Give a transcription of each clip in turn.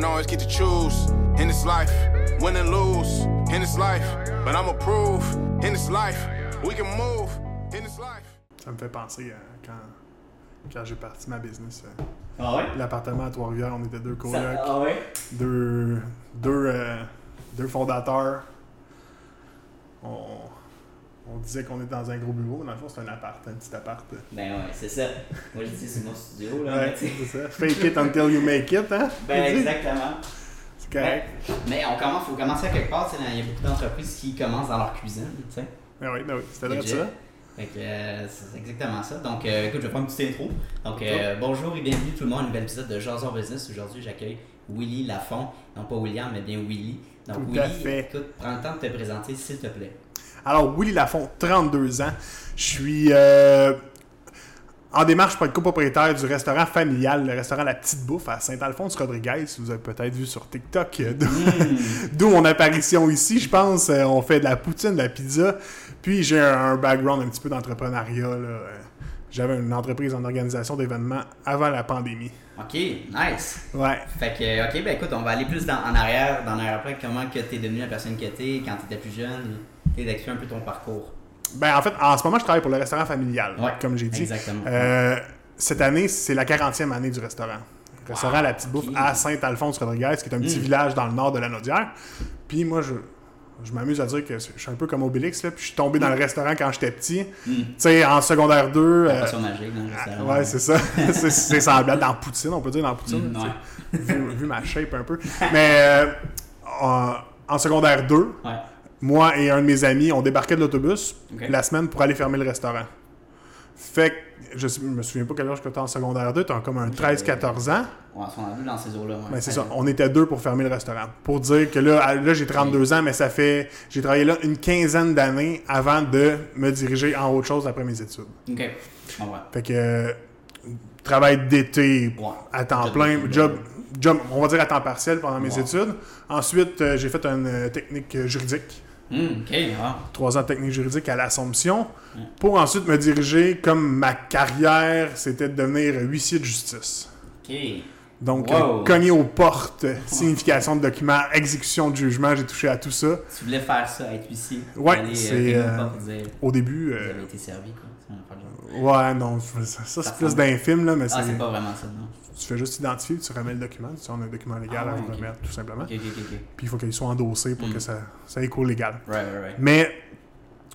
don't always get to choose in this life, win and lose in this life. But I'ma prove in this life, we can move in this life. Ça me fait penser à quand, quand j'ai parti ma business. euh, Ah ouais? L'appartement à Trois-Rivières, on était deux colocs, ah ouais? deux, deux, euh, deux fondateurs. On, on disait qu'on était dans un gros bureau, mais dans le fond, c'est un appart, un petit appart. Ben ouais, c'est ça. Moi je dis c'est mon studio là. Ouais, c'est ça. Fake it until you make it, hein? Ben exactement. C'est correct. Mais on commence, faut commencer à quelque part. Il y a beaucoup d'entreprises qui commencent dans leur cuisine, tu sais. Ben oui, ben oui, c'était vrai Legit. ça. Fait que euh, c'est exactement ça. Donc, euh, écoute, je vais faire une petite intro. Donc, euh, bonjour et bienvenue tout le monde à un nouvel épisode de Jason Business. Aujourd'hui, j'accueille Willy Lafont. Non pas William, mais bien Willy. Donc, Tout Willy, écoute, prends le temps de te présenter, s'il te plaît. Alors, Willy Lafont, 32 ans. Je suis euh, en démarche pour être copropriétaire du restaurant familial, le restaurant La Petite Bouffe à Saint-Alphonse-Rodriguez. Vous avez peut-être vu sur TikTok, euh, d'où- Hmm. d'où mon apparition ici, je pense. Euh, on fait de la poutine, de la pizza. Puis j'ai un, un background un petit peu d'entrepreneuriat. J'avais une entreprise en organisation d'événements avant la pandémie. Ok, nice. Ouais. Fait que, ok, ben écoute, on va aller plus dans, en arrière, dans l'arrière-plan, comment que t'es devenu la personne que t'es quand t'étais plus jeune, et d'expliquer un peu ton parcours. Ben, en fait, en ce moment, je travaille pour le restaurant familial, Ouais, comme j'ai dit. Exactement. Euh, cette année, c'est la 40e année du restaurant. Restaurant Wow, La Petite Bouffe à Saint-Alphonse-Rodriguez, qui est un petit Mm. village dans le nord de la Naudière. Puis moi, je, je m'amuse à dire que je suis un peu comme Obélix, là, puis je suis tombé dans le restaurant quand j'étais petit. Hmm. Tu sais, en secondaire 2. euh, magique dans le ah, restaurant. ouais, c'est ça. c'est semblable dans Poutine, on peut dire dans Poutine. Mm, ouais. vu, vu ma shape un peu. Mais euh, en, en secondaire 2, Ouais. Moi et un de mes amis, on débarquait de l'autobus la semaine pour aller fermer le restaurant. Fait que, je me souviens pas quel âge que tu en secondaire 2, tu as comme un 13-14 ans. Ouais, on a vu dans ces eaux-là. Ouais. Ben, c'est ça, on était deux pour fermer le restaurant. Pour dire que là, là j'ai 32 ans, mais ça fait. J'ai travaillé là une quinzaine d'années avant de me diriger en autre chose après mes études. Ok. Ah ouais. Fait que. euh, travail d'été Ouais. à temps Job plein, job, job, on va dire à temps partiel pendant mes études. Ensuite, euh, j'ai fait une euh, technique euh, juridique. Hmm, ah. trois ans de technique juridique à l'Assomption, Ouais. pour ensuite me diriger, comme ma carrière, c'était de devenir huissier de justice. Donc, Wow. euh, cogner aux portes, signification de documents, exécution de jugement, j'ai touché à tout ça. Tu voulais faire ça, être huissier? Ouais, Aller, c'est, euh, Au début, Vous euh, avez été servi, quoi. Ouais, non, ça, c'est plus film, là, mais Ah, c'est, c'est pas vraiment ça, non. Tu fais juste identifier, tu remets le document, tu as un document légal Ah à vous remettre, tout simplement. Puis il faut qu'il soit endossé pour Mm. que ça, ça ait cours légal. Right, right, right. Mais,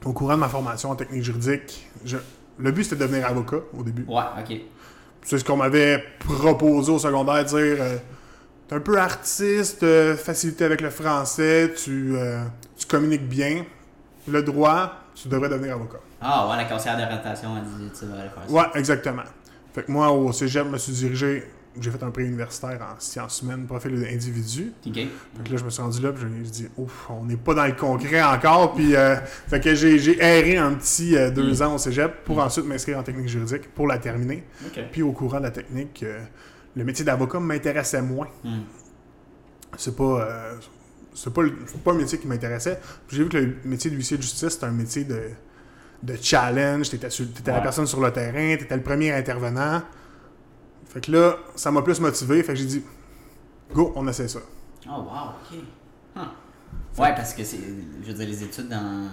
au courant de ma formation en technique juridique, je- le but c'était de devenir avocat au début. Ouais, ok. C'est ce qu'on m'avait proposé au secondaire, dire euh, t'es un peu artiste, euh, facilité avec le français, tu, euh, tu communiques bien, le droit, tu devrais devenir avocat. Ah, ouais, la conseillère d'orientation a dit, tu devrais faire ça. Ouais, exactement. Fait que moi, au cégep, je me suis dirigé, j'ai fait un pré-universitaire en sciences humaines, profil d'individu. Ok. Fait que là, je me suis rendu là, puis j'ai dit, ouf, on n'est pas dans le concret encore. Puis, euh, fait que j'ai j'ai erré un petit euh, deux Mm. ans au cégep pour Mm. ensuite m'inscrire en technique juridique pour la terminer. Puis au courant de la technique, euh, le métier d'avocat m'intéressait moins. Hmm. C'est pas, c'est pas, le- c'est pas un métier qui m'intéressait. Puis J'ai vu que le métier de huissier de justice, c'est un métier de, de challenge. T'étais, t'étais la Ouais. personne sur le terrain, t'étais le premier intervenant. Fait que là, ça m'a plus motivé. Fait que j'ai dit, go, on essaie ça. Oh, wow, ok. Huh. Ouais, parce que c'est. Je veux dire, les études dans.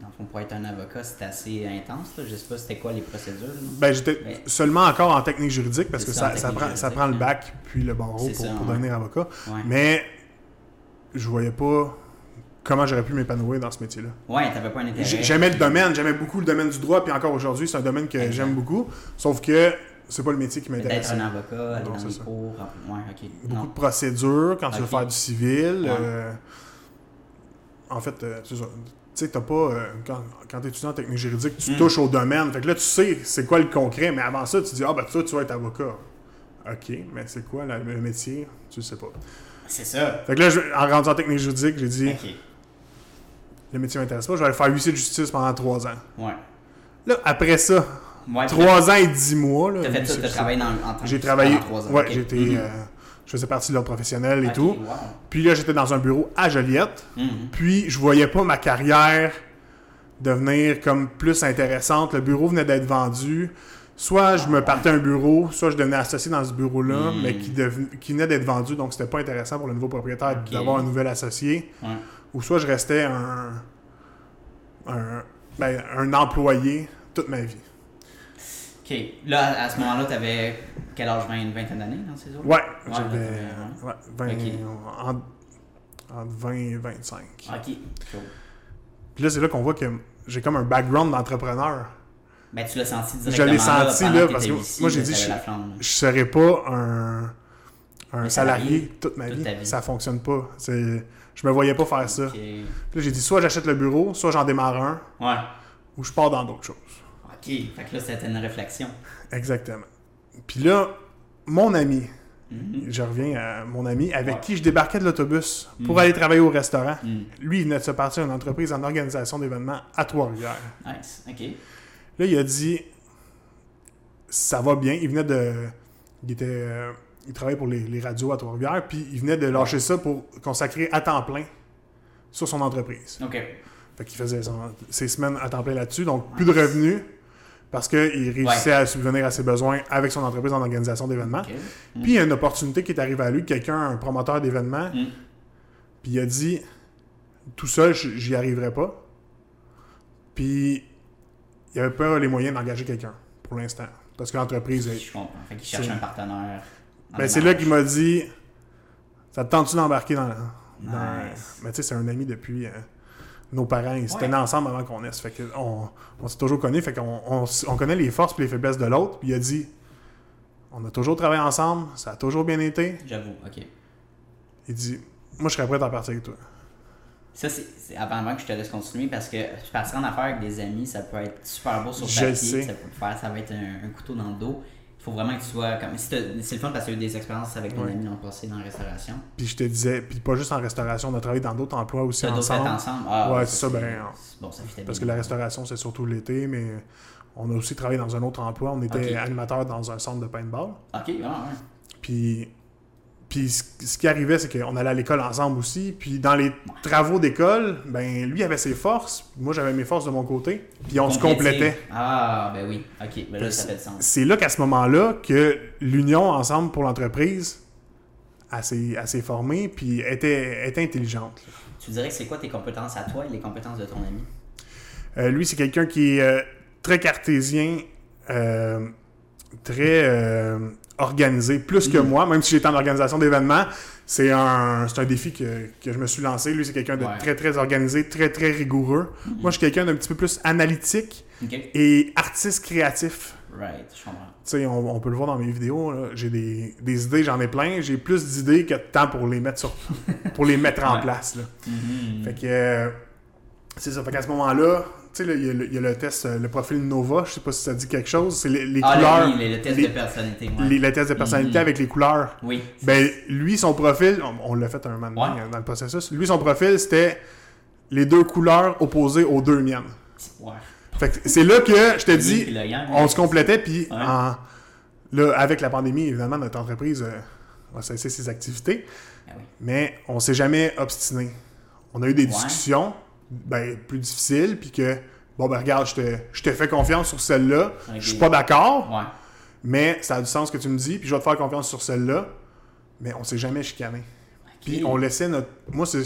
Dans le fond, pour être un avocat, c'était assez intense. Là. Je sais pas c'était quoi les procédures. là. Ben, j'étais Mais- seulement encore en technique juridique parce que ça, ça, prend, ça prend le hein. bac puis le barreau pour, ça, pour ouais. devenir avocat. Ouais. Mais je voyais pas comment j'aurais pu m'épanouir dans ce métier-là. Ouais, t'avais pas un intérêt. J'ai- J'aimais le domaine, j'aimais beaucoup le domaine du droit, puis encore aujourd'hui, c'est un domaine que j'aime beaucoup. Sauf que c'est pas le métier qui m'intéresse. un avocat, aller Non, dans c'est les ça. cours. Ouais. Beaucoup Non. de procédures quand tu veux faire du civil. Ouais. euh, en fait, euh. Tu sais, t'as pas. euh, quand quand t'es étudiant en technique juridique, tu Mm. touches au domaine. Fait que là, tu sais c'est quoi le concret, mais avant ça, tu dis Ah, ben toi, tu vas être avocat. Ok, mais c'est quoi la- le métier? Tu sais pas. C'est ça. Fait que là, je- en rentrant en technique juridique, j'ai dit Ok. Le métier m'intéresse pas, je vais aller faire huissier de justice pendant trois ans. Ouais. Là, après ça, Ouais, trois ans et dix mois. là, T'as fait ça, justice. travaillé dans, en tant J'ai travaillé. pendant ans. Ouais, j'étais. Mhm. euh, je faisais partie de l'ordre professionnel et tout. wow. Puis là, j'étais dans un bureau à Joliette. Mhm. Puis je voyais pas ma carrière devenir comme plus intéressante. Le bureau venait d'être vendu. soit je me partais un bureau, soit je devenais associé dans ce bureau-là, Hmm. mais qui, deven- qui venait d'être vendu, donc c'était pas intéressant pour le nouveau propriétaire d'avoir un nouvel associé. Ouais. Ou soit je restais un, un, ben, un employé toute ma vie. Ok. Là, à ce moment-là, t'avais quel âge? 20, une vingtaine d'années dans ces eaux Ouais, Ouais, j'avais ouais. ouais, 20, Ok. en- entre 20 et 25. Ok. Cool. Puis là, c'est là qu'on voit que j'ai comme un background d'entrepreneur. Ben, tu l'as senti Je directement. l'ai senti, là, parce que ici, moi, j'ai dit, je-. Je serais pas un, un salarié, salarié toute ma toute vie. vie. Ça fonctionne pas. C'est- Je me voyais pas faire ça. Puis là, j'ai dit soit j'achète le bureau, soit j'en démarre un, Ouais. ou je pars dans d'autres choses. Fait que là, c'était une réflexion. Exactement. Puis là, mon ami, Mhm. je reviens à mon ami, avec Ouais. qui je débarquais de l'autobus pour Mhm. aller travailler au restaurant. Mhm. Lui, il venait de se partir une entreprise en organisation d'événements à Trois-Rivières. Nice. Ok. Là, il a dit ça va bien. Il venait de. Il était. euh, il travaillait pour les, les radios à Trois-Rivières, puis il venait de lâcher ça pour consacrer à temps plein sur son entreprise. Ok. Fait qu'il faisait son- ses semaines à temps plein là-dessus, donc plus de revenus parce qu'il réussissait à subvenir à ses besoins avec son entreprise en organisation d'événements. Ok. Puis il y a une opportunité qui est arrivée à lui, quelqu'un, un promoteur d'événements, Mhm. puis il a dit tout seul, j'y arriverai pas. Puis il avait pas les moyens d'engager quelqu'un pour l'instant. Parce que l'entreprise est. Je comprends. Fait qu'il cherche un partenaire. en Ben, c'est là qu'il m'a dit Ça te tente-tu d'embarquer dans. dans- Nice. Mais tu sais, c'est un ami depuis. euh, nos parents, ils se tenaient ensemble avant qu'on naisse. Fait que on, on s'est toujours connus. Fait qu'on on, connaît les forces et les faiblesses de l'autre. Puis il a dit On a toujours travaillé ensemble, ça a toujours bien été. J'avoue. Ok. Il dit Moi, je serais prêt à partir avec toi. Ça, c'est avant, que je te laisse continuer parce que partir en affaires avec des amis, ça peut être super beau sur Je papier. le sais. Ça peut faire, ça va être un, un couteau dans le dos. Il faut vraiment que tu sois comme. si C'est le fun parce que tu as eu des expériences avec ton Ouais. ami dans le passé dans la restauration. Puis je te disais, puis pas juste en restauration, on a travaillé dans d'autres emplois aussi ensemble. ensemble? Ah, Ouais, c'est ça, ben, Bon, ça Parce que bien. la restauration, c'est surtout l'été, mais on a aussi travaillé dans un autre emploi. On était animateur dans un centre de paintball. Ok, ah, ouais. Puis, puis ce qui arrivait, c'est qu'on allait à l'école ensemble aussi. Puis dans les travaux d'école, ben lui avait ses forces, moi j'avais mes forces de mon côté. Puis on se complétait. Ah, ben oui. Ok, ben là, ça fait sens. C'est là qu'à ce moment-là que l'union ensemble pour l'entreprise elle s'est formée, puis était, était intelligente. là. Tu dirais que c'est quoi tes compétences à toi et les compétences de ton ami? Euh, lui, c'est quelqu'un qui est euh, très cartésien, euh, très organisé, plus que Mhm. moi, même si j'étais en organisation d'événements. C'est un, un défi que, que je me suis lancé. Lui, c'est quelqu'un de Ouais. Très, très organisé, très, très rigoureux. Moi, je suis quelqu'un d'un petit peu plus analytique et artiste créatif. Right, je comprends. On, on peut le voir dans mes vidéos. J'ai des, des idées, j'en ai plein. J'ai plus d'idées que de temps pour les mettre, sur, pour les mettre en Ouais. place. là. Mhm. Fait que euh, c'est ça. Fait qu'à ce moment-là, tu sais, il y, a le- il y a le test, euh, le profil Nova. Je sais pas si ça dit quelque chose. C'est les, les Ah, couleurs. le, oui, le, le test les- de personnalité. ouais. les- le test de personnalité Mhm. avec les couleurs. Oui. Ben, lui, son profil, on, on l'a fait un moment Ouais. dans le processus. Lui, son profil, c'était les deux couleurs opposées aux deux miennes. Ouais. Fait que c'est là que je te dis, on se complétait, puis en- là, avec la pandémie, évidemment, notre entreprise euh, a cessé ses activités. Ben oui. mais on s'est jamais obstiné. On a eu des discussions ben, plus difficiles, puis que, bon, ben regarde, je te, je te fais confiance sur celle-là, je suis pas d'accord, Ouais. mais ça a du sens ce que tu me dis, puis je vais te faire confiance sur celle-là, mais on s'est jamais chicané. Puis Ok. on laissait notre... Moi, c'est,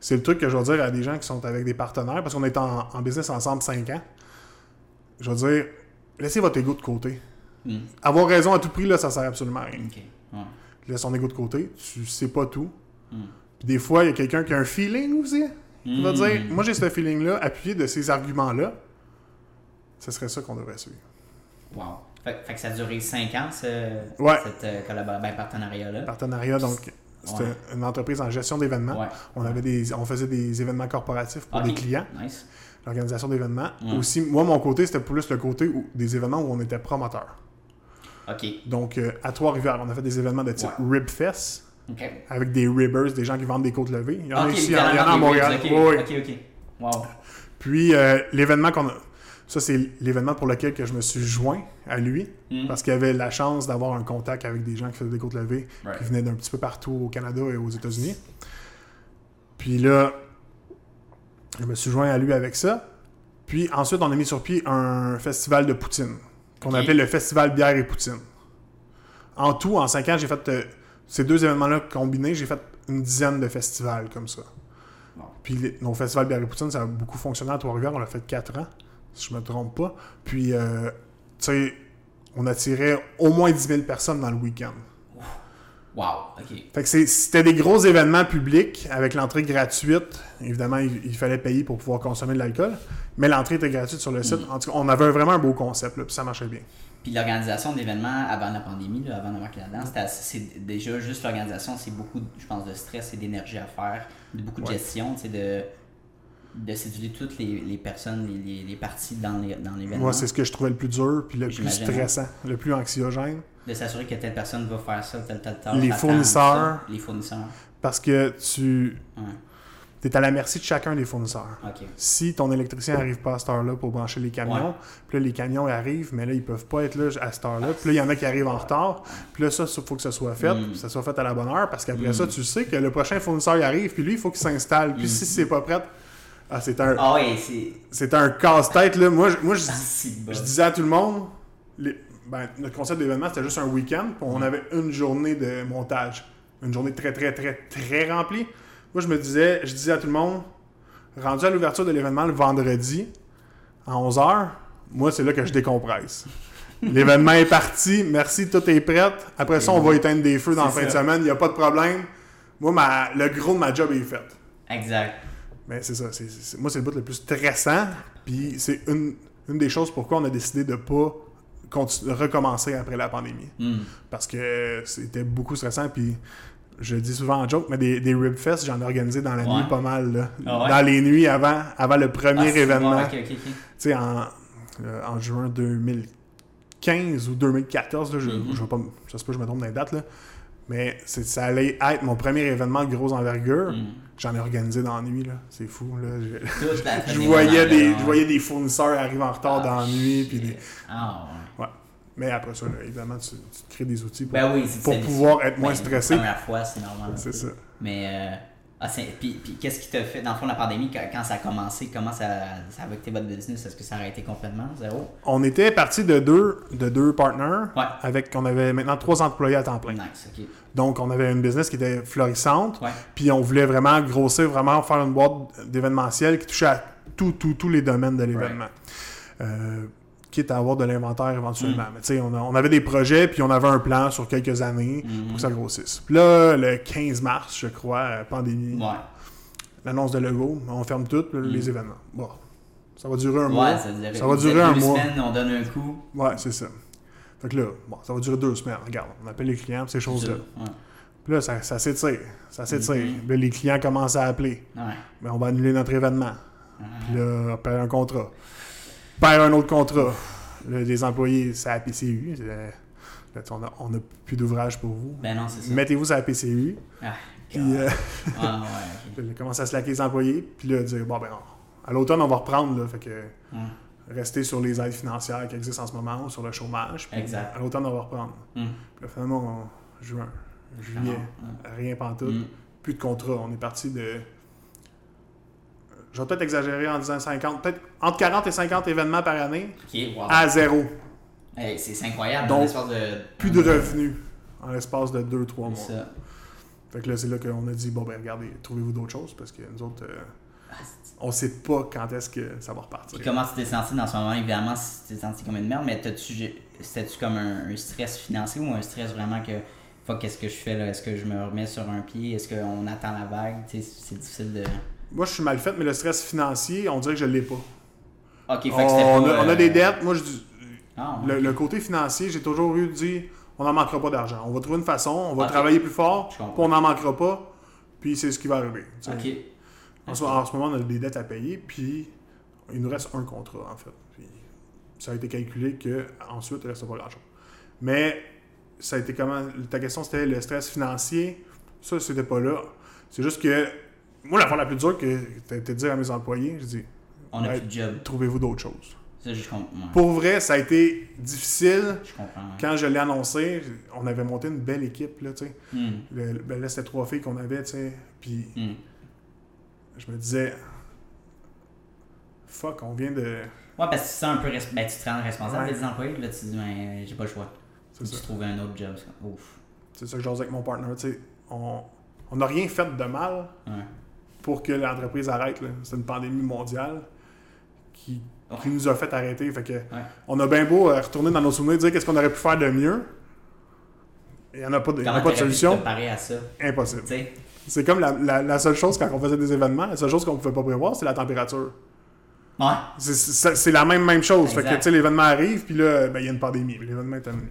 c'est le truc que je vais dire à des gens qui sont avec des partenaires, parce qu'on est en, en business ensemble 5 ans. Je vais dire, laissez votre ego de côté. Hmm. Avoir raison à tout prix, là, ça sert absolument à rien. Ok. Ouais. Laisse ton ego de côté, tu sais pas tout. Hmm. Puis des fois, il y a quelqu'un qui a un feeling aussi. Il va Hmm. dire, moi j'ai ce feeling-là, appuyé de ces arguments-là, ce serait ça qu'on devrait suivre. Wow. Fait, fait que ça a duré 5 ans, ce, Ouais. cette euh, ben, partenariat-là. Partenariat, donc c'était Ouais. une entreprise en gestion d'événements. Ouais. On, avait des, on faisait des événements corporatifs pour Ok. des clients, Nice. l'organisation d'événements. Ouais. Aussi, moi, mon côté, c'était plus le côté où- des événements où on était promoteur. Ok. Donc, euh, à Trois-Rivières, on a fait des événements de type Ribfest, Avec des ribbers, des gens qui vendent des côtes levées. Il y en a ici, il y en a à Montréal. ribs, Oui, Ok, oui. ok. ok. Wow. Puis euh, l'événement qu'on a. Ça, c'est l'événement pour lequel que je me suis joint à lui. Hmm. Parce qu'il avait la chance d'avoir un contact avec des gens qui faisaient des côtes levées, Right. qui venaient d'un petit peu partout au Canada et aux États-Unis. Puis là, je me suis joint à lui avec ça. Puis ensuite, on a mis sur pied un festival de poutine. qu'on appelait le Festival Bière et Poutine. En tout, en cinq ans, j'ai fait euh, ces deux événements-là combinés, j'ai fait une dizaine de festivals comme ça. Bon. Puis les- nos festivals Bière et Poutine, ça a beaucoup fonctionné à Trois-Rivières. On l'a fait quatre ans, si je me trompe pas. Puis, euh, tu sais, on attirait au moins 10 000 personnes dans le week-end. Wow, ok. Fait que c'était des gros événements publics avec l'entrée gratuite. Évidemment, il, il fallait payer pour pouvoir consommer de l'alcool, mais l'entrée était gratuite sur le site. En tout cas, on avait vraiment un beau concept, là, puis ça marchait bien. Puis l'organisation de l'événement avant la pandémie, là, avant là-dedans, c'était assez- c'est déjà juste l'organisation, c'est beaucoup, je pense, de stress et d'énergie à faire, de beaucoup de Ouais. gestion, tu sais, de, de séduire toutes les, les personnes, les, les, les parties dans les- dans l'événement. Moi, c'est ce que je trouvais le plus dur, puis le plus stressant, le plus anxiogène. de s'assurer que telle personne va faire ça, telle, telle telle. Les fournisseurs. Les fournisseurs. Parce que tu Ouais. Es à la merci de chacun des fournisseurs. Si ton électricien n'arrive pas à cette heure-là pour brancher les camions, puis là, les camions arrivent, mais là, ils peuvent pas être là à cette heure-là. Puis là, il y en a qui arrivent en retard. Puis là, ça, il faut que ça soit fait, Mm. puis que ça soit fait à la bonne heure, parce qu'après Mm. ça, tu sais que le prochain fournisseur, il arrive, puis lui, il faut qu'il s'installe. Puis Mm. si c'est pas prêt, ah, c'est un, Ah c'est. un casse-tête, là. Moi, je, moi, je, Ah, bon. je disais à tout le monde, les- ben, notre concept d'événement, c'était juste un week-end, puis Mm. on avait une journée de montage. Une journée très, très, très, très remplie. Moi, je me disais, je disais à tout le monde, rendu à l'ouverture de l'événement le vendredi, à 11h, moi, c'est là que je décompresse. L'événement est parti, merci, tout est prêt. Après ça, on va éteindre des feux dans la fin de semaine, il n'y a pas de problème. Moi, ma- le gros de ma job est fait. Exact. Mais c'est ça. c'est- c'est- moi, c'est le bout le plus stressant. Puis c'est une, une des choses pourquoi on a décidé de pas continu- recommencer après la pandémie. Hmm. Parce que c'était beaucoup stressant. Puis je dis souvent en joke, mais des, des ribfests, j'en ai organisé dans la Ouais. nuit pas mal. là. Ah ouais? Dans les nuits avant, avant le Ah, premier c'est événement. bon. Tu sais, en, euh, en juin 2015 ou 2014, là, je, Mhm. je vais pas, je me trompe dans les dates, là. mais ça allait être mon premier événement de grosse envergure. Hmm. J'en ai organisé dans la nuit, là. C'est fou, là. Je- voyais, des je voyais fournisseurs arriver en retard Ah, dans la nuit. Puis des... Ah ouais. Mais après ça, là, évidemment, tu, crées des outils pour, Ben oui, pour pouvoir être moins ben, stressé. La première fois, c'est normal. C'est ça. Mais, euh, ah, puis, puis qu'est-ce qui t'a fait, dans le fond, la pandémie, quand, quand ça a commencé, comment ça, ça a affecté votre business? Est-ce que ça a arrêté complètement? Zéro? On était parti de deux, de deux partners. Ouais. Avec, on avait maintenant trois employés à temps plein. Nice. Donc, on avait une business qui était florissante. Ouais. Puis, on voulait vraiment grossir, vraiment faire une boîte d'événementiel qui touchait à tout, tout, tous les domaines de l'événement. Euh, quitte à avoir de l'inventaire éventuellement. Mm. Mais tu sais, on, avait des projets, puis on avait un plan sur quelques années pour que ça grossisse. Puis là, le 15 mars, je crois, euh, pandémie, Ouais. l'annonce de Lego, on ferme tout, les événements. Bon, ça va durer un Ouais, mois. ça, va durer un mois. semaines, on donne un coup. Ouais, c'est ça. Fait que là, bon, ça va durer deux semaines. Regarde, on appelle les clients, ces choses-là. Ouais. Puis là, ça, ça s'étire. Ça s'étire. Mhm. Puis là, les clients commencent à appeler. Ouais. Mais on va annuler notre événement. Puis là, on perd un contrat. Perd un autre contrat. Les employés, c'est la PCU. Là, sais, on a, on a plus d'ouvrage pour vous. Ben non, c'est ça. Mettez-vous sur la PCU. Ah, Puis euh, Ah, ouais, commence à se laquer les employés. Puis là, dire, bon, ben, on- à l'automne, on va reprendre. Là, fait que Ouais. rester sur les aides financières qui existent en ce moment ou sur le chômage. Puis Exact. À l'automne, on va reprendre. Hmm. Puis là, finalement, en juin, juillet, Ah, rien pantoute. Plus de contrat. On est parti de. Je vais peut-être exagérer en disant 50, peut-être entre 40 et 50 événements par année wow. à zéro. Hey, c'est incroyable. Donc, dans l'espace de... Plus de revenus en l'espace de 2-3 mois. C'est ça. Fait que là, c'est là qu'on a dit bon, ben regardez, trouvez-vous d'autres choses parce que nous autres, euh, Ah, on sait pas quand est-ce que ça va repartir. Puis comment tu t'es senti dans ce moment? Évidemment, si tu t'es senti comme une merde, mais c'était-tu comme un, un stress financier ou un stress vraiment que fuck, qu'est-ce que je fais là? Est-ce que je me remets sur un pied? Est-ce qu'on attend la vague? C'est difficile de. Moi, je suis mal fait, mais le stress financier, on dirait que je l'ai pas. Ok, fait que on, c'était pas. a, on a euh, des dettes. Moi, je dis- Ah, le, le côté financier, j'ai toujours eu dit on n'en manquera pas d'argent. On va trouver une façon, on va travailler plus fort, puis on n'en manquera pas, puis c'est ce qui va arriver. tu sais. Ok. En, ce, en ce moment, on a des dettes à payer, puis il nous reste un contrat, en fait. Puis ça a été calculé que ensuite il ne reste pas grand-chose. Mais ça a été comment Ta question, c'était le stress financier. Ça, c'était pas là. C'est juste que moi, la fois la plus dure que t'as dire à mes employés, j'ai dit On a plus de job. trouvez-vous d'autres choses. Ça, je comprends. ouais. Pour vrai, ça a été difficile. Je comprends. ouais. Quand je l'ai annoncé, on avait monté une belle équipe, là, tu sais. Hmm, Le- ben là, c'était trois filles qu'on avait, tu sais. Puis hmm. je me disais, fuck, on vient de. Ouais, parce que c'est un peu. res- Ben, tu te rends responsable Ouais. des employés, là, tu te dis, ben, j'ai pas le choix. Tu ça. trouves un autre job. ça. Ouf. C'est ça que j'ose avec mon partner. tu sais. On on n'a rien fait de mal Ouais. Pour que l'entreprise arrête. C'est une pandémie mondiale qui, Ouais. qui nous a fait arrêter. Fait que On a bien beau euh, retourner dans nos souvenirs dire qu'est-ce qu'on aurait pu faire de mieux. Il n'y en a pas de, y en a pas de solution. préparer à ça? Impossible. C'est comme la, la- la seule chose quand on faisait des événements, la seule chose qu'on ne pouvait pas prévoir, c'est la température. Ouais. C'est- la même, même chose. Fait que, Exact. tu sais, l'événement arrive, puis là, ben, il y a une pandémie. L'événement est terminé.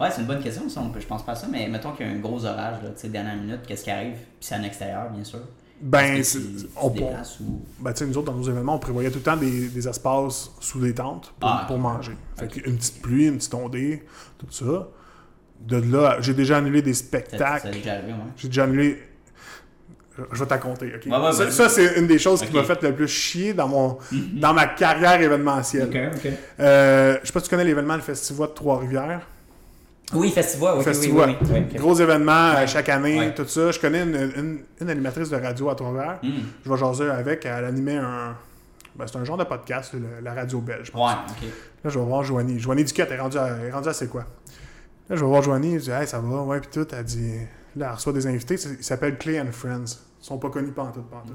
Ouais, c'est une bonne question. Ça, on peut- je pense pas à ça, mais mettons qu'il y a un gros orage, là, tu sais, dernière minute, qu'est-ce qui arrive? Puis c'est en extérieur, bien sûr. Ben, c'est- on, on- ou. ben, tu sais, nous autres, dans nos événements, on prévoyait tout le temps des, des espaces sous des tentes pour, Ah, pour manger. Fait une petite pluie, une petite ondée, tout ça. De là, j'ai déjà annulé des spectacles. a déjà arrivé, ouais. J'ai déjà annulé. Je vais t'en compter, ok? Ouais, ouais, ça, c'est une des choses qui m'a fait le plus chier dans, mon, dans ma carrière événementielle. Ok, ok. Euh, je sais pas si tu connais l'événement le Festival de Trois-Rivières. Oui, Festival, oui, oui, oui. Gros événement euh, Ouais. chaque année, Ouais. tout ça. Je connais une, une- une animatrice de radio à Trois-Rivières. Hmm. Je vais jaser avec. Elle animait un. ben, c'est un genre de podcast, le- la radio belge. je pense. Ouais, ok. Là, je vais voir Joanie. Joanie Duquette est rendue à, est rendue à c'est quoi? Là, je vais voir Joanie. Je dis, hey, ça va, ouais, puis tout. Elle dit, là, elle reçoit des invités. Ils s'appellent Clay and Friends. Ils sont pas connus pas en tout. Pas en tout.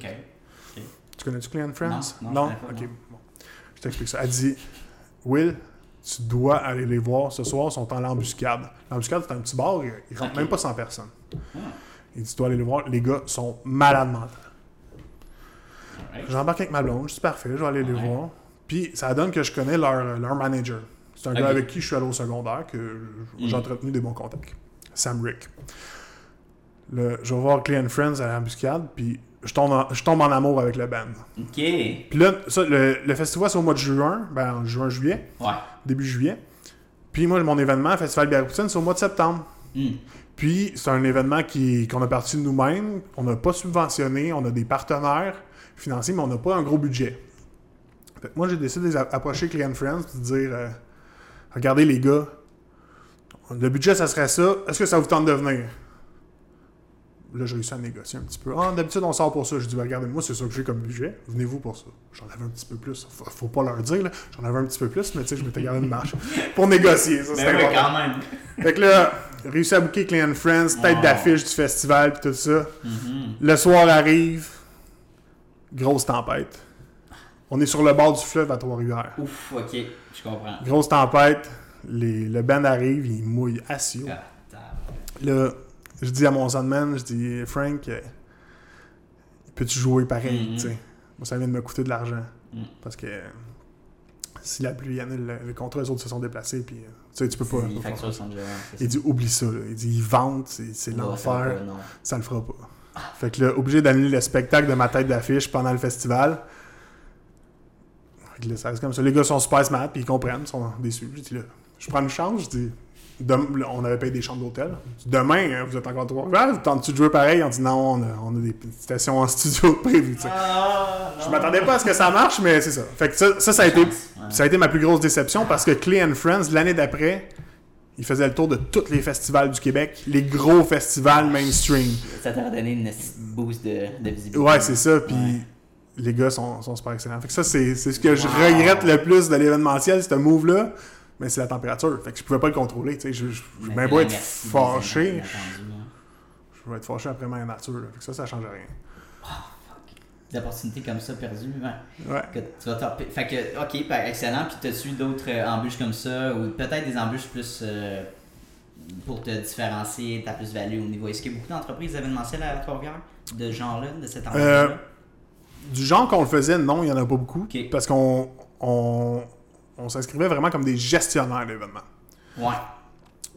Tu connais-tu Clay and Friends? Non, non, pas, Ok, non. bon. Je t'explique ça. Elle dit, Will, tu dois aller les voir. Ce soir, ils sont en l'embuscade. L'embuscade, c'est un petit bar. Ils rentrent même pas 100 personnes. Ah. Il dit, tu dois aller les voir. Les gars sont malades mentales. J'embarque avec ma blonde, dis parfait, je vais aller les voir. Puis ça donne que je connais leur, leur manager. C'est un gars avec qui je suis allé au secondaire, que Mm. j'ai entretenu des bons contacts. Sam Rick. Le- je vais voir Clay and Friends à l'embuscade, puis je tombe, en, je tombe en amour avec le band. Ok. Puis là, ça, le, le festival, c'est au mois de juin, ben en juin, juillet, Ouais. début juillet. Puis moi, mon événement, Festival Bière-Poutine, c'est au mois de septembre. Hmm. Puis c'est un événement qui, qu'on a parti de nous-mêmes. On n'a pas subventionné, on a des partenaires financiers, mais on n'a pas un gros budget. Fait que moi, j'ai décidé d'approcher Client Friends et de dire euh, Regardez les gars, le budget, ça serait ça. Est-ce que ça vous tente de venir? Là, j'ai réussi à négocier un petit peu. Ah, d'habitude, on sort pour ça. Je dis, ben, regardez, moi, c'est ça que j'ai comme budget. Venez-vous pour ça. J'en avais un petit peu plus. Faut, faut pas leur dire, là. J'en avais un petit peu plus, mais tu sais, je m'étais gardé une marche. Pour négocier, ça, c'était quand même. Fait que là, réussi à booker Client Friends, tête d'affiche du festival, puis tout ça. Mhm. Le soir arrive, grosse tempête. On est sur le bord du fleuve à Trois-Rivières. Ouf, ok. Je comprends. Grosse tempête, les- le band arrive, il mouille assis. Ah. Là, je dis à mon soundman, je dis, Frank, euh, peux-tu jouer pareil, tu sais? Moi, ça vient de me coûter de l'argent. Mhm. Parce que si la pluie annule le, le contrat, les autres se sont déplacés, puis euh, tu sais, tu peux pas. Ça. Il dit, oublie ça, là. Il dit, ils vendent, c'est. Ouais, l'enfer. ça le fera pas. Fait que là, obligé d'annuler le spectacle de ma tête d'affiche pendant le festival. Fait que là, ça reste comme ça. Les gars sont super smart, puis ils comprennent, ils sont déçus. J'ai dit là, je prends une chance, je dis, on avait payé des chambres d'hôtel. Demain, hein, vous êtes encore trois. Ah, vous tentez-tu de jouer pareil? On dit non, on a, on a des petites stations en studio prévues. Ah, Je m'attendais pas à ce que ça marche, mais c'est ça. Fait que ça, ça, ça a été, Ouais. ça a été ma plus grosse déception parce que Clay and Friends, l'année d'après, ils faisaient le tour de tous les festivals du Québec, les gros festivals mainstream. Ça t'a donné une boost de, de visibilité. Ouais, c'est ça. Puis Ouais. les gars sont, sont super excellents. Fait que ça, c'est c'est ce que je regrette le plus de l'événementiel, ce move-là. Mais c'est la température. Fait que je pouvais pas le contrôler. Tu sais, je, je, je beau être fâché. Je vais être fâché après ma nature. Là. Fait que ça, ça change rien. Des opportunités comme ça perdues, ouais. Ouais. Que tu vas Fait que, ok, ben, excellent. Puis t'as-tu d'autres euh, embûches comme ça, ou peut-être des embûches plus euh, pour te différencier, ta plus-value au niveau. Est-ce qu'il y a beaucoup d'entreprises événementielles à Trois-Rivières de ce genre-là, de cet Euh, endroit-là Du genre qu'on le faisait, non, il y en a pas beaucoup. Parce qu'on on, on s'inscrivait vraiment comme des gestionnaires d'événements. Ouais.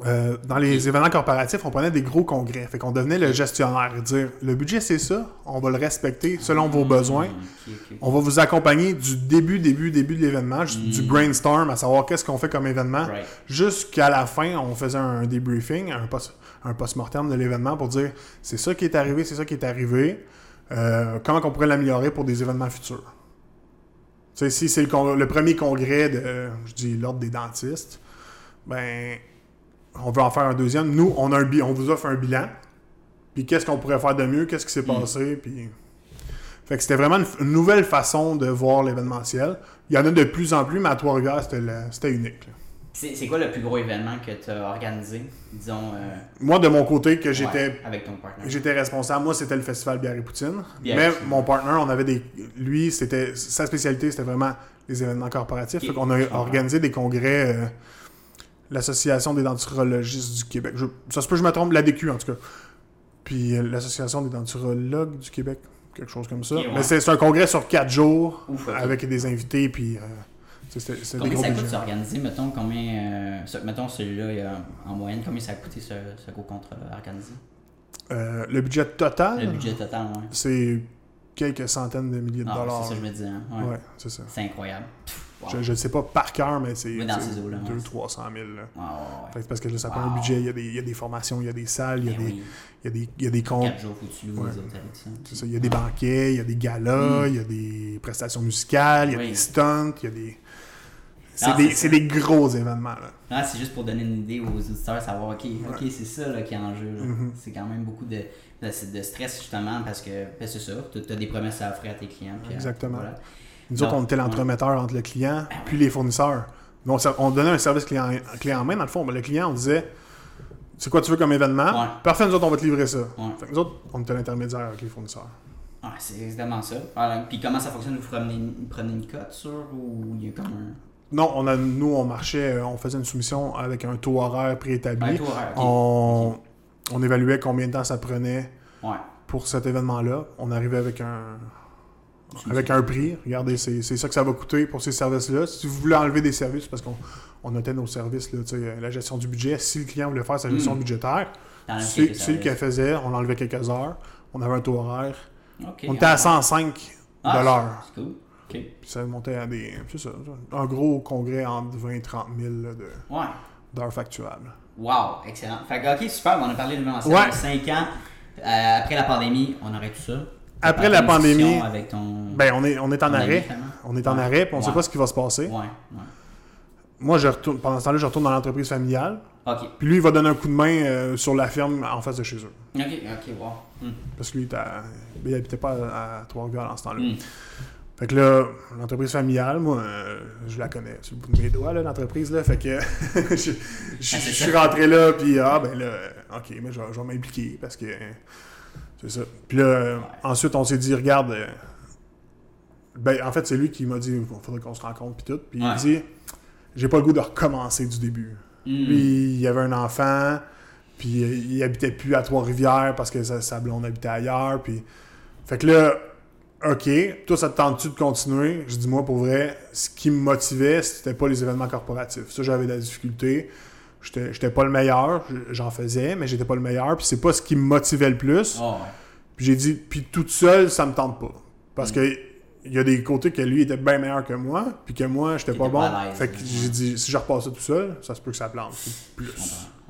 Euh, dans les événements corporatifs, on prenait des gros congrès. Fait qu'on devenait le gestionnaire. Dire le budget, c'est ça, on va le respecter selon vos besoins. Ok, ok. On va vous accompagner du début, début, début de l'événement, du Mm. brainstorm, à savoir qu'est-ce qu'on fait comme événement, Right. jusqu'à la fin, on faisait un post- un post-mortem de l'événement pour dire c'est ça qui est arrivé, c'est ça qui est arrivé, euh, comment on pourrait l'améliorer pour des événements futurs. Sais, si c'est le, premier congrès de, euh, je dis, l'ordre des dentistes, ben, on veut en faire un deuxième. Nous, on, a un on vous offre un bilan, puis qu'est-ce qu'on pourrait faire de mieux, qu'est-ce qui s'est Mm. passé, puis... Fait que c'était vraiment une, nouvelle façon de voir l'événementiel. Il y en a de plus en plus, mais à Trois-Rivières, c'était unique. là. C'est quoi le plus gros événement que tu as organisé, disons, euh, Moi, de mon côté, que j'étais ouais, partenaire? Responsable. Moi, c'était le festival Bière et Poutine. Bière et Mais Poutine. mon partner, on avait des. Lui, c'était. Sa spécialité, c'était vraiment les événements corporatifs. Fait qu'on a organisé des congrès. euh, L'Association des denturologistes du Québec. Je- ça se peut que je me trompe, l'ADQ en tout cas. Puis euh, l'Association des denturologues du Québec. Quelque chose comme ça. Ouais. Mais c'est un congrès sur quatre jours Ouf, avec des invités. Puis. Euh, des Combien ça coûte budgets. d'organiser, mettons, combien, euh, ce- mettons celui-là, en moyenne, combien ça a coûté ce, ce gros contrat organisé? Euh, le budget total, Le budget total, ouais. c'est quelques centaines de milliers de Ah, dollars. c'est ça que je me disais, hein. ouais. Ouais, c'est ça. C'est incroyable. Wow. Je, le sais pas par cœur, mais c'est Oui, dans c'est ces eaux-là, ouais. 200-300 000. là. Ouais, ouais, ouais. Fait que parce que là, ça prend Wow. un budget, il y, a des, il y a des formations, il y a des salles, il y a, Ben des, oui. il y a des, il y a des comptes. 4 jours, faut que tu loues Ouais. les hôtels et tout ça. C'est ça, il y a des banquets, il y a des galas, Mm. il y a des prestations musicales, il y a Oui. des stunts, il y a des. C'est Ah, des, des gros événements. Là. Ah, c'est juste pour donner une idée aux auditeurs, savoir, ok, ok, Ouais. c'est ça là, qui est en jeu. Mhm. C'est quand même beaucoup de, de, de stress justement parce que ben, c'est ça, tu as des promesses à offrir à tes clients. puis, Exactement. voilà. Nous autres, on était l'entremetteur entre le client puis les fournisseurs. Donc, ça- on donnait un service client, client en main, dans le fond. Ben, le client, on disait C'est quoi tu veux comme événement? Ouais. Parfait, nous autres, on va te livrer ça. Ouais. Fait que nous autres, on était l'intermédiaire avec les fournisseurs. Ah, c'est exactement ça. Puis comment ça fonctionne? Vous prenez, vous prenez une cote sur ou il y a comme un. Non, on a, nous, on marchait, euh, on faisait une soumission avec un taux horaire préétabli. Un taux horaire, on, on évaluait combien de temps ça prenait Ouais. pour cet événement-là. On arrivait avec un avec un prix. Regardez, c'est ça que ça va coûter pour ces services-là. Si vous voulez enlever des services, parce qu'on on notait nos services, là, tu sais, la gestion du budget, si le client voulait faire sa gestion Mm. budgétaire, c'est qu'elle services. faisait, on enlevait quelques heures, on avait un taux horaire. On était à ah, 105 ah, l'heure. C'est cool. Puis ça montait à des. C'est ça, un gros congrès entre 20 et 30 000 là, de- Ouais. d'heures facturables. Wow, excellent. Fait que, ok, super, on a parlé de l'événementiel. Ouais. 5 ans. Euh, après la pandémie, on aurait tout ça. Après la pandémie, Avec ton... Ben, on est, on est en ami, arrêt. On est en Ouais. arrêt, puis on ne sait pas ce qui va se passer. Ouais, ouais. Moi, je retourne, pendant ce temps-là, je retourne dans l'entreprise familiale. Ok. Puis lui, il va donner un coup de main euh, sur la ferme en face de chez eux. Ok, ok, wow. Hmm. Parce que lui, il, était à- il habitait pas à, à Trois-Rivières en ce temps-là. Hmm. Fait que là, l'entreprise familiale, moi, euh, je la connais sur le bout de mes doigts, là, l'entreprise, là. Fait que je, je- je c'est suis rentré là, puis ah, ben là, euh, OK, mais je, vais- je vais m'impliquer parce que euh, c'est ça. Puis là, euh, ensuite, on s'est dit, regarde, euh, ben, en fait, c'est lui qui m'a dit, il faudrait qu'on se rencontre, puis tout. Puis Ouais. il dit, j'ai pas le goût de recommencer du début. Hmm. Lui, il avait un enfant, puis euh, il habitait plus à Trois-Rivières parce que sa, sa blonde habitait ailleurs. Puis... Fait que là, OK, toi, ça te tente-tu de continuer? Je dis, moi, pour vrai, ce qui me motivait, c'était pas les événements corporatifs. Ça, j'avais de la difficulté. J'étais j'étais pas le meilleur, j'en faisais, mais j'étais pas le meilleur. Puis c'est pas ce qui me motivait le plus. Oh, ouais. Puis j'ai dit, puis toute seule, ça me tente pas. Parce Mm. que il y a des côtés que lui était bien meilleur que moi, puis que moi, j'étais pas bon. fait que j'ai dit, si je repasse ça tout seul, ça se peut que ça plante. Plus.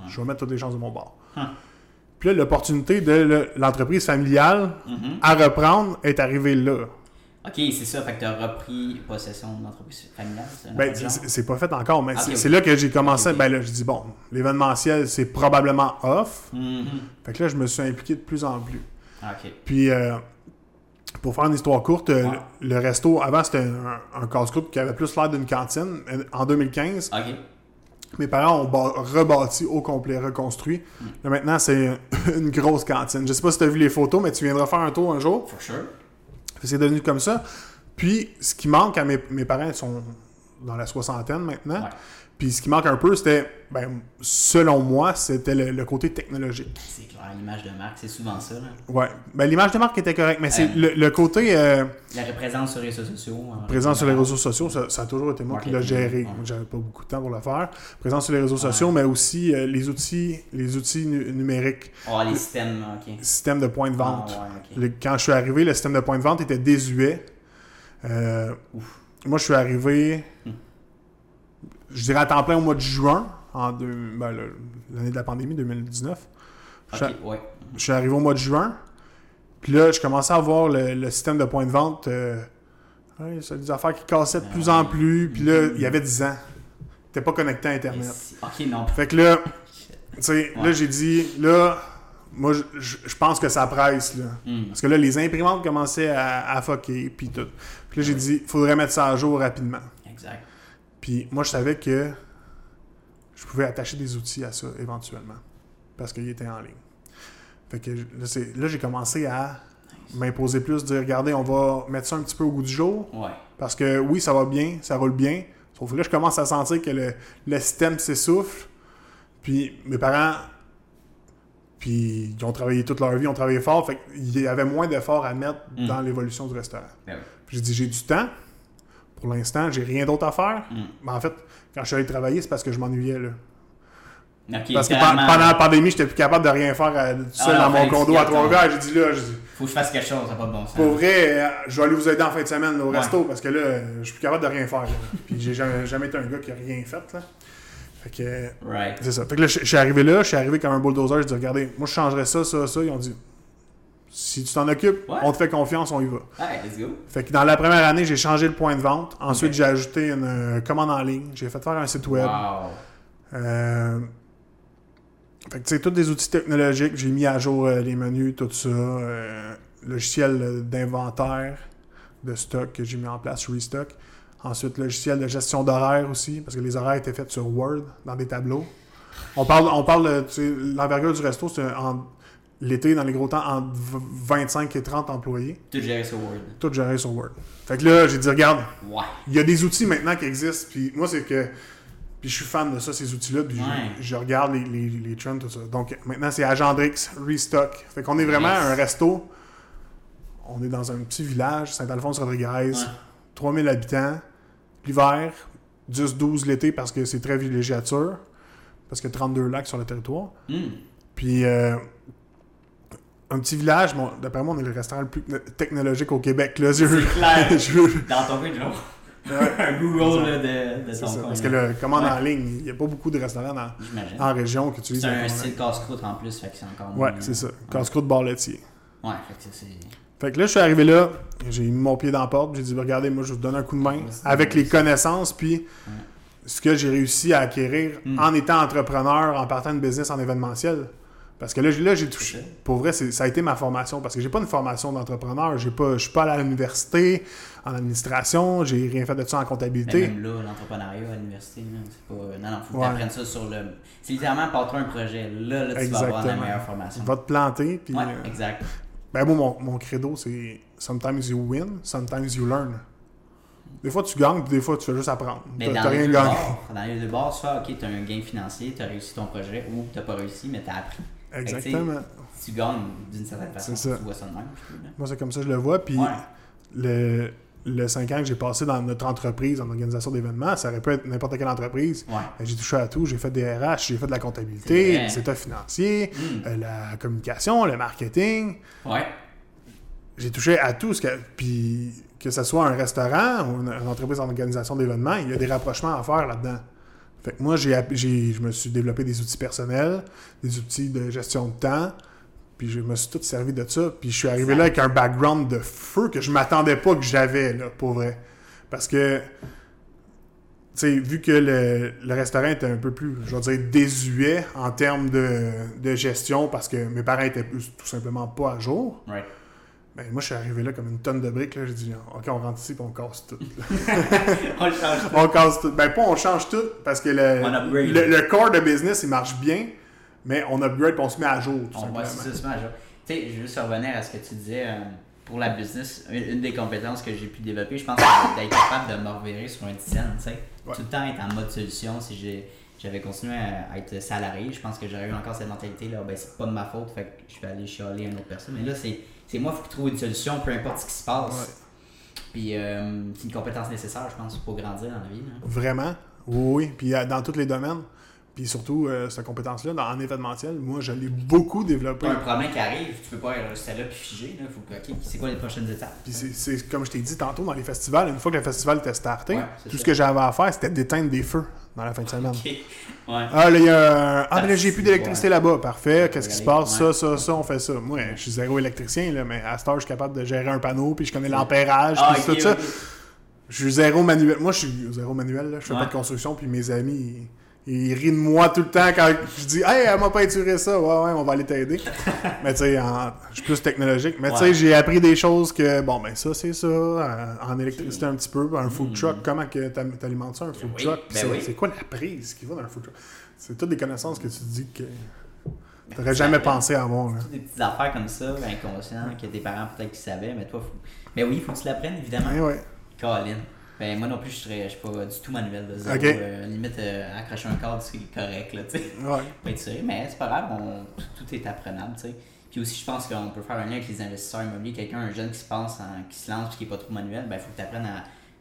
Je vais mettre toutes les chances de mon bord. Puis là, l'opportunité de le- l'entreprise familiale Mhm. à reprendre est arrivée là. Ok, c'est ça. Fait que t'as repris possession de l'entreprise familiale. Ben, c'est pas fait encore, mais Ah, c'est là que j'ai commencé. Ben là, je dis, bon, l'événementiel, c'est probablement off. Mhm. Fait que là, je me suis impliqué de plus en plus. Ah. Puis, euh, pour faire une histoire courte, euh, le, le resto, avant, c'était un, un casse-croûte qui avait plus l'air d'une cantine. En 2015, Ok. Mes parents ont rebâti au complet, reconstruit. Là, maintenant, c'est une grosse cantine. Je sais pas si tu as vu les photos, mais tu viendras faire un tour un jour. For sure. C'est devenu comme ça. Puis, ce qui manque à mes, mes parents, ils sont dans la soixantaine maintenant. Ouais. Puis, ce qui manque un peu, c'était, ben, selon moi, c'était le, le côté technologique. C'est clair, l'image de marque, c'est souvent ça. Là. Ouais. Ben, l'image de marque était correcte, mais c'est Ouais. le, le côté euh, La présence sur les réseaux sociaux. en présent sur les réseaux sociaux, ça, ça a toujours été moi qui l'ai géré. ouais. J'avais pas beaucoup de temps pour le faire. Présent sur les réseaux sociaux, mais aussi euh, les outils, les outils nu- numériques, Oh, les systèmes, ok. système de point de vente. Ah, ouais. Le- quand je suis arrivé, le système de point de vente était désuet. Euh, moi, je suis arrivé, Hmm. je dirais à temps plein au mois de juin, en deux- ben, l'année de la pandémie, 2019. Je, Ok, suis- ouais. je suis arrivé au mois de juin. Puis là, je commençais à voir le, le système de point de vente. Euh, ouais, c'est des affaires qui cassaient de plus en plus. Puis là, il y avait 10 ans. T'es pas connecté à Internet. Ok, non. Fait que là, tu sais, là, j'ai dit, là, Moi, je, je- je pense que ça presse, là. Hmm. Parce que là, les imprimantes commençaient à, à fucker, puis tout. Puis là, j'ai dit, faudrait mettre ça à jour rapidement. Exact. Puis moi, je savais que je pouvais attacher des outils à ça éventuellement. Parce qu'il était en ligne. Fait que là, c'est- là, j'ai commencé à m'imposer plus, dire regardez, on va mettre ça un petit peu au goût du jour. Ouais. Parce que oui, ça va bien, ça roule bien. Sauf que là, je commence à sentir que le, le système s'essouffle. Puis mes parents, puis ils ont travaillé toute leur vie, ils ont travaillé fort. Fait qu'il y avait moins d'efforts à mettre Mm. dans l'évolution du restaurant. Ben j'ai dit, j'ai du temps. Pour l'instant, j'ai rien d'autre à faire. Mm. Mais en fait, quand je suis allé travailler, c'est parce que je m'ennuyais. Là. Parce que pendant la pandémie, j'étais plus capable de rien faire à- tout seul Ah, dans mon condo à gardes Trois-Rivières. J'ai dit là, j'ai dit, Faut que je fasse quelque chose, ça pas de bon sens. pour vrai, euh, je vais aller vous aider en fin de semaine là, au Ouais. resto parce que là, euh, je suis plus capable de rien faire. là. Puis j'ai jamais, jamais été un gars qui a rien fait. Là. Fait que euh, Right. c'est ça. Fait que là, je je suis arrivé là, je suis arrivé comme un bulldozer. Je dis, regardez, moi je changerais ça, ça, ça. Ils ont dit, si tu t'en occupes, Ouais. on te fait confiance, on y va. Alright, let's go. Fait que dans la première année, j'ai changé le point de vente. Ensuite, j'ai ajouté une euh, commande en ligne. J'ai fait faire un site web. Wow. Euh, fait que tu sais, tous des outils technologiques, j'ai mis à jour euh, les menus, tout ça. euh, logiciel d'inventaire de stock que j'ai mis en place, Restock. Ensuite, logiciel de gestion d'horaire aussi, parce que les horaires étaient faits sur Word, dans des tableaux. On parle, on parle de, tu sais, l'envergure du resto, c'est en- l'été, dans les gros temps, entre v- 25 et 30 employés, Tout géré sur Word. tout géré sur Word. Fait que là, j'ai dit, regarde, Ouais. il y a des outils maintenant qui existent, puis moi, c'est que. Puis je suis fan de ça, ces outils-là, puis je- Ouais. je, regarde les, les, les trends, tout ça. Donc maintenant, c'est Agendrix, Restock. Fait qu'on est vraiment un resto. On est dans un petit village, Saint-Alphonse-Rodriguez, Ouais. 3000 habitants. L'hiver, 10-12 l'été parce que c'est très villégiature, parce qu'il y a 32 lacs sur le territoire. Hmm. Puis euh, un petit village, bon, d'après moi, on est le restaurant le plus technologique au Québec. Là, je, C'est clair. je- Dans ton Joe. Ouais. Un Google là, de, de ça, coin. parce que le commande Ouais. en ligne, il n'y a pas beaucoup de restaurants dans- en région qui utilisent C'est un style casse-croûte en plus, fait que c'est encore Ouais, c'est ça. Casse-croûte bar laitier. Ouais, fait que c'est-. Fait que là, je suis arrivé là, j'ai mis mon pied dans la porte, j'ai dit, regardez, moi, je vous donne un coup de main avec les connaissances, puis ce que j'ai réussi à acquérir Mm. en étant entrepreneur, en partant de business en événementiel. Parce que là, j'ai- là j'ai touché. Pour vrai, ça a été ma formation. Parce que j'ai pas une formation d'entrepreneur. Je suis pas allé à l'université en administration. J'ai rien fait de ça en Mais comptabilité. même là, l'entrepreneuriat à l'université, c'est pas. Non, non, faut que Ouais. tu apprennes ça sur le. C'est littéralement patron un projet. Là, là, tu vas avoir la meilleure formation. Tu vas te planter. Puis, Ouais, euh, exact. ben moi, mon, mon credo, c'est sometimes you win, sometimes you learn. Des fois, tu gagnes, puis des fois, tu fais juste apprendre. Mais T'as dans les, rien gagné. bords, dans les deux bords, soit, ok, t'as un gain financier, t'as réussi ton projet, ou t'as pas réussi, mais t'as appris. Exactement. Tu gagnes d'une certaine façon. C'est ça. Tu vois ça de même. Moi, c'est comme ça que je le vois. Puis Ouais. le, le 5 ans que j'ai passé dans notre entreprise, en organisation d'événements, ça aurait pu être n'importe quelle entreprise. Ouais. Ben, J'ai touché à tout. J'ai fait des RH, j'ai fait de la comptabilité, des états financiers, Hmm. euh, la communication, le marketing. Ouais. J'ai touché à tout. Ce que, puis que ce soit un restaurant ou une, une entreprise en organisation d'événements, il y a des rapprochements à faire là-dedans. Fait que moi, j'ai, je me suis développé des outils personnels, des outils de gestion de temps, puis je me suis tout servi de ça. Puis je suis arrivé là avec un background de feu que je m'attendais pas que j'avais, là, pour vrai. Parce que, tu sais, vu que le, le restaurant était un peu plus, je dire, désuet en termes de, de gestion, parce que mes parents étaient tout simplement pas à jour. Ben, moi, je suis arrivé là comme une tonne de briques. là. J'ai dit, OK, on rentre ici et on casse tout. On le change. on casse tout. Ben, pas on change tout parce que le, le, le core de business, il marche bien, mais on upgrade et on se met à jour, tout On va ça, c'est mal, genre. Tu sais, je veux juste revenir à ce que tu disais euh, pour la business. Une, une des compétences que j'ai pu développer, je pense, c'est d'être capable de me revirer sur un dizaine, tu sais. Ouais. Tout le temps être en mode solution. Si j'ai- j'avais continué à être salarié, je pense que j'aurais eu encore cette mentalité-là. Ben, c'est pas de ma faute, fait que je vais aller chialer à une autre personne. Mais là, c'est c'est moi, il faut que je trouve une solution, peu importe ce qui se passe. Puis euh, c'est une compétence nécessaire, je pense, pour grandir dans la vie. là. Vraiment? Oui, oui. Puis euh, dans tous les domaines. Puis surtout, euh, cette compétence-là, en événementiel, moi, je l'ai beaucoup développée. Un problème qui arrive, tu peux pas rester là puis figé. Là. Faut que, c'est quoi les prochaines étapes? Puis c'est- c'est comme je t'ai dit tantôt dans les festivals, une fois que le festival était starté, Ouais, tout ça. ce que j'avais à faire, c'était d'éteindre des feux dans la fin de semaine. Ouais. Ah, là, il y a un... Ah, mais là, j'ai plus Parti, d'électricité ouais. là-bas. Parfait. Qu'est-ce qui se passe? ouais. Ça, ça, ça, on fait ça. Moi, je suis zéro électricien, là, mais à cette heure, je suis capable de gérer un panneau, puis je connais l'ampérage, Ah, puis tout ça. Je suis zéro manuel. Moi, je suis zéro manuel, là. Je fais pas de construction, puis mes amis, ils, il rit de moi tout le temps quand je dis Hey, elle m'a peinturé ça. Ouais, ouais, on va aller t'aider. mais tu sais, en- je suis plus technologique. Mais tu sais, j'ai appris des choses que, bon, ben ça, c'est ça. euh, En électricité, un petit peu. Un food truck, comment que t'alimentes ça, un food Hmm. oui, truck? Ben c'est oui. c'est quoi la prise qui va dans un food truck? C'est toutes des connaissances que tu dis que Ben, t'aurais jamais pensé avoir. là. Toutes des petites affaires comme ça, inconscients, que tes parents peut-être qu'ils savaient, mais toi, faut... Mais oui, il faut que tu l'apprennes, évidemment. Ouais, ouais. Colin. Ben, moi non plus, je serais- je suis pas du tout manuel de zéro. Euh, limite, euh, accrocher un cadre, c'est correct, là, tu sais. Ouais. Pas être sûr, mais c'est pas grave, on- tout, tout est apprenable, tu sais. Puis aussi, je pense qu'on peut faire un lien avec les investisseurs immobiliers. Quelqu'un, un jeune qui se pense, en- qui se lance puis qui est pas trop manuel, ben, il faut que tu apprennes à,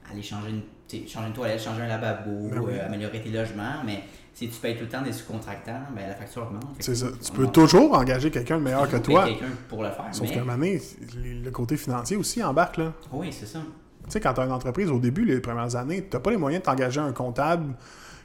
à aller changer une, changer une toilette, changer un lavabo, Ben oui. euh, améliorer tes logements. Mais si tu payes tout le temps des sous-contractants, ben, la facture augmente. C'est ça. Tu peux toujours engager quelqu'un de meilleur que toi. quelqu'un pour le faire. Sauf mais... qu'à un moment donné, le côté financier aussi embarque. Là. Oui, c'est ça. Tu sais, quand tu as une entreprise, au début, les premières années, tu n'as pas les moyens de t'engager un comptable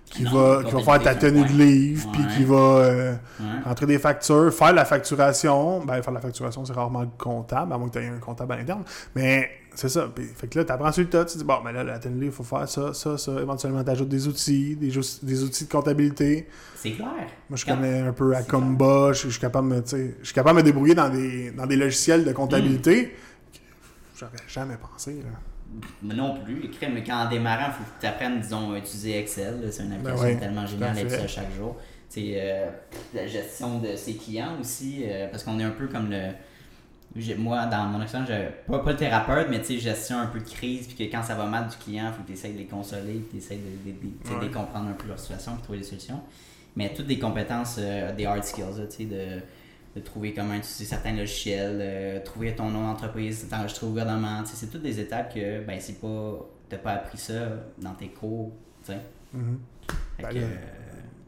qui, Non, va, qui va faire ta tenue de livre, puis qui va euh, Ouais. rentrer des factures, faire la facturation. Ben, faire la facturation, c'est rarement le comptable, à moins que tu aies un comptable à l'interne. Mais c'est ça. Puis, fait que là, tu apprends sur le tas, tu dis, bon, ben là, la tenue de livre, il faut faire ça, ça, ça. Éventuellement, tu ajoutes des outils, des, des outils de comptabilité. C'est clair. Moi, je Quand- connais un peu Acomba, je, je suis capable de je suis capable de me débrouiller dans des, dans des logiciels de comptabilité. J'aurais jamais pensé, là. Moi non plus. Écrit, mais quand en démarrant, il faut que tu apprennes, disons, à utiliser Excel. C'est une application ouais, tellement géniale à ça chaque jour. C'est euh, la gestion de ses clients aussi, euh, parce qu'on est un peu comme le. Moi, dans mon expérience, pas, pas le thérapeute, mais tu sais, gestion un peu de crise, puis que quand ça va mal du client, il faut que tu essaies de les consoler, tu essaies de, de- comprendre un peu leur situation, puis trouver des solutions. Mais toutes des compétences, euh, des hard skills, tu sais, de, de trouver comment utiliser certains logiciels, euh, trouver ton nom d'entreprise, t'enregistrer au gouvernement, c'est toutes des étapes que, ben, c'est pas, t'as pas appris ça dans tes cours, tu sais. Mhm. Ben euh,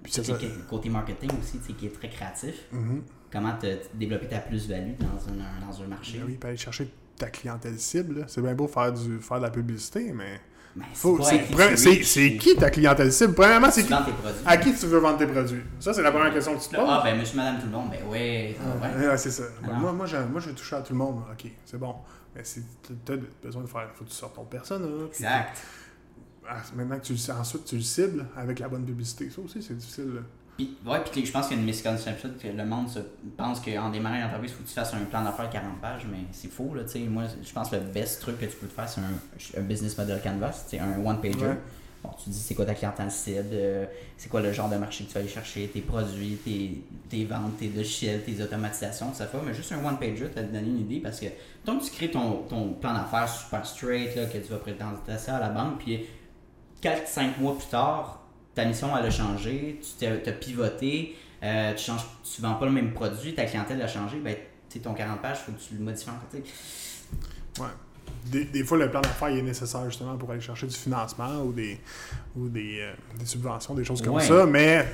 c'est ça. que- côté marketing aussi, qui est très créatif, Mhm. comment te, développer ta plus-value dans un, dans un marché? Ben oui, puis aller chercher ta clientèle cible. C'est bien beau faire, du, faire de la publicité, mais c'est, qui ta clientèle cible? Premièrement, c'est qui, à qui tu veux vendre tes produits? Ça, c'est la première question que tu te poses. Ah, ben, monsieur, madame, tout le monde, ben ouais, bien. Ouais, c'est ça. Ben, Ah. moi, moi, je, moi, je veux toucher à tout le monde. Ok, c'est bon. Mais si tu as besoin de faire, faut que tu sortes ton persona. Exact. Ah, maintenant que tu le sais, ensuite tu le cibles avec la bonne publicité. Ça aussi, c'est difficile. Puis, ouais, puis je pense qu'il y a une misconception que le monde se pense qu'en démarrant une entreprise, il faut que tu fasses un plan d'affaires de 40 pages, mais c'est faux, là, tu sais. Moi, je pense que le best truc que tu peux te faire, c'est un, un business model canvas, c'est un one-pager. Ouais. Bon, tu dis c'est quoi ta clientèle cible, euh, c'est quoi le genre de marché que tu vas aller chercher, tes produits, tes, tes ventes, tes logiciels, tes automatisations, tout ça fait. Mais juste un one-pager, tu te donner une idée parce que tant que tu crées ton, ton plan d'affaires super straight, là, que tu vas présenter ça à la banque, puis 4-5 mois plus tard, ta mission elle a changé, tu t'as pivoté, euh, tu changes, tu vends pas le même produit, ta clientèle a changé, ben ton 40 pages, il faut que tu le modifies tu sais. Ouais. Des, des fois, le plan d'affaires est nécessaire justement pour aller chercher du financement ou des, ou des, euh, des subventions, des choses comme Ouais. ça. Mais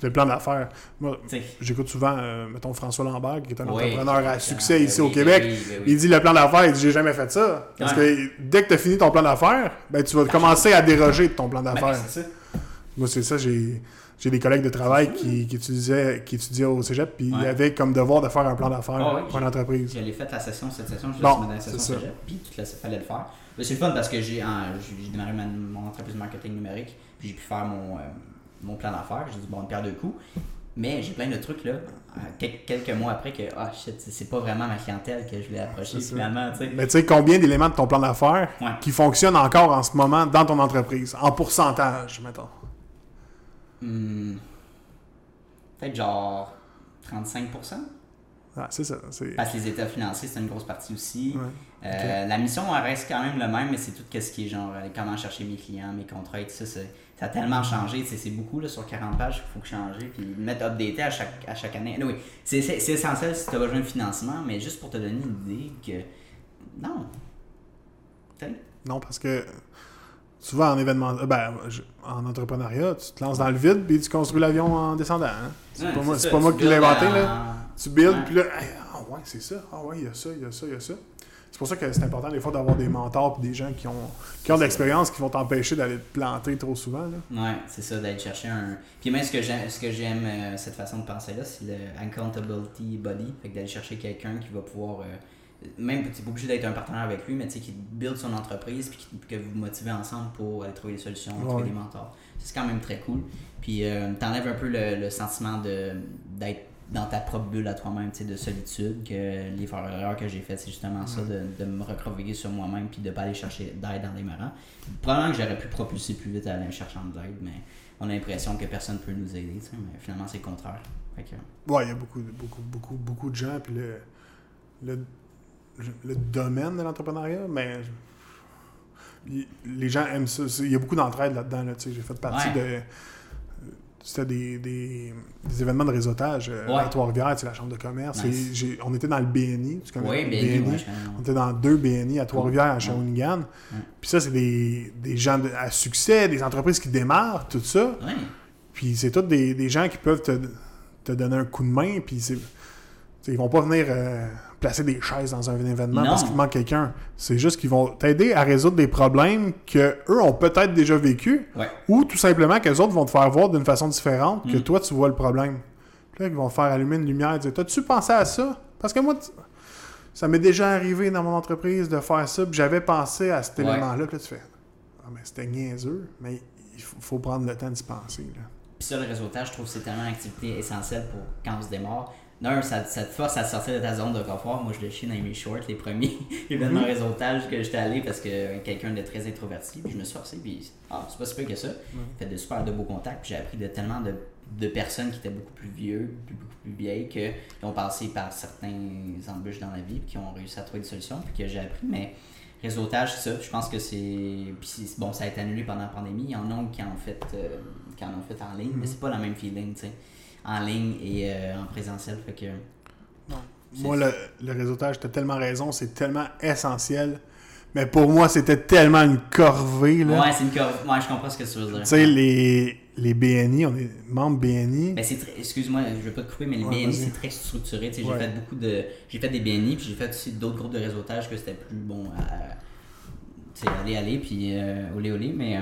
le plan d'affaires, moi, j'écoute souvent, euh, mettons, François Lambert, qui est un entrepreneur à succès Ben ici oui, au ben Québec. oui, ben oui. Il dit le plan d'affaires, il dit j'ai jamais fait ça. Parce Ouais. que dès que tu as fini ton plan d'affaires, ben, tu vas commencer à déroger de ton plan Ben, d'affaires. Moi, c'est ça, j'ai. J'ai des collègues de travail qui, qui, utilisaient, qui étudiaient au cégep, puis ils Ouais. avaient comme devoir de faire un plan d'affaires Ah pour une entreprise. J'allais fait la session, cette session, juste Bon, la session cégep, puis il fallait le faire. Mais c'est le fun parce que j'ai démarré ma- mon entreprise de marketing numérique, puis j'ai pu faire mon, euh, mon plan d'affaires. J'ai dit, bon, une paire de coups. Mais j'ai plein de trucs là, euh, quel- quelques mois après, que ah shit, c'est- pas vraiment ma clientèle que je voulais approcher finalement, tu sais. Mais tu sais, combien d'éléments de ton plan d'affaires Ouais. qui fonctionnent encore en ce moment dans ton entreprise, en pourcentage, mettons? Hmm. Peut-être genre 35%. Ah, c'est ça. C'est... Parce que les états financiers, c'est une grosse partie aussi. Ouais. Euh, La mission, elle reste quand même le même, mais c'est tout ce qui est genre euh, comment chercher mes clients, mes contrats et tout ça. c'est- Ça a tellement changé. C'est beaucoup là, sur 40 pages qu'il faut que changer. Puis mettre updaté à chaque, à chaque année. c'est c'est- c'est essentiel si tu as besoin de financement, mais juste pour te donner une idée que. Non. Non, parce que souvent en événement, euh, ben, je- en entrepreneuriat, tu te lances dans le vide puis tu construis l'avion en descendant. hein. C'est Ouais, pas moi, ça, c'est pas moi tu qui l'ai inventé. en- Là. Tu builds, Ouais. puis là, hey, ah ouais, c'est ça. Ah ouais, il y a ça, il y a ça, il y a ça. C'est pour ça que c'est important des fois d'avoir des mentors et des gens qui ont, qui ont de l'expérience qui vont t'empêcher d'aller te planter trop souvent. Là. Ouais, c'est ça, d'aller chercher un. Puis même ce que j'aime, ce que j'aime euh, cette façon de penser là, c'est le accountability body, fait que d'aller chercher quelqu'un qui va pouvoir euh, même, tu pas obligé d'être un partenaire avec lui, mais tu sais, qui build son entreprise, puis que vous vous motivez ensemble pour aller trouver des solutions, trouver Ouais. des mentors. C'est quand même très cool. Puis euh, t'enlèves un peu le, le sentiment de d'être dans ta propre bulle à toi-même, tu sais, de solitude, que les erreurs que j'ai faites, c'est justement ça, de, de me recroqueviller sur moi-même, puis de pas aller chercher d'aide en démarrant. Probablement que j'aurais pu propulser plus vite à aller chercher de l'aide, mais on a l'impression que personne peut nous aider, tu sais, mais finalement c'est le contraire. Que, Ouais, il y a beaucoup, beaucoup, beaucoup, beaucoup de gens, puis le, le, le domaine de l'entrepreneuriat, mais les gens aiment ça. Il y a beaucoup d'entraide là-dedans. Là, tu sais. J'ai fait partie Ouais. de. C'était des, des, des événements de réseautage euh, Ouais. à Trois-Rivières, c'est la chambre de commerce. Nice. Et j'ai- on était dans le BNI. Tu connais oui, BNI? ouais. On était dans deux BNI à Trois-Rivières, à Shawinigan. Ouais. Puis ça, c'est des, des gens de- à succès, des entreprises qui démarrent, tout ça. Puis c'est tous des, des gens qui peuvent te, te donner un coup de main. Puis c'est, t'sais, ils vont pas venir euh, placer des chaises dans un événement Non. parce qu'il manque quelqu'un. C'est juste qu'ils vont t'aider à résoudre des problèmes que eux ont peut-être déjà vécu Ouais. ou tout simplement que les autres vont te faire voir d'une façon différente que Mm. toi tu vois le problème. Puis là, ils vont te faire allumer une lumière et dire T'as-tu pensé à ça? Parce que moi, ça m'est déjà arrivé dans mon entreprise de faire ça, puis j'avais pensé à cet Ouais. élément-là. Puis là, tu fais Ah, mais c'était niaiseux, mais il faut, faut prendre le temps d'y penser. Là. Puis ça, le réseautage, je trouve que c'est tellement une activité essentielle pour quand on se démarre. D'un, ça, ça te force à sortir de ta zone de confort. Moi, je le chie dans mes shorts, les premiers événements Mhm. réseautage que j'étais allé parce que quelqu'un de très introverti. Puis je me suis forcé, puis ah, c'est pas si peu que ça. Fait de super de beaux contacts. Puis j'ai appris de tellement de, de personnes qui étaient beaucoup plus vieux, plus- beaucoup plus vieilles, que, qui ont passé par certains embûches dans la vie, puis qui ont réussi à trouver des solutions, puis que j'ai appris. Mais réseautage, c'est ça. Je pense que c'est. Puis bon, ça a été annulé pendant la pandémie. Il y en a qui en ont fait, euh, qui en ont fait en ligne, mais c'est pas le même feeling, tu sais. En ligne et euh, en présentiel. Fait que. Moi, le, le réseautage, t'as tellement raison, c'est tellement essentiel. Mais pour moi, c'était tellement une corvée. Là. Ouais, c'est une cor- Ouais, je comprends ce que tu veux dire. Tu sais, les, les BNI, on est membre BNI. Mais c'est très- excuse-moi, je vais pas te couper, mais les Ouais, BNI c'est très structuré. Tu sais, Ouais. J'ai fait beaucoup de. J'ai fait des BNI, puis j'ai fait aussi d'autres groupes de réseautage que c'était plus bon à. Tu sais, aller, aller, puis euh, olé, olé, mais euh,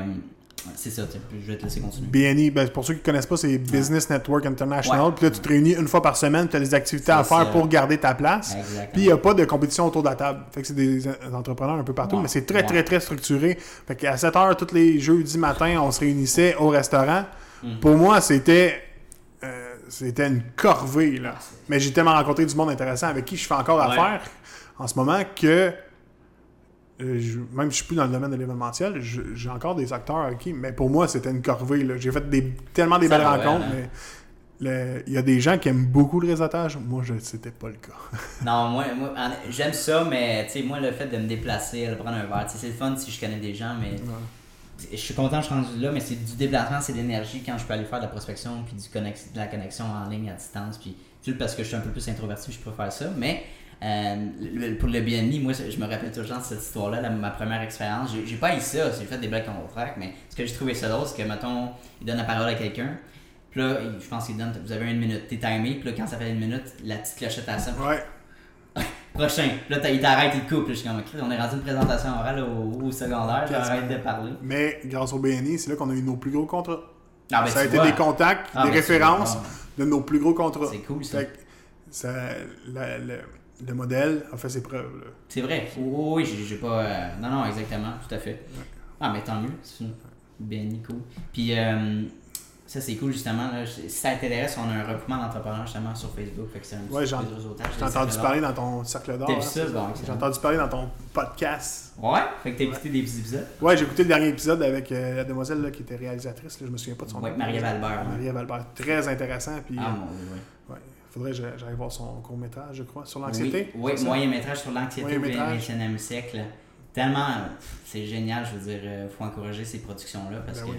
c'est ça, je vais te laisser continuer. BNI, ben, pour ceux qui ne connaissent pas, c'est Business Network International. Ouais. Puis là, tu te réunis une fois par semaine, tu as des activités à faire ça. pour garder ta place. Exactement. Puis il n'y a pas de compétition autour de la table. Fait que c'est des euh, entrepreneurs un peu partout, Ouais. mais c'est très, très, très structuré. Fait qu'à 7 heures, tous les jeudis matin, on se réunissait au restaurant. Mhm. Pour moi, c'était. euh, c'était une corvée, là. Mais j'ai tellement rencontré du monde intéressant avec qui je fais encore affaire en ce moment que. Euh, je- même si je suis plus dans le domaine de l'événementiel, j'ai encore des acteurs qui. Mais pour moi, c'était une corvée. J'ai fait des, tellement des Ça belles rencontres, hein. mais il y a des gens qui aiment beaucoup le réseautage. Moi, je c'était pas le cas. Non, moi, moi j'aime ça, mais tu sais, moi, le fait de me déplacer, aller prendre un verre, c'est le fun si je connais des gens, mais je suis content que je suis rendu là, mais c'est du déplacement, c'est de l'énergie quand je peux aller faire de la prospection, puis du de la connexion en ligne à distance, puis juste parce que je suis un peu plus introverti, je préfère ça, mais euh, le- pour le BNI, moi, je me rappelle toujours de cette histoire-là, ma première expérience, j'ai pas eu ça, j'ai fait des blagues contre track, mais ce que j'ai trouvé ça drôle, c'est que, mettons, il donne la parole à quelqu'un, puis là, je pense qu'il donne, vous avez une minute, t'es timé, puis là, quand ça fait une minute, la petite clochette à ça, Ouais. prochain. Là, t'as- il t'arrête, il te coupe. Là, je suis comme, on est rendu une présentation orale au, au secondaire, j'arrête de parler. Mais grâce au BNI, c'est là qu'on a eu nos plus gros contrats. Ah, ben, ça a été vois. des contacts, Ah, des ben, références de nos plus gros contrats. C'est cool, ça. Ça, la- le, le modèle a fait ses preuves. là. C'est vrai. Oui, oui, oui, j'ai- j'ai pas. euh, Non, non, exactement, tout à fait. Ah, mais tant mieux. C'est une béni, cool. Puis, euh, ça, c'est cool, justement. Là, si ça t'intéresse, on a un regroupement d'entrepreneurs, justement, sur Facebook. Fait que c'est un Ouais, peu j'en- réseautage. J'ai entendu parler dans ton cercle d'or. T'as vu hein, ça? Bon, J'ai entendu parler dans ton podcast. Ouais, fait que t'as écouté des petits épisodes? Ouais, j'ai écouté le dernier épisode avec euh, la demoiselle là, qui était réalisatrice. Là, je me souviens pas de son Ouais, nom. Marie-Ève Albert, ouais. Marie-Ève Albert. Très intéressant. Puis, Ah, mon Dieu, ouais. Faudrait que j'a- j'aille voir son court-métrage, je crois, sur l'anxiété. Oui, moyen métrage sur l'anxiété au métrage. 21e siècle. Tellement, c'est génial, je veux dire, euh, faut encourager ces productions-là parce Ben que oui.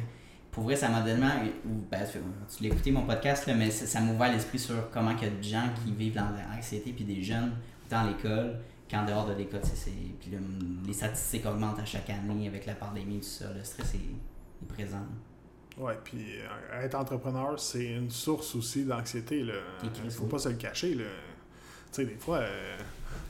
pour vrai, ça m'a tellement. ou, Ben, tu l'as écouté mon podcast, là, mais ça m'a ouvert l'esprit sur comment il y a de gens qui vivent dans l'anxiété, puis des jeunes, à l'école qu'en dehors de l'école. c'est- Puis les statistiques augmentent à chaque année avec la pandémie, tout ça. Le stress est, est présent. Ouais, puis euh, être entrepreneur, c'est une source aussi d'anxiété. Et Il faut oui. pas se le cacher. là. Tu sais, des fois, euh,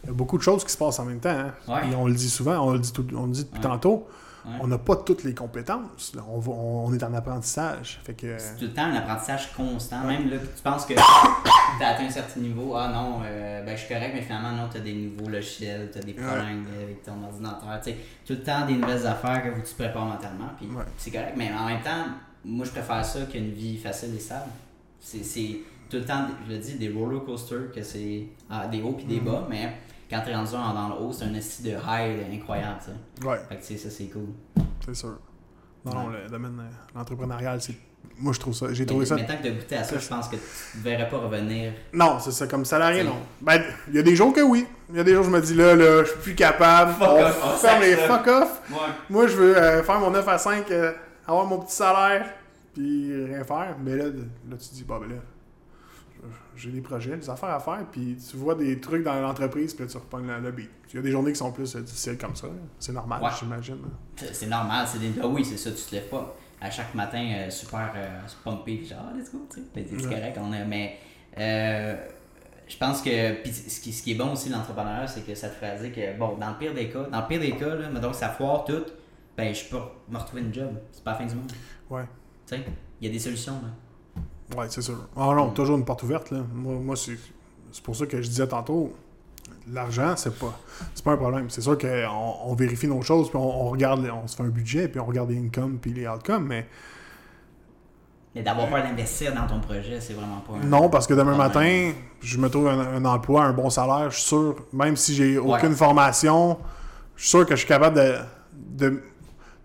il y a beaucoup de choses qui se passent en même temps. hein. Ouais. Puis on le dit souvent, on le dit, tout- on le dit depuis Ouais. tantôt. Ouais. on n'a pas toutes les compétences. On, va- on est en apprentissage. Fait que, C'est tout le temps un apprentissage constant. Même là, tu penses que tu as atteint un certain niveau, ah non, euh, ben, je suis correct, mais finalement, non, tu as des nouveaux logiciels, tu as des problèmes avec ton ordinateur. Tu sais, tout le temps des nouvelles affaires que faut tu prépares mentalement. Puis c'est correct, mais en même temps, moi, je préfère ça qu'une vie facile et stable. C'est tout le temps, je le dis, des roller coasters, que c'est ah, des hauts puis des bas, mais quand tu es rendu en- dans le haut, c'est un esti de high incroyable. ouais, Fait que tu sais, ça, c'est cool. c'est sûr. Non, non, le domaine euh, l'entrepreneurial, c'est. Moi, je trouve ça. J'ai Mais, trouvé ça. mais tant que tu goûté à ça, je pense que tu ne verrais pas revenir. Non, c'est ça, comme salarié, non. Ben, il y a des jours que oui. Il y a des jours, je me dis là, là, je suis plus capable. Fuck on off, ferme les fuck off. Ouais. Moi, je veux euh, faire mon 9 à 5, euh, avoir mon petit salaire, puis rien faire. Mais là, là tu te dis, bah ben là, j'ai des projets, des affaires à faire, puis tu vois des trucs dans l'entreprise, puis là, tu repognes le, le beat. Il y a des journées qui sont plus euh, difficiles comme ça. C'est normal, Ouais. j'imagine. C'est c'est normal, c'est des. Ah oui, c'est ça, tu te lèves pas. À chaque matin, euh, super euh, pumpé, genre, Ah, let's go, tu sais. Ben, C'est Ouais. correct, on a. Mais euh, je pense que. Ce qui, ce qui est bon aussi l'entrepreneuriat, c'est que ça te fait dire que, bon, dans le pire des cas, dans le pire des cas, là, mettons que ça foire tout, ben, je peux me retrouver une job. C'est pas la fin du monde. Ouais. Tu sais, il y a des solutions, là. Ouais, c'est sûr. Ah non, toujours une porte ouverte, là. Moi, moi c'est c'est pour ça que je disais tantôt, l'argent, c'est pas c'est pas un problème. C'est sûr qu'on on vérifie nos choses, puis on, on regarde, on se fait un budget, puis on regarde les incomes, puis les outcomes, mais Mais d'avoir peur d'investir dans ton projet, c'est vraiment pas un. non, parce que demain matin, je me trouve un, un emploi, un bon salaire, je suis sûr, même si j'ai aucune Ouais. formation, je suis sûr que je suis capable de, de,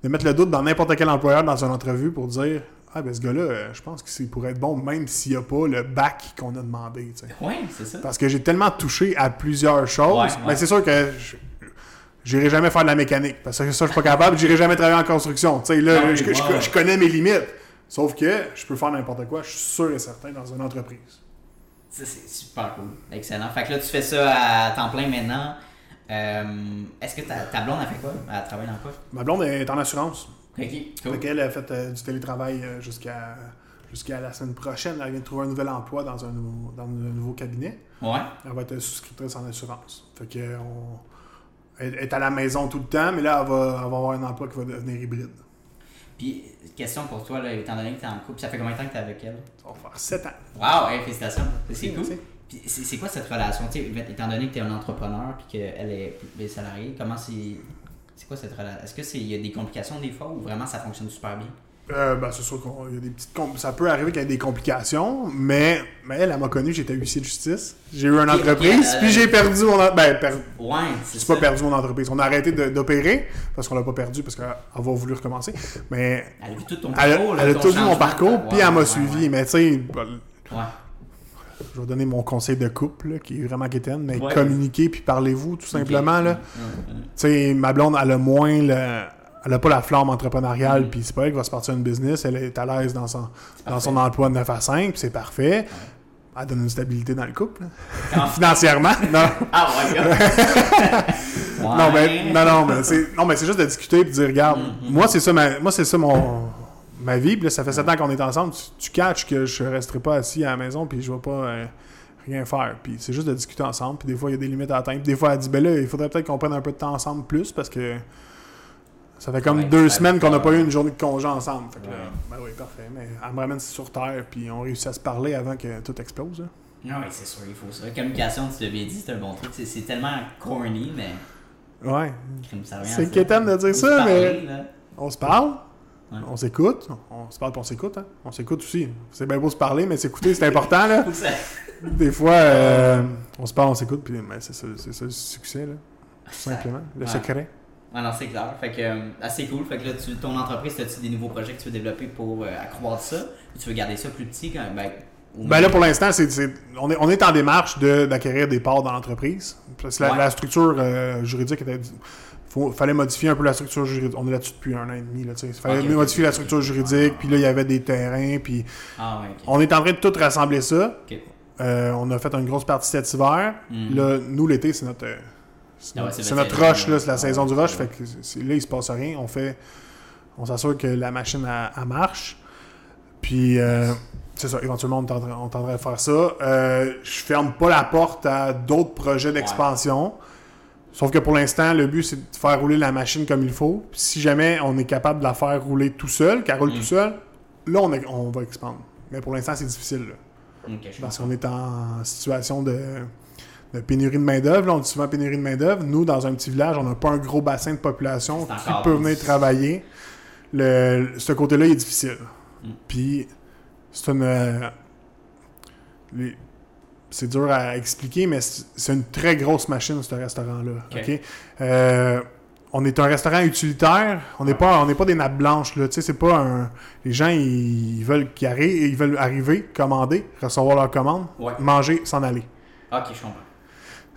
de mettre le doute dans n'importe quel employeur dans une entrevue pour dire Ah, ben ce gars-là, euh, je pense que c'est pour être bon, même s'il n'y a pas le bac qu'on a demandé. Ouais, c'est ça. Parce que j'ai tellement touché à plusieurs choses. Ouais, Mais ouais. c'est sûr que je- j'irai jamais faire de la mécanique. Parce que ça, je suis pas capable. J'irai jamais travailler en construction. Tu sais, là, je, je- connais mes limites. Sauf que je peux faire n'importe quoi, je suis sûr et certain, dans une entreprise. Ça, c'est super cool. Excellent. Fait que là, tu fais ça à temps plein maintenant. Euh, Est-ce que ta, ta blonde a fait quoi? Elle travaille dans quoi? Ma blonde est en assurance. Ok, cool. Fait qu'elle a fait euh, du télétravail euh, jusqu'à jusqu'à la semaine prochaine. Elle vient de trouver un nouvel emploi dans un nouveau, dans un nouveau cabinet. Ouais. Elle va être souscriptrice en assurance. Fait que on, elle est à la maison tout le temps, mais là, elle va, elle va avoir un emploi qui va devenir hybride. Puis, question pour toi, là, étant donné que t'es en couple, ça fait combien de temps que t'es avec elle? Ça va faire 7 ans. Wow, hey, félicitations. C'est cool. Merci. Puis, c'est c'est quoi cette relation? Tu sais, étant donné que t'es un entrepreneur puis qu'elle est les salariés, comment c'est. C'est quoi cette relation? Est-ce que c'est il y a des complications des fois ou vraiment ça fonctionne super bien? Euh, ben, c'est sûr qu'il y a des petites ça peut arriver qu'il y ait des complications, mais, mais elle, elle m'a connu, j'étais huissier de justice. J'ai eu une entreprise, euh, puis j'ai perdu mon en- ben, per- Ouais, c'est pas perdu mon entreprise. On a arrêté d'opérer parce qu'on l'a pas perdu parce qu'elle elle va voulu recommencer. Mais Elle a vu tout ton elle, parcours. là, elle a tout vu mon parcours, Ouais, puis elle m'a ouais, suivi. Mais tu sais, ben, Ouais. Je vais donner mon conseil de couple, là, qui est vraiment quétaine, mais Ouais. communiquez puis parlez-vous tout simplement. Là. Tu sais, ma blonde, elle a moins le. Elle a pas la flamme entrepreneuriale, Mm. puis c'est pas elle qui va se partir une business. Elle est à l'aise dans son, dans son emploi de 9 à 5, puis c'est parfait. Elle donne une stabilité dans le couple. Quand- Financièrement, non. Ah ouais. Non, mais, non, non, mais c'est, non, mais c'est juste de discuter et de dire, regarde, Mhm. moi, c'est ça, ma, moi, c'est ça mon, ma vie. Puis là, ça fait 7 ans qu'on est ensemble. Tu, tu catches que je resterai pas assis à la maison puis je vais pas euh, rien faire. Puis c'est juste de discuter ensemble. Puis des fois, il y a des limites à atteindre. Puis des fois, elle dit, ben là, il faudrait peut-être qu'on prenne un peu de temps ensemble plus parce que ça fait comme Ouais, deux semaines qu'on n'a pas eu une journée de congé ensemble. Fait que là, Ouais. ben oui, parfait. Mais elle me ramène sur terre puis on réussit à se parler avant que tout explose. là. Non, oui, c'est sûr, il faut ça. Communication, tu l'as bien dit, c'est un bon truc. C'est- tellement corny, mais Ouais. C'est quétaine de dire ça, mais- là. On se parle, Ouais. on s'écoute, on se parle puis on s'écoute, hein. On s'écoute aussi. C'est bien beau se parler, mais s'écouter, c'est important, là. Des fois, euh, on se parle, on s'écoute, puis c'est ça, c'est ça le succès, là. Tout simplement. Le Ouais. secret. Ah non, c'est clair. Fait que, euh, assez cool. Fait que là, tu, ton entreprise, as-tu des nouveaux projets que tu veux développer pour euh, accroître ça? Ou tu veux garder ça plus petit quand ben, Ben là, pour l'instant, c'est, c'est- on, est, on est en démarche de, d'acquérir des parts dans l'entreprise. Parce que la, Ouais. la structure euh, juridique était. Il fallait modifier un peu la structure juridique. On est là-dessus depuis un an et demi. Il fallait modifier la structure juridique, puis là, il y avait des terrains, puis Ah ouais, on est en train de tout rassembler ça. Euh, on a fait une grosse partie cet hiver. Mhm. Là, nous, l'été, c'est notre, euh, c'est Ah ouais, notre, c'est notre rush, là, c'est la Ah saison du rush. Fait que c'est- là, il se passe rien. On fait, on s'assure que la machine elle marche. Puis, euh, c'est ça. Éventuellement, on tendrait, on tendrait à faire ça. Je ferme pas la porte à d'autres projets d'expansion. Sauf que pour l'instant, le but, c'est de faire rouler la machine comme il faut. Puis si jamais on est capable de la faire rouler tout seul, qu'elle roule Mm. tout seul, là, on, est- on va expandre. Mais pour l'instant, c'est difficile. là. Parce qu'on est en situation de, de pénurie de main-d'œuvre. Là, on dit souvent pénurie de main-d'œuvre. Nous, dans un petit village, on n'a pas un gros bassin de population qui peut venir travailler. Le, ce côté-là, il est difficile. Mm. Puis, c'est une. euh, les- c'est dur à expliquer, mais c'est une très grosse machine, ce restaurant-là. Euh, on est un restaurant utilitaire. On n'est pas, on n'est pas des nappes blanches. Là. Tu sais, c'est pas un. Les gens, ils veulent qu'ils arrivent, ils veulent arriver, commander, recevoir leur commande, Ouais. manger, s'en aller. Ok, je comprends.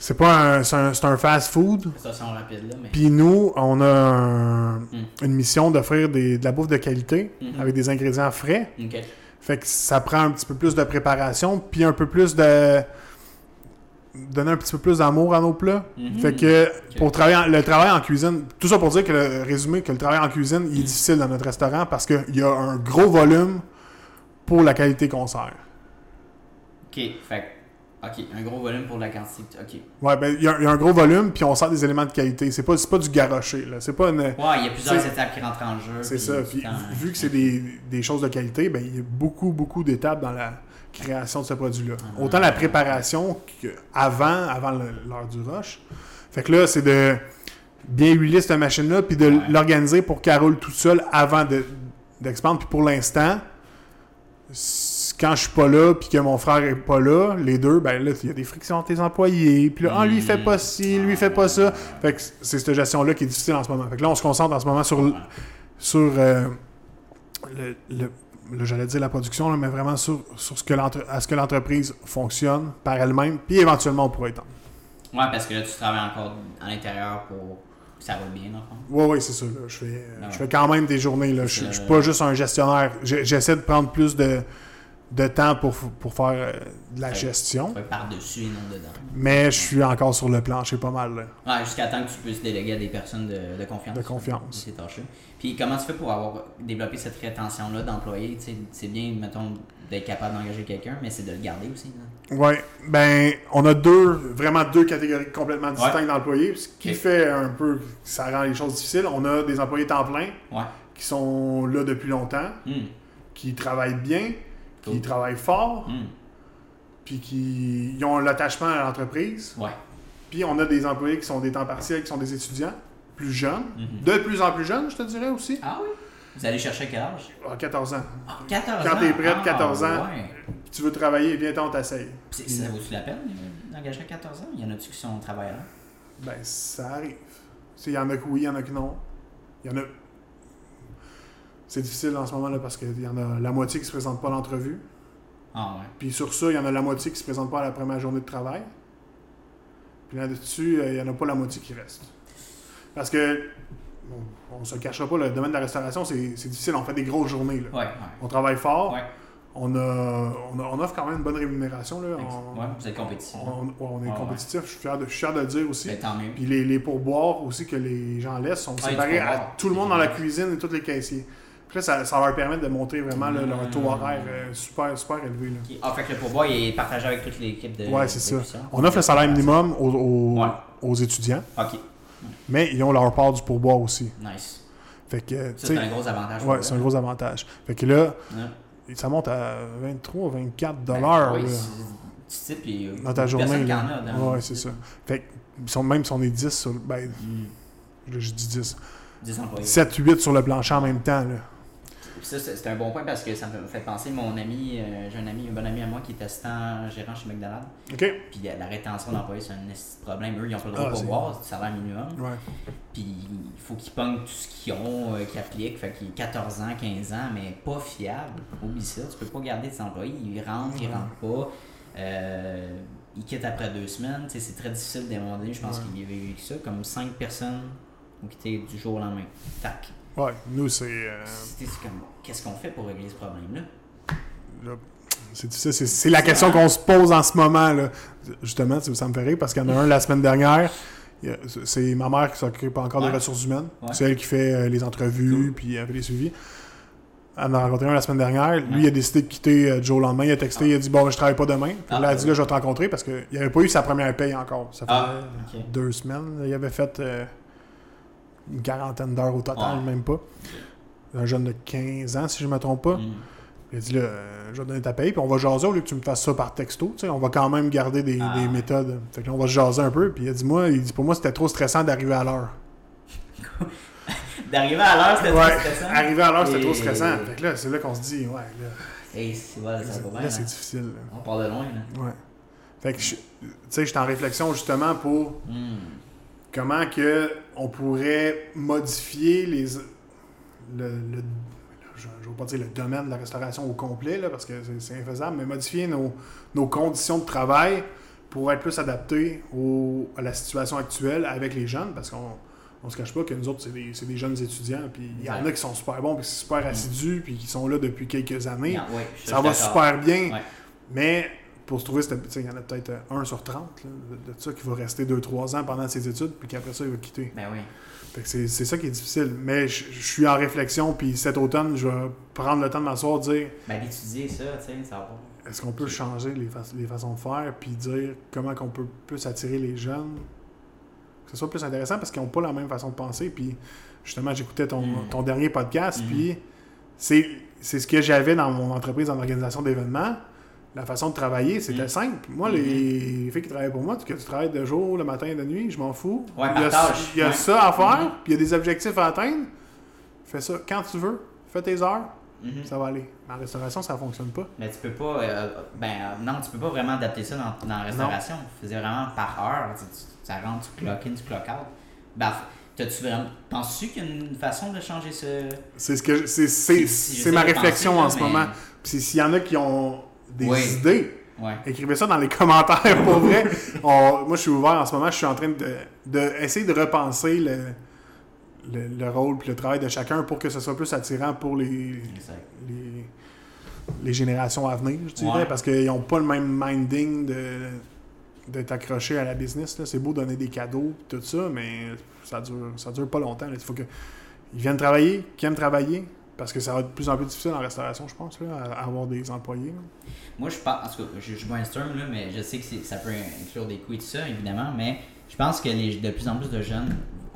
C'est pas un, c'est un, fast-food. Station rapide là, mais. Puis nous, on a un- Mm. une mission d'offrir de la bouffe de qualité Mhm. avec des ingrédients frais. Fait que ça prend un petit peu plus de préparation, puis un peu plus de. donner un petit peu plus d'amour à nos plats. Mhm. Fait que pour travailler en- le travail en cuisine, tout ça pour dire que le résumé, que le travail en cuisine, il est difficile dans notre restaurant parce qu'il y a un gros volume pour la qualité qu'on sert. Ok, fait que- Ok, un gros volume pour la quantité. Ok. Ouais, ben il y, a il y a un gros volume, puis on sert des éléments de qualité. C'est pas, pas du garoché, là. C'est pas une. Ouais, il y a plusieurs étapes qui rentrent en jeu. C'est ça. Puis, vu que c'est des, des choses de qualité, ben, il y a beaucoup, beaucoup d'étapes dans la création de ce produit-là. Ah. Autant la préparation qu'avant, avant le- l'heure du rush. Fait que là, c'est de bien huiler cette machine-là, puis de Ouais. l'organiser pour qu'elle roule toute seule avant de- d'expandre. Puis pour l'instant, quand je suis pas là, puis que mon frère est pas là, les deux, ben là, il y a des frictions entre les employés. Puis là, ah, lui, il fait pas ci, lui, il fait pas ça. Fait que c'est cette gestion-là qui est difficile en ce moment. Fait que là, on se concentre en ce moment sur, sur euh, le, j'allais dire la production, là, mais vraiment sur, sur ce que à ce que l'entreprise fonctionne par elle-même, puis éventuellement on pourrait étendre. Ouais, parce que là, tu travailles encore à l'intérieur pour que ça roule bien, le fond. Oui, oui, c'est ça. là. Je, fais, Ah ouais. je fais quand même des journées. Là. Je, je suis euh, pas juste un gestionnaire. J'essaie de prendre plus de, de temps pour, pour faire euh, de la Ouais. gestion. Par-dessus et non dedans. Mais je suis encore sur le plancher pas mal. là. Ouais, jusqu'à temps que tu puisses déléguer à des personnes de, de confiance. De confiance. Ces tâches-là. Puis comment tu fais pour avoir développé cette rétention-là d'employés? C'est bien, mettons, d'être capable d'engager quelqu'un, mais c'est de le garder aussi. Ouais, ben, on a deux, vraiment deux catégories complètement distinctes Ouais. d'employés, ce qui fait un peu, ça rend les choses difficiles. On a des employés temps plein Ouais. qui sont là depuis longtemps, Hmm. qui travaillent bien, qui travaillent fort, Hmm. puis qui ils ont l'attachement à l'entreprise. Ouais. Puis on a des employés qui sont des temps partiels, qui sont des étudiants, plus jeunes, Mhm. de plus en plus jeunes, je te dirais aussi, Ah oui? Vous allez chercher quel âge? à 14 ans. Ah, 14 Quand t'es prêt, Ah, 14 ans. Ouais. Puis tu veux travailler, viens on t'essaye. Ça vaut-tu la peine d'engager à 14 ans? Il y en a-tu qui sont travailleurs? Ben, ça arrive. Il y en a que oui, il y en a que non. Il y en a. C'est difficile en ce moment-là parce qu'il y en a la moitié qui se présente pas à l'entrevue. Ah ouais. Puis sur ça, il y en a la moitié qui se présente pas à la première journée de travail. Puis là-dessus, euh, il y en a pas la moitié qui reste. Parce que, bon, on se cachera pas, le domaine de la restauration, c'est difficile. On fait des grosses journées. Là. Ouais, ouais. On travaille fort. Ouais. On, a, on, a- on offre quand même une bonne rémunération. Là. On, Ouais, vous êtes compétitif. on- est ouais. compétitif. Je suis fier de, je suis fier de le dire aussi. Ben, tant mieux. Puis les, les pourboires aussi que les gens laissent sont Ah, séparés à tout le monde dans la cuisine et tous les caissiers. Puis là, ça, ça leur permet de montrer vraiment là, leur taux horaire euh, super, super élevé. Là. Ah, fait que le pourboire il est partagé avec toute l'équipe de. Ouais, c'est ça. On offre le salaire minimum aux, aux- Ouais. aux étudiants, Ok, mais ils ont leur part du pourboire aussi. nice. Fait que, c'est un gros avantage. ouais, c'est un gros avantage. Fait que là, Ouais. ça monte à 23, 24 Ben, dollars. oui, c'est- tu sais, puis. euh, dans ta journée. là. en a dans- ouais, c'est ça. Fait que, ils sont, même si on est 10 sur le- Ben, là, je dis 10. 10 employés. 7, 8 sur le plancher en même temps. Là. Puis ça, c'est un bon point parce que ça me fait penser, mon ami, euh, j'ai un ami, un bon ami à moi qui est assistant gérant chez McDonald's. OK? Puis la, rétention d'employés, c'est un problème. Eux, ils ont pas le droit Ah, de pourboire, c'est du salaire minimum. Ouais. Puis il faut qu'ils pognent tout ce qu'ils ont, euh, qu'ils appliquent. Fait qu'ils 14 ans, 15 ans, mais pas fiable. Oublie ça. Tu peux pas garder tes employés. Ils rentrent, ils rentrent pas. Euh, ils quittent après deux semaines. C'est très difficile de demander. Je pense Ouais. qu'il y avait eu ça. Comme 5 personnes ont quitté du jour au lendemain. Tac. Ouais, nous, c'est. euh, comme, qu'est-ce qu'on fait pour régler ce problème-là? là, c'est difficile. C'est, la question qu'on se pose en ce moment. Là. Justement, ça me fait rire parce qu'il y en a un la semaine dernière. C'est ma mère qui s'occupe encore Ouais. des ressources humaines. Ouais. C'est elle qui fait euh, les entrevues puis elle fait les suivis. Elle en a rencontré un la semaine dernière. Lui, il a décidé de quitter euh, Joe le lendemain. Il a texté, il a dit Bon, je travaille pas demain. Puis Ah, là, elle a dit. Là, je vais te rencontrer parce qu'il n'avait pas eu sa première paye encore. Ça Ah, ok. deux semaines. Il avait fait euh, une quarantaine d'heures au total, Ouais. même pas. Un jeune de 15 ans, si je ne me trompe pas. Mm. Il a dit là, euh, je vais te donner ta paye, puis on va jaser au lieu que tu me fasses ça par texto. Tu sais, on va quand même garder des, Ah. des méthodes. Fait que là, on va se jaser un peu. Puis il a dit moi, il dit pour moi c'était trop stressant d'arriver à l'heure. D'arriver à l'heure, c'était Ouais, trop stressant? arriver à l'heure c'était Et- trop stressant. Fait que là, c'est là qu'on se dit ouais, là, Et c'est voilà, ça va bien. là, c'est hein. difficile. là. On part de loin, là. Ouais. Fait que tu sais, j'étais en réflexion justement pour Mm. comment que on pourrait modifier les le, le- je ne veux pas dire le domaine de la restauration au complet là, parce que c'est- infaisable, mais modifier nos, nos conditions de travail pour être plus adaptés au- à la situation actuelle avec les jeunes parce qu'on on se cache pas que nous autres c'est des, c'est des jeunes étudiants puis il y en a qui sont super bons puis super assidus puis qui sont là depuis quelques années. Non, ça va super bien. Ouais. mais pour se trouver, il y en a peut-être euh, un sur 30 là, de, de ça qui va rester 2-3 ans pendant ses études, puis qu'après ça, il va quitter. Ben oui. Fait que c'est ça qui est difficile. Mais je je suis en réflexion, puis cet automne, je vais prendre le temps de m'asseoir, dire Ben d'étudier ça, tu sais, ça va. est-ce qu'on peut changer les, fa- les façons de faire, puis dire comment qu'on peut plus attirer les jeunes, que ce soit plus intéressant parce qu'ils n'ont pas la même façon de penser. Puis justement, j'écoutais ton, Mm. ton dernier podcast, Mm. puis c'est ce que j'avais dans mon entreprise en organisation d'événements. La façon de travailler, c'était Mm. simple. Moi, les filles qui travaillent pour moi, que tu travailles de jour, le matin de nuit, je m'en fous. Ouais, il y a, par tâche, il y a ouais. ça à faire, Mhm. puis il y a des objectifs à atteindre. Fais ça quand tu veux. Fais tes heures, Mhm. ça va aller. Mais en restauration, ça fonctionne pas. Mais tu peux pas. euh, ben euh, non, tu peux pas vraiment adapter ça dans, dans la restauration. C'est vraiment par heure. Tu, tu- ça rentre, tu clock in, tu clock out. Ben, t'as-tu vraiment. Penses-tu qu'il y a une façon de changer ce. C'est ce que je- c'est ma penser, réflexion en ce moment. Puis s'il y en a qui ont des Oui. idées, Ouais. écrivez ça dans les commentaires pour vrai. On- moi, je suis ouvert en ce moment. Je suis en train de, de essayer de repenser le, le, le rôle et le travail de chacun pour que ce soit plus attirant pour les, les, les générations à venir, je dirais, Ouais. parce qu'ils n'ont pas le même minding de d'être accroché à la business. C'est beau donner des cadeaux et tout ça, mais ça dure, ça dure pas longtemps. là. Il faut qu'ils viennent travailler, qu'ils aiment travailler, parce que ça va être de plus en plus difficile en restauration, je pense, là, à, avoir des employés. là. Moi, je pense. Cas, je, je brainstorm, là, mais je sais que ça peut inclure des coûts et tout ça, évidemment. Mais je pense que les, de plus en plus de jeunes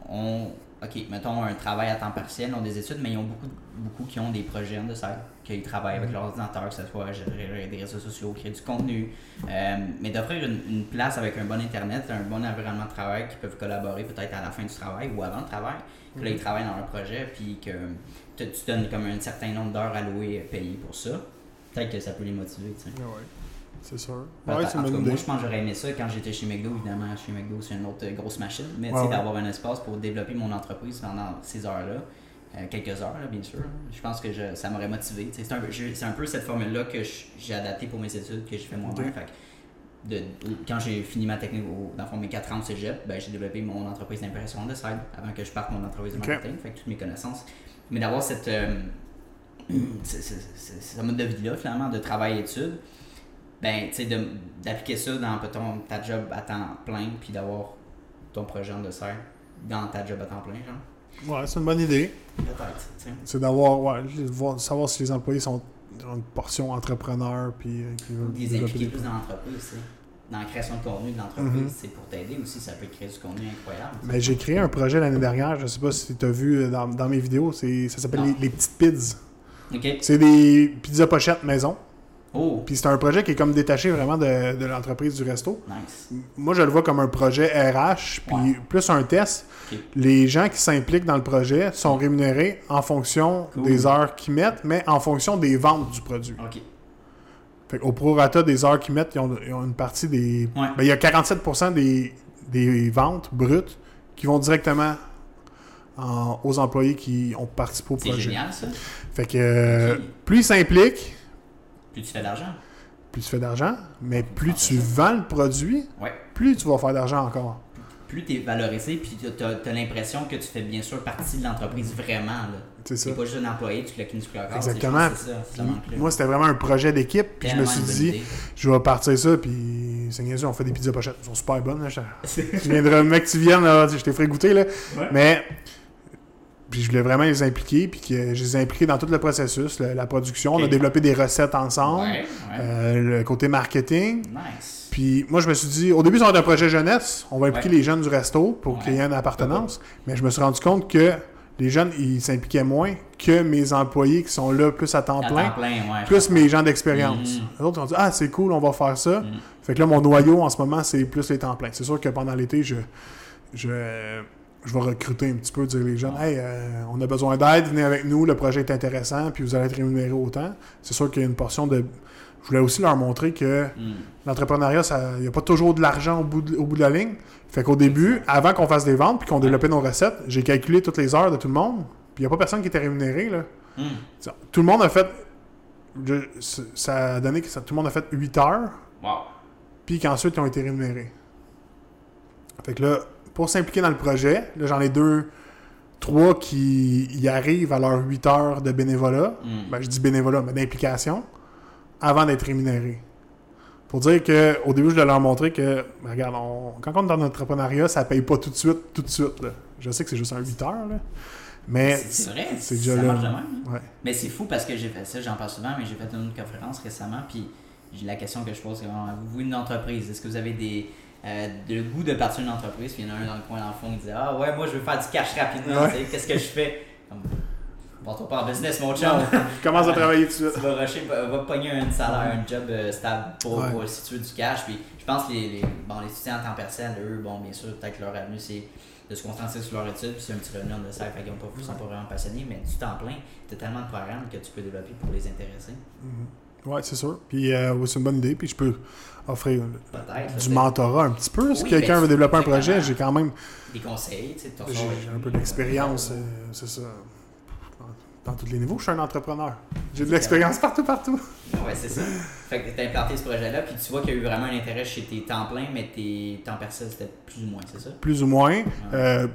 ont. Ok, mettons un travail à temps partiel, ont des études, mais ils ont beaucoup, beaucoup qui ont des projets de side, qu'ils travaillent avec leur ordinateur, que ce soit gérer des réseaux sociaux, créer du contenu. Euh, mais d'offrir une, une place avec un bon internet, un bon environnement de travail qui peuvent collaborer peut-être à la fin du travail ou avant le travail, que là ils travaillent dans leur projet, puis que tu donnes comme un certain nombre d'heures allouées euh, payées pour ça. Peut-être que ça peut les motiver, tu sais. C'est sûr. Ouais, en c'est tout cas, moi, je pense que j'aurais aimé ça quand j'étais chez McDo. Évidemment, chez McDo, c'est une autre euh, grosse machine. Mais tu Ouais, sais, ouais. d'avoir un espace pour développer mon entreprise pendant ces heures-là, euh, quelques heures, là, bien sûr, je pense que je- ça m'aurait motivé. C'est un, peu- un cette formule-là que j'ai adaptée pour mes études, que j'ai fait moi-même. De, quand j'ai fini ma technique, au, dans le fond, mes 4 ans au cégep, ben, j'ai développé mon entreprise d'impression de side avant que je parte mon entreprise de marketing. Fait que toutes mes connaissances. Mais d'avoir cette. euh, ce mode de vie-là, finalement, de travail-études, ben, tu sais, d'appliquer ça dans peut-être ta job à temps plein, puis d'avoir ton projet en dessert dans ta job à temps plein, genre. Ouais, c'est une bonne idée. Peut-être. C'est d'avoir, ouais, savoir si les employés sont ont une portion entrepreneur, puis euh, qui veulent des plus dans l'entreprise. Dans la création de contenu de l'entreprise, Mhm. c'est pour t'aider aussi, ça peut créer du contenu incroyable. Mais j'ai créé un projet l'année dernière, je sais pas si tu as vu euh, dans, dans mes vidéos, ça s'appelle les, les petites pizzas. C'est des pizzas pochettes maison. Oh, Puis c'est un projet qui est comme détaché vraiment de, de l'entreprise du resto. nice. Moi, je le vois comme un projet RH, puis plus un test. Les gens qui s'impliquent dans le projet sont rémunérés en fonction Cool. des heures qu'ils mettent, mais en fonction des ventes du produit. Fait au prorata des heures qu'ils mettent, ils ont, ils ont une partie des. Ouais. Ben, il y a 47% des, des ventes brutes qui vont directement en- aux employés qui ont participé au C'est projet. génial, ça. Fait que euh, plus ils s'impliquent, Plus tu fais d'argent. plus tu fais d'argent, mais plus tu vends le produit, Ouais. plus tu vas faire d'argent encore. Plus tu es valorisé, puis tu as, l'impression que tu fais bien sûr partie de l'entreprise vraiment. là. C'est ça. Pas juste un employé, tu une sur le Exactement. Ça, moi, c'était vraiment un projet d'équipe, puis je me suis dit, idée. je vais partir ça, puis niaiseux, on fait des pizzas pochettes. Elles sont super bonnes. Là. Je, viendrai, mec, tu viennes, là, je t'ai fait goûter, là. Ouais. Mais puis je voulais vraiment les impliquer, puis que je les ai impliqués dans tout le processus, le- la production. On a développé des recettes ensemble, Ouais, ouais. euh, le côté marketing. Nice. Puis moi, je me suis dit, au début, ça va être un projet jeunesse. On va impliquer Ouais. les jeunes du resto pour qu'il y ait une appartenance. Mais je me suis rendu compte que les jeunes, ils s'impliquaient moins que mes employés qui sont là plus à temps À plein. temps plein, ouais. Plus mes gens d'expérience. Mhm. Les autres ont dit Ah, c'est cool, on va faire ça. Mhm. Fait que là, mon noyau en ce moment, c'est plus les temps pleins. C'est sûr que pendant l'été, je, je, je vais recruter un petit peu, dire les jeunes Hey, euh, on a besoin d'aide, venez avec nous, le projet est intéressant, puis vous allez être rémunéré autant. C'est sûr qu'il y a une portion de. Je voulais aussi leur montrer que Mm. l'entrepreneuriat, il n'y a pas toujours de l'argent au bout de, au bout de la ligne. Fait qu'au début, avant qu'on fasse des ventes puis qu'on développait nos recettes, j'ai calculé toutes les heures de tout le monde. Puis il n'y a pas personne qui était rémunéré. Là. Mm. Tout le monde a fait. je- ça a donné que ça- tout le monde a fait 8 heures, Wow. puis qu'ensuite ils ont été rémunérés. Fait que là, pour s'impliquer dans le projet, là j'en ai deux, trois qui y arrivent à leurs 8 heures de bénévolat. Mm. Ben, je dis bénévolat, mais d'implication, avant d'être rémunérés. Pour dire que au début, je voulais leur montrer que, ben, regarde, on- quand on est dans l'entrepreneuriat, ça paye pas tout de suite, tout de suite. là. Je sais que c'est juste un 8 heures, là. mais C'est vrai, c'est ça là. marche de même. hein. Ouais. Mais c'est fou parce que j'ai fait ça, j'en parle souvent, mais j'ai fait une conférence récemment, puis la question que je pose, c'est vous une entreprise, est-ce que vous avez des euh, le goût de partir d'une entreprise, puis il y en a un dans le coin dans le fond qui disait Ah ouais, moi je veux faire du cash rapidement, Ouais. tu sais, qu'est-ce que je fais? Comme, Bon, pas en business, mon chum. Non, je commence à travailler tout de suite. tu vas rusher, va, pogner un salaire, un job euh, stable pour, Ouais. pour situer du cash. Puis je pense que les, les, bon, les étudiants en temps partiel, eux, bon, bien sûr, peut-être que leur avenue, c'est de se concentrer sur leur étude, puis c'est un petit revenu de ça, fait qu'ils ne sont pas vraiment passionnés, mais du temps plein, tu as tellement de programmes que tu peux développer pour les intéresser. Ouais, c'est sûr. Puis euh, ouais, c'est une bonne idée. Puis je peux offrir du mentorat un petit peu. Si Oui, quelqu'un ben, veut développer un projet, j'ai quand même Des conseils, tu sais, t'as j'ai ça, un peu d'expérience. euh, c'est ça. Dans, tous les niveaux, je suis un entrepreneur. J'ai de l'expérience partout, partout. Ouais, c'est ça. Fait que t'as implanté ce projet-là, puis tu vois qu'il y a eu vraiment un intérêt chez tes temps pleins, mais tes temps partiels, c'était plus ou moins, c'est ça? plus ou moins. Euh,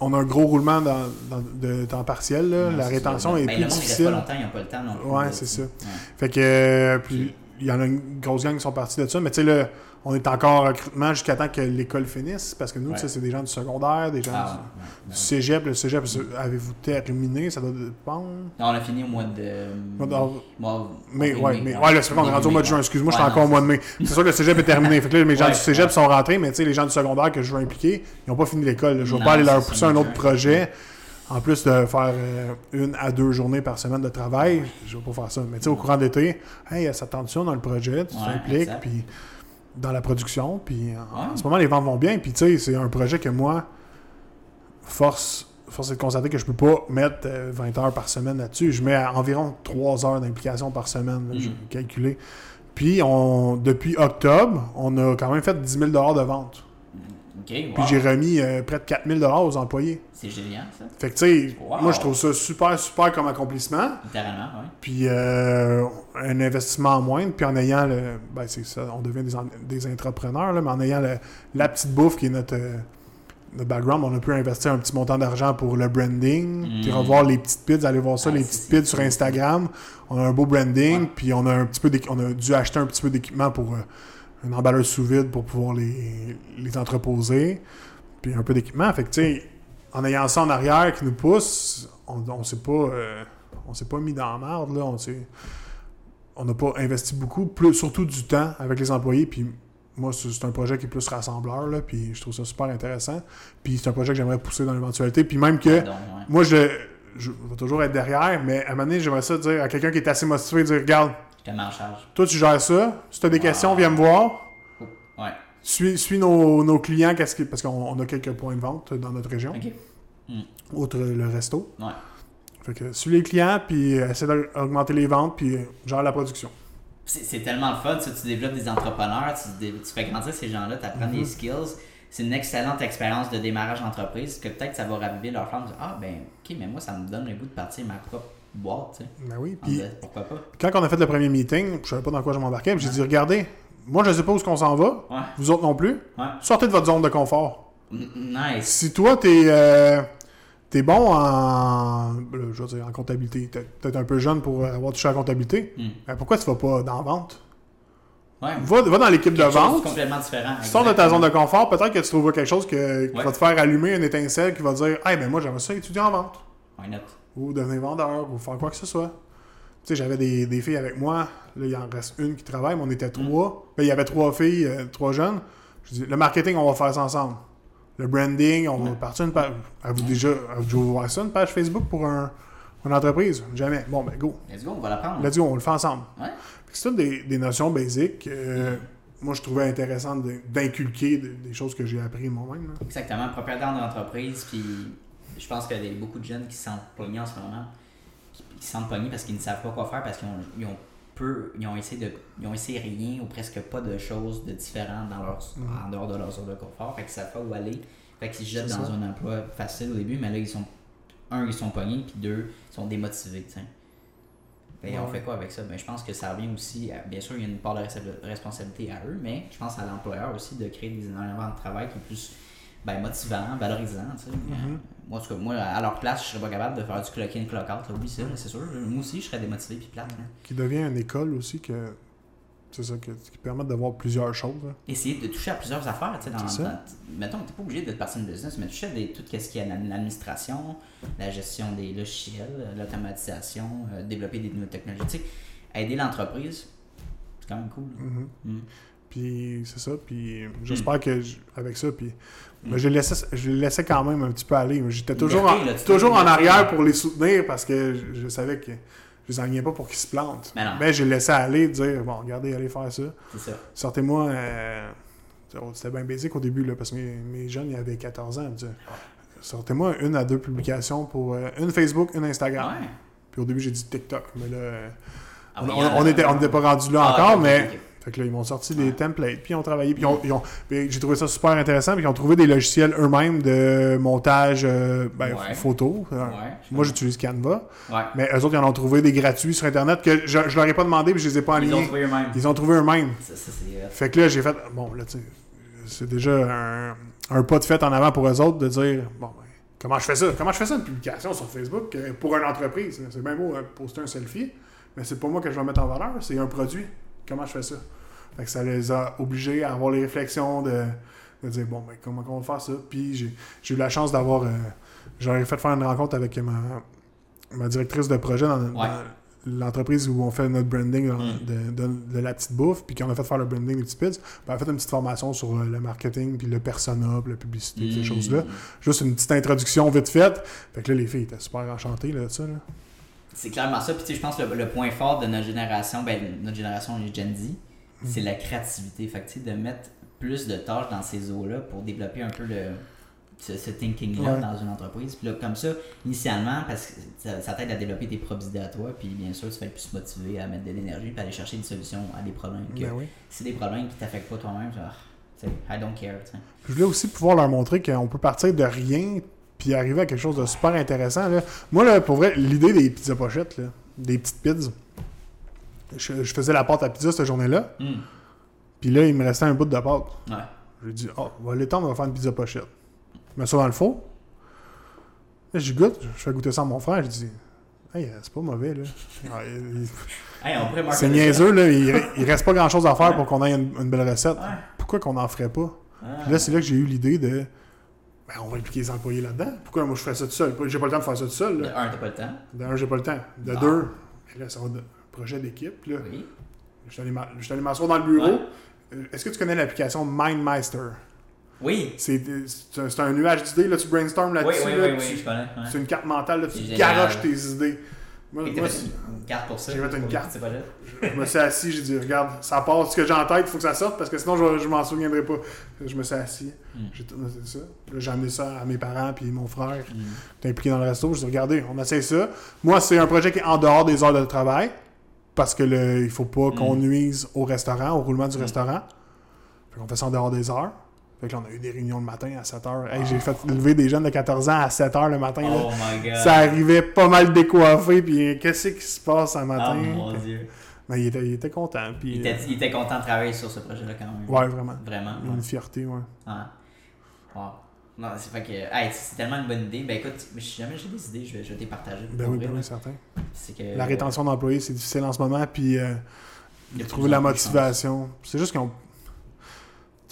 on a un gros roulement dans, dans- de temps partiel. là. La rétention ça. est Ben, plus le monde, il reste difficile. pas longtemps, ils n'ont pas le temps non plus. Ouais, c'est ça. Ouais. Fait que euh, puis il y en a une grosse gang qui sont partis de ça. Mais tu sais, on est encore en recrutement jusqu'à temps que l'école finisse. Parce que nous, Ouais. c'est des gens du secondaire, des gens Ah, du, ouais, du ouais. cégep. Le cégep, avez-vous terminé? Ça doit dépendre. Non, on a fini au mois de. Mais ouais, mai, mais ouais. c'est qu'on est rendu au mois de juin, excuse-moi, je suis encore au mois de mai. C'est sûr que le cégep est terminé. Fait que là, mes gens du cégep sont rentrés, mais tu sais, les gens du secondaire que je veux impliquer, ils n'ont pas fini l'école. Je ne vais pas aller leur pousser un autre projet. En plus de faire euh, une à deux journées par semaine de travail, je vais pas faire ça. Mais tu sais, au courant de l'été, hey, ça tente ça dans le projet, tu t'impliques, puis dans la production, puis en, en Ouais. ce moment, les ventes vont bien. Puis tu sais, c'est un projet que moi, force, force est de constater que je peux pas mettre euh, 20 heures par semaine là-dessus. Je mets à environ 3 heures d'implication par semaine, Mhm. j'ai calculé. Puis on, depuis octobre, on a quand même fait 10 000 de vente. Puis j'ai remis euh, près de 4 000 aux employés. C'est génial, ça. Fait que tu sais, Wow. moi je trouve ça super, super comme accomplissement. Littéralement, ouais. Puis euh, un investissement en moindre, puis en ayant le. Ben, c'est ça, on devient des, en- des entrepreneurs, là, mais en ayant le- la petite bouffe qui est notre, euh, notre background, on a pu investir un petit montant d'argent pour le branding. Mm. Puis revoir les petites pids, aller voir ça, Ah, les petites pids sur Instagram. On a un beau branding, Ouais. puis on a un petit peu on a dû acheter un petit peu d'équipement pour un emballeur sous vide pour pouvoir les, les entreposer. Puis un peu d'équipement. Fait que tu sais, en ayant ça en arrière qui nous pousse, on, on s'est pas. euh, on s'est pas mis dans la merde, là. On s'est on n'a pas investi beaucoup, plus, surtout du temps avec les employés. Puis moi, c'est un projet qui est plus rassembleur, là, puis je trouve ça super intéressant. Puis c'est un projet que j'aimerais pousser dans l'éventualité. Puis même que ouais. moi, je, je vais toujours être derrière, mais à un moment donné, j'aimerais ça dire à quelqu'un qui est assez motivé, dire Regarde, Je te mets en charge. toi, tu gères ça. Si tu as des Wow. questions, viens me voir. Ouais. Suis, suis nos, nos clients, qu'est-ce qui- parce qu'on on a quelques points de vente dans notre région, Ok. outre le resto. Ouais. Fait que suis les clients, puis essaie d'augmenter les ventes, puis gère la production. C'est tellement le fun, ça, tu développes des entrepreneurs, tu, tu fais grandir ces gens-là, tu apprends Mhm. des skills. C'est une excellente expérience de démarrage d'entreprise que peut-être ça va raviver leur flamme. Ah, ben, ok, mais moi, ça me donne le goût de partir ma propre boîte, tu sais. Ben oui, puis disant, Pourquoi pas? quand on a fait le premier meeting, je savais pas dans quoi je m'embarquais, j'ai dit Regardez, moi, je sais pas où qu'on s'en va, Ouais, vous autres non plus. ouais. Sortez de votre zone de confort. N- Nice. Si toi, t'es euh, t'es bon en, euh, je veux dire, en comptabilité, t'es peut-être un peu jeune pour avoir touché à la comptabilité, Hmm. ben pourquoi tu vas pas dans la vente? Ouais. va, va dans l'équipe de vente, complètement différent. sors de ta zone de confort, peut-être que tu trouveras quelque chose que- qui Ouais. va te faire allumer une étincelle qui va dire Hey, ben moi, j'aimerais ça étudier en vente. Why not? Ou devenir vendeur, ou faire quoi que ce soit. Tu sais, j'avais des, des filles avec moi. Là, il en reste une qui travaille, mais on était trois. Ben, il y avait trois filles, euh, trois jeunes. Je dis, le marketing, on va faire ça ensemble. Le branding, on va partir une page. Avez-vous déjà, avez-vous ouvert ça, une page Facebook pour un- une entreprise? Jamais. Bon, ben, go. Let's go, on va l'apprendre. Let's go, on le fait ensemble. Ouais. C'est toutes des, des notions basiques. euh, moi, je trouvais intéressant d'inculquer des, des choses que j'ai appris moi-même. Exactement, propriétaire d'entreprise, puis je pense qu'il y a beaucoup de jeunes qui se sentent pognés en ce moment, qui, qui se sentent pognés parce qu'ils ne savent pas quoi faire, parce qu'ils ont, ils ont peu, ils ont essayé de, ils ont essayé rien ou presque pas de choses de différentes dans leur, en dehors de leur zone de confort, fait qu'ils savent pas où aller, fait qu'ils se jettent dans ça. un emploi facile au début, mais là ils sont, un ils sont pognés, puis deux ils sont démotivés, tu sais. Fait, on Ouais. fait quoi avec ça? Ben, je pense que ça revient aussi, à- bien sûr, il y a une part de resp- responsabilité à eux, mais je pense à l'employeur aussi de créer des environnements de travail qui est plus ben, motivant, valorisant. tu sais. Euh, moi, en tout cas, moi, à leur place, je serais pas capable de faire du clock-in, clock-out. Oui, ça, c'est sûr. Moi aussi, je serais démotivé puis plate. là. Qui devient une école aussi que. C'est ça, que- qui permet de voir plusieurs choses. là. Essayer de toucher à plusieurs affaires. tu sais, Dans, ça. dans- mettons, t'es pas obligé d'être partie de business, mais toucher à des, tout ce qui est l'ad- l'administration, la gestion des logiciels, l'automatisation, euh, développer des nouvelles technologies. Tu aider l'entreprise, c'est quand même cool. Mhm. Mm. Puis c'est ça. Puis j'espère que j- avec ça, puis Ben, je, les laissais, je les laissais quand même un petit peu aller. J'étais toujours, en, là, toujours en arrière pour les soutenir parce que je, je savais que je les enlignais pas pour qu'ils se plantent. Mais non. Mais je les laissais aller, dire bon, regardez, allez faire ça. C'est ça. Sortez-moi. euh, C'était bien basique au début, là, parce que mes, mes jeunes, ils avaient 14 ans. Sortez-moi une à deux publications pour euh, une Facebook, une Instagram. Ouais. Puis au début, j'ai dit TikTok, mais là, Ah on, oui, on- était, on n'était pas rendu là Ah, encore, mais. Fait que là, ils m'ont sorti des templates, puis ils ont travaillé, puis ils ont, ils ont- puis j'ai trouvé ça super intéressant, puis ils ont trouvé des logiciels eux-mêmes de montage euh, ben, Ouais. photo. Euh, Ouais, Moi, j'utilise Canva, Ouais. mais eux autres, ils en ont trouvé des gratuits sur Internet que je, je leur ai pas demandé, puis je les ai pas Ils ont trouvé eux-mêmes. Ils ont trouvé eux-mêmes. Fait que là, j'ai fait, bon, là, tu sais, c'est déjà un, un pas de fait en avant pour eux autres de dire, bon, ben, comment je fais ça? Comment je fais ça, une publication sur Facebook euh, pour une entreprise? C'est bien beau poster un selfie, mais c'est pas moi que je vais mettre en valeur, c'est un produit. Comment je fais ça? Fait que ça les a obligés à avoir les réflexions de, de dire, bon, ben, comment on va faire ça? Puis j'ai, eu la chance d'avoir, euh, j'aurais fait faire une rencontre avec ma, ma directrice de projet dans, dans l'entreprise où on fait notre branding dans- Mm. de, de- de la petite bouffe, puis qu'on a fait faire le branding des petits pits. Elle a fait une petite formation sur euh, le marketing, puis le persona, puis la publicité, ces Mm. choses-là. Juste une petite introduction vite faite. Fait que là, les filles étaient super enchantées là, de ça. Là. C'est clairement ça. Puis tu sais, je pense que le, le point fort de notre génération, ben notre génération, les Gen Z, c'est la créativité. Fait que tu sais, de mettre plus de tâches dans ces eaux-là pour développer un peu le, ce, ce thinking-là Ouais. dans une entreprise. Puis là, comme ça, initialement, parce que ça, ça t'aide à développer tes propres idées à toi, puis bien sûr, tu vas être plus motivé à mettre de l'énergie, puis aller chercher des solutions à des problèmes. Que, Ben oui. Si c'est des problèmes qui t'affectent pas toi-même, genre, tu sais, I don't care. tu sais. Je voulais aussi pouvoir leur montrer qu'on peut partir de rien puis arriver à quelque chose de super intéressant. Là. Moi, là, pour vrai, l'idée des pizzas pochettes, là, des petites pizzas, je, je faisais la pâte à pizza cette journée-là, Hmm. puis là, il me restait un bout de pâte. Ouais. J'ai dit, oh, on va l'étendre, on va faire une pizza pochette. Je mets ça dans le four. Là, j'y goûte, je fais goûter ça à mon frère, je dis, hey, c'est pas mauvais, là. Ah, il- Hey, c'est niaiseux, là, il, il reste pas grand chose à faire pour qu'on ait une, une belle recette. Ouais. Pourquoi qu'on n'en ferait pas? Ah. Puis là, c'est là que j'ai eu l'idée de. Ben, on va impliquer les employés là-dedans. Pourquoi moi je fais ça tout seul? J'ai pas le temps de faire ça tout seul. De un, t'as pas le temps. De un, j'ai pas le temps. De Ah. deux, là, ça va de projet d'équipe. Là. Oui. Je suis allé m'a- m'asseoir dans le bureau. Ouais. Euh, Est-ce que tu connais l'application MindMeister? Oui. C'est un, un nuage d'idées, là, tu brainstormes Oui, là-dessus. oui, là, oui, tu- oui, je connais. ouais. C'est une carte mentale, là, tu garoches tes idées. Moi, moi, fait une carte pour ça. J'ai fait une carte. Je me suis assis, j'ai dit, regarde, ça part ce que j'ai en tête, il faut que ça sorte parce que sinon je, je m'en souviendrai pas. Je me suis assis, Mm. j'ai tout noté ça. J'ai amené ça à mes parents puis mon frère qui est impliqué dans le resto. Je dis, regardez, on essaie ça. Moi, c'est un projet qui est en dehors des heures de travail parce que le, il faut pas qu'on Mm. nuise au restaurant, au roulement du restaurant. Fait qu'on fait ça en dehors des heures. Fait que là, on a eu des réunions le matin à 7 h. Hey, J'ai fait lever des jeunes de 14 ans à 7 h le matin. là. Oh my god. Ça arrivait pas mal décoiffé, puis qu'est-ce qui se passe un Oh matin? mon Puis- dieu. mais il était, il était content. Puis, Il était, il était content de travailler sur ce projet-là quand même. euh, ouais, vraiment. Vraiment. Une fierté, ouais. Wow. Non, c'est fait que. Hey, c'est tellement une bonne idée. Ben écoute, si jamais j'ai des idées, je vais, je vais les partager. Ben oui, oui, certain. Que. La rétention d'employés, c'est difficile en ce moment, puis euh, de trouver la motivation. C'est juste qu'on.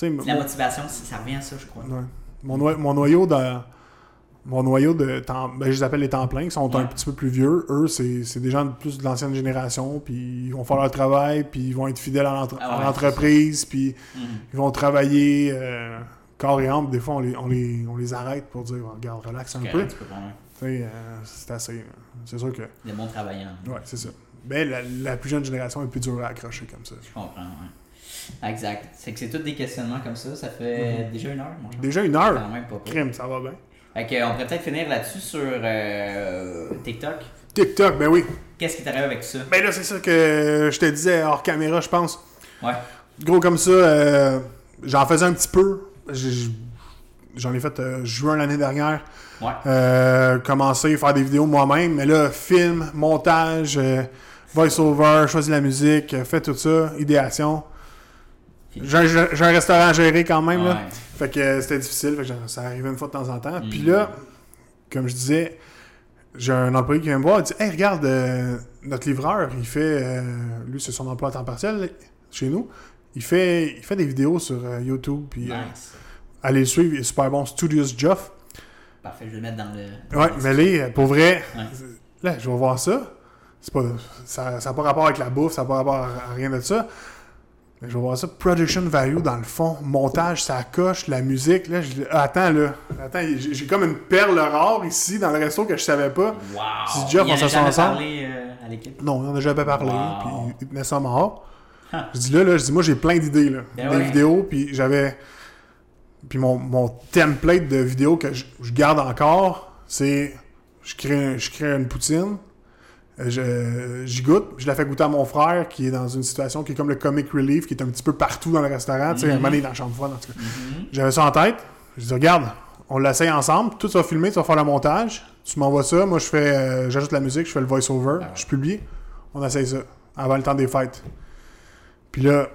La motivation, ça revient à ça, je crois. ouais. mon, noy- mon noyau dans, mon noyau de temps, ben, je les appelle les temps pleins, qui sont Ouais. un petit peu plus vieux. Eux, c'est des gens de plus de l'ancienne génération, puis ils vont faire leur travail, puis ils vont être fidèles à Ah ouais, l'entreprise, puis Mhm. ils vont travailler euh, corps et âme. Des fois, on les, on les, on les arrête pour dire regarde, relax un peu. euh, c'est assez. C'est sûr que. Des bons travaillants. Ouais, c'est ça. Mais la, la plus jeune génération est plus dure à accrocher comme ça. Je comprends, ouais. Exact. C'est que c'est tous des questionnements comme ça. Ça fait déjà une heure, cher. Déjà une heure? Quand même pas pire. Crime, ça va bien. Fait que, on pourrait peut-être finir là-dessus sur euh, TikTok. TikTok, ben oui. Qu'est-ce qui t'arrive avec ça? Ben là, c'est ça que je te disais hors caméra, je pense. Ouais. Gros comme ça, euh, j'en faisais un petit peu. J'ai- J'en ai fait euh, juin l'année dernière. Ouais. Euh, commencer à faire des vidéos moi-même. Mais là, film, montage, voice-over, choisir la musique, fait tout ça, idéation. J'ai un restaurant à gérer quand même. Là. Fait que euh, c'était difficile. Fait que ça arrivait une fois de temps en temps. Puis Mm. là, comme je disais, j'ai un employé qui vient me voir. Il dit Hey, regarde, euh, notre livreur, il fait. euh, lui, c'est son emploi à temps partiel chez nous. Il fait, il fait des vidéos sur euh, YouTube. Puis Nice. allez le suivre. Il est super bon. Studios Joff. Parfait, je vais le mettre dans le. Ouais, mais là, pour vrai, Ouais. là, je vais voir ça. C'est pas, ça n'a pas rapport avec la bouffe, ça n'a pas rapport à rien de ça. Mais je vais voir ça. Production value dans le fond, montage, ça coche, la musique. Là, je- attends, là. Attends, j'ai comme une perle rare ici dans le resto que je savais pas. Wow! Si Jeff, on ensemble. parlé euh, à l'équipe. Non, on en a jamais parlé. Wow. Puis il tenait ça mort. Ah. Je dis là, là, je dis moi j'ai plein d'idées là. Ben des ouais. vidéos, puis j'avais. Puis mon, mon template de vidéos que je, je garde encore, c'est. Je crée, je crée une poutine, euh, je- j'y goûte, je la fais goûter à mon frère qui est dans une situation qui est comme le comic relief, qui est un petit peu partout dans le restaurant, tu sais, un Mhm. moment donné dans la chambre froide en tout cas. Mhm. J'avais ça en tête. Je dis, regarde, on l'essaye ensemble. Tout va filmer, tu vas faire le montage. Tu m'envoies ça. Moi, je fais, euh, j'ajoute la musique, je fais le voice-over. Ah ouais. Je publie. On essaye ça. Avant le temps des fêtes. Puis là,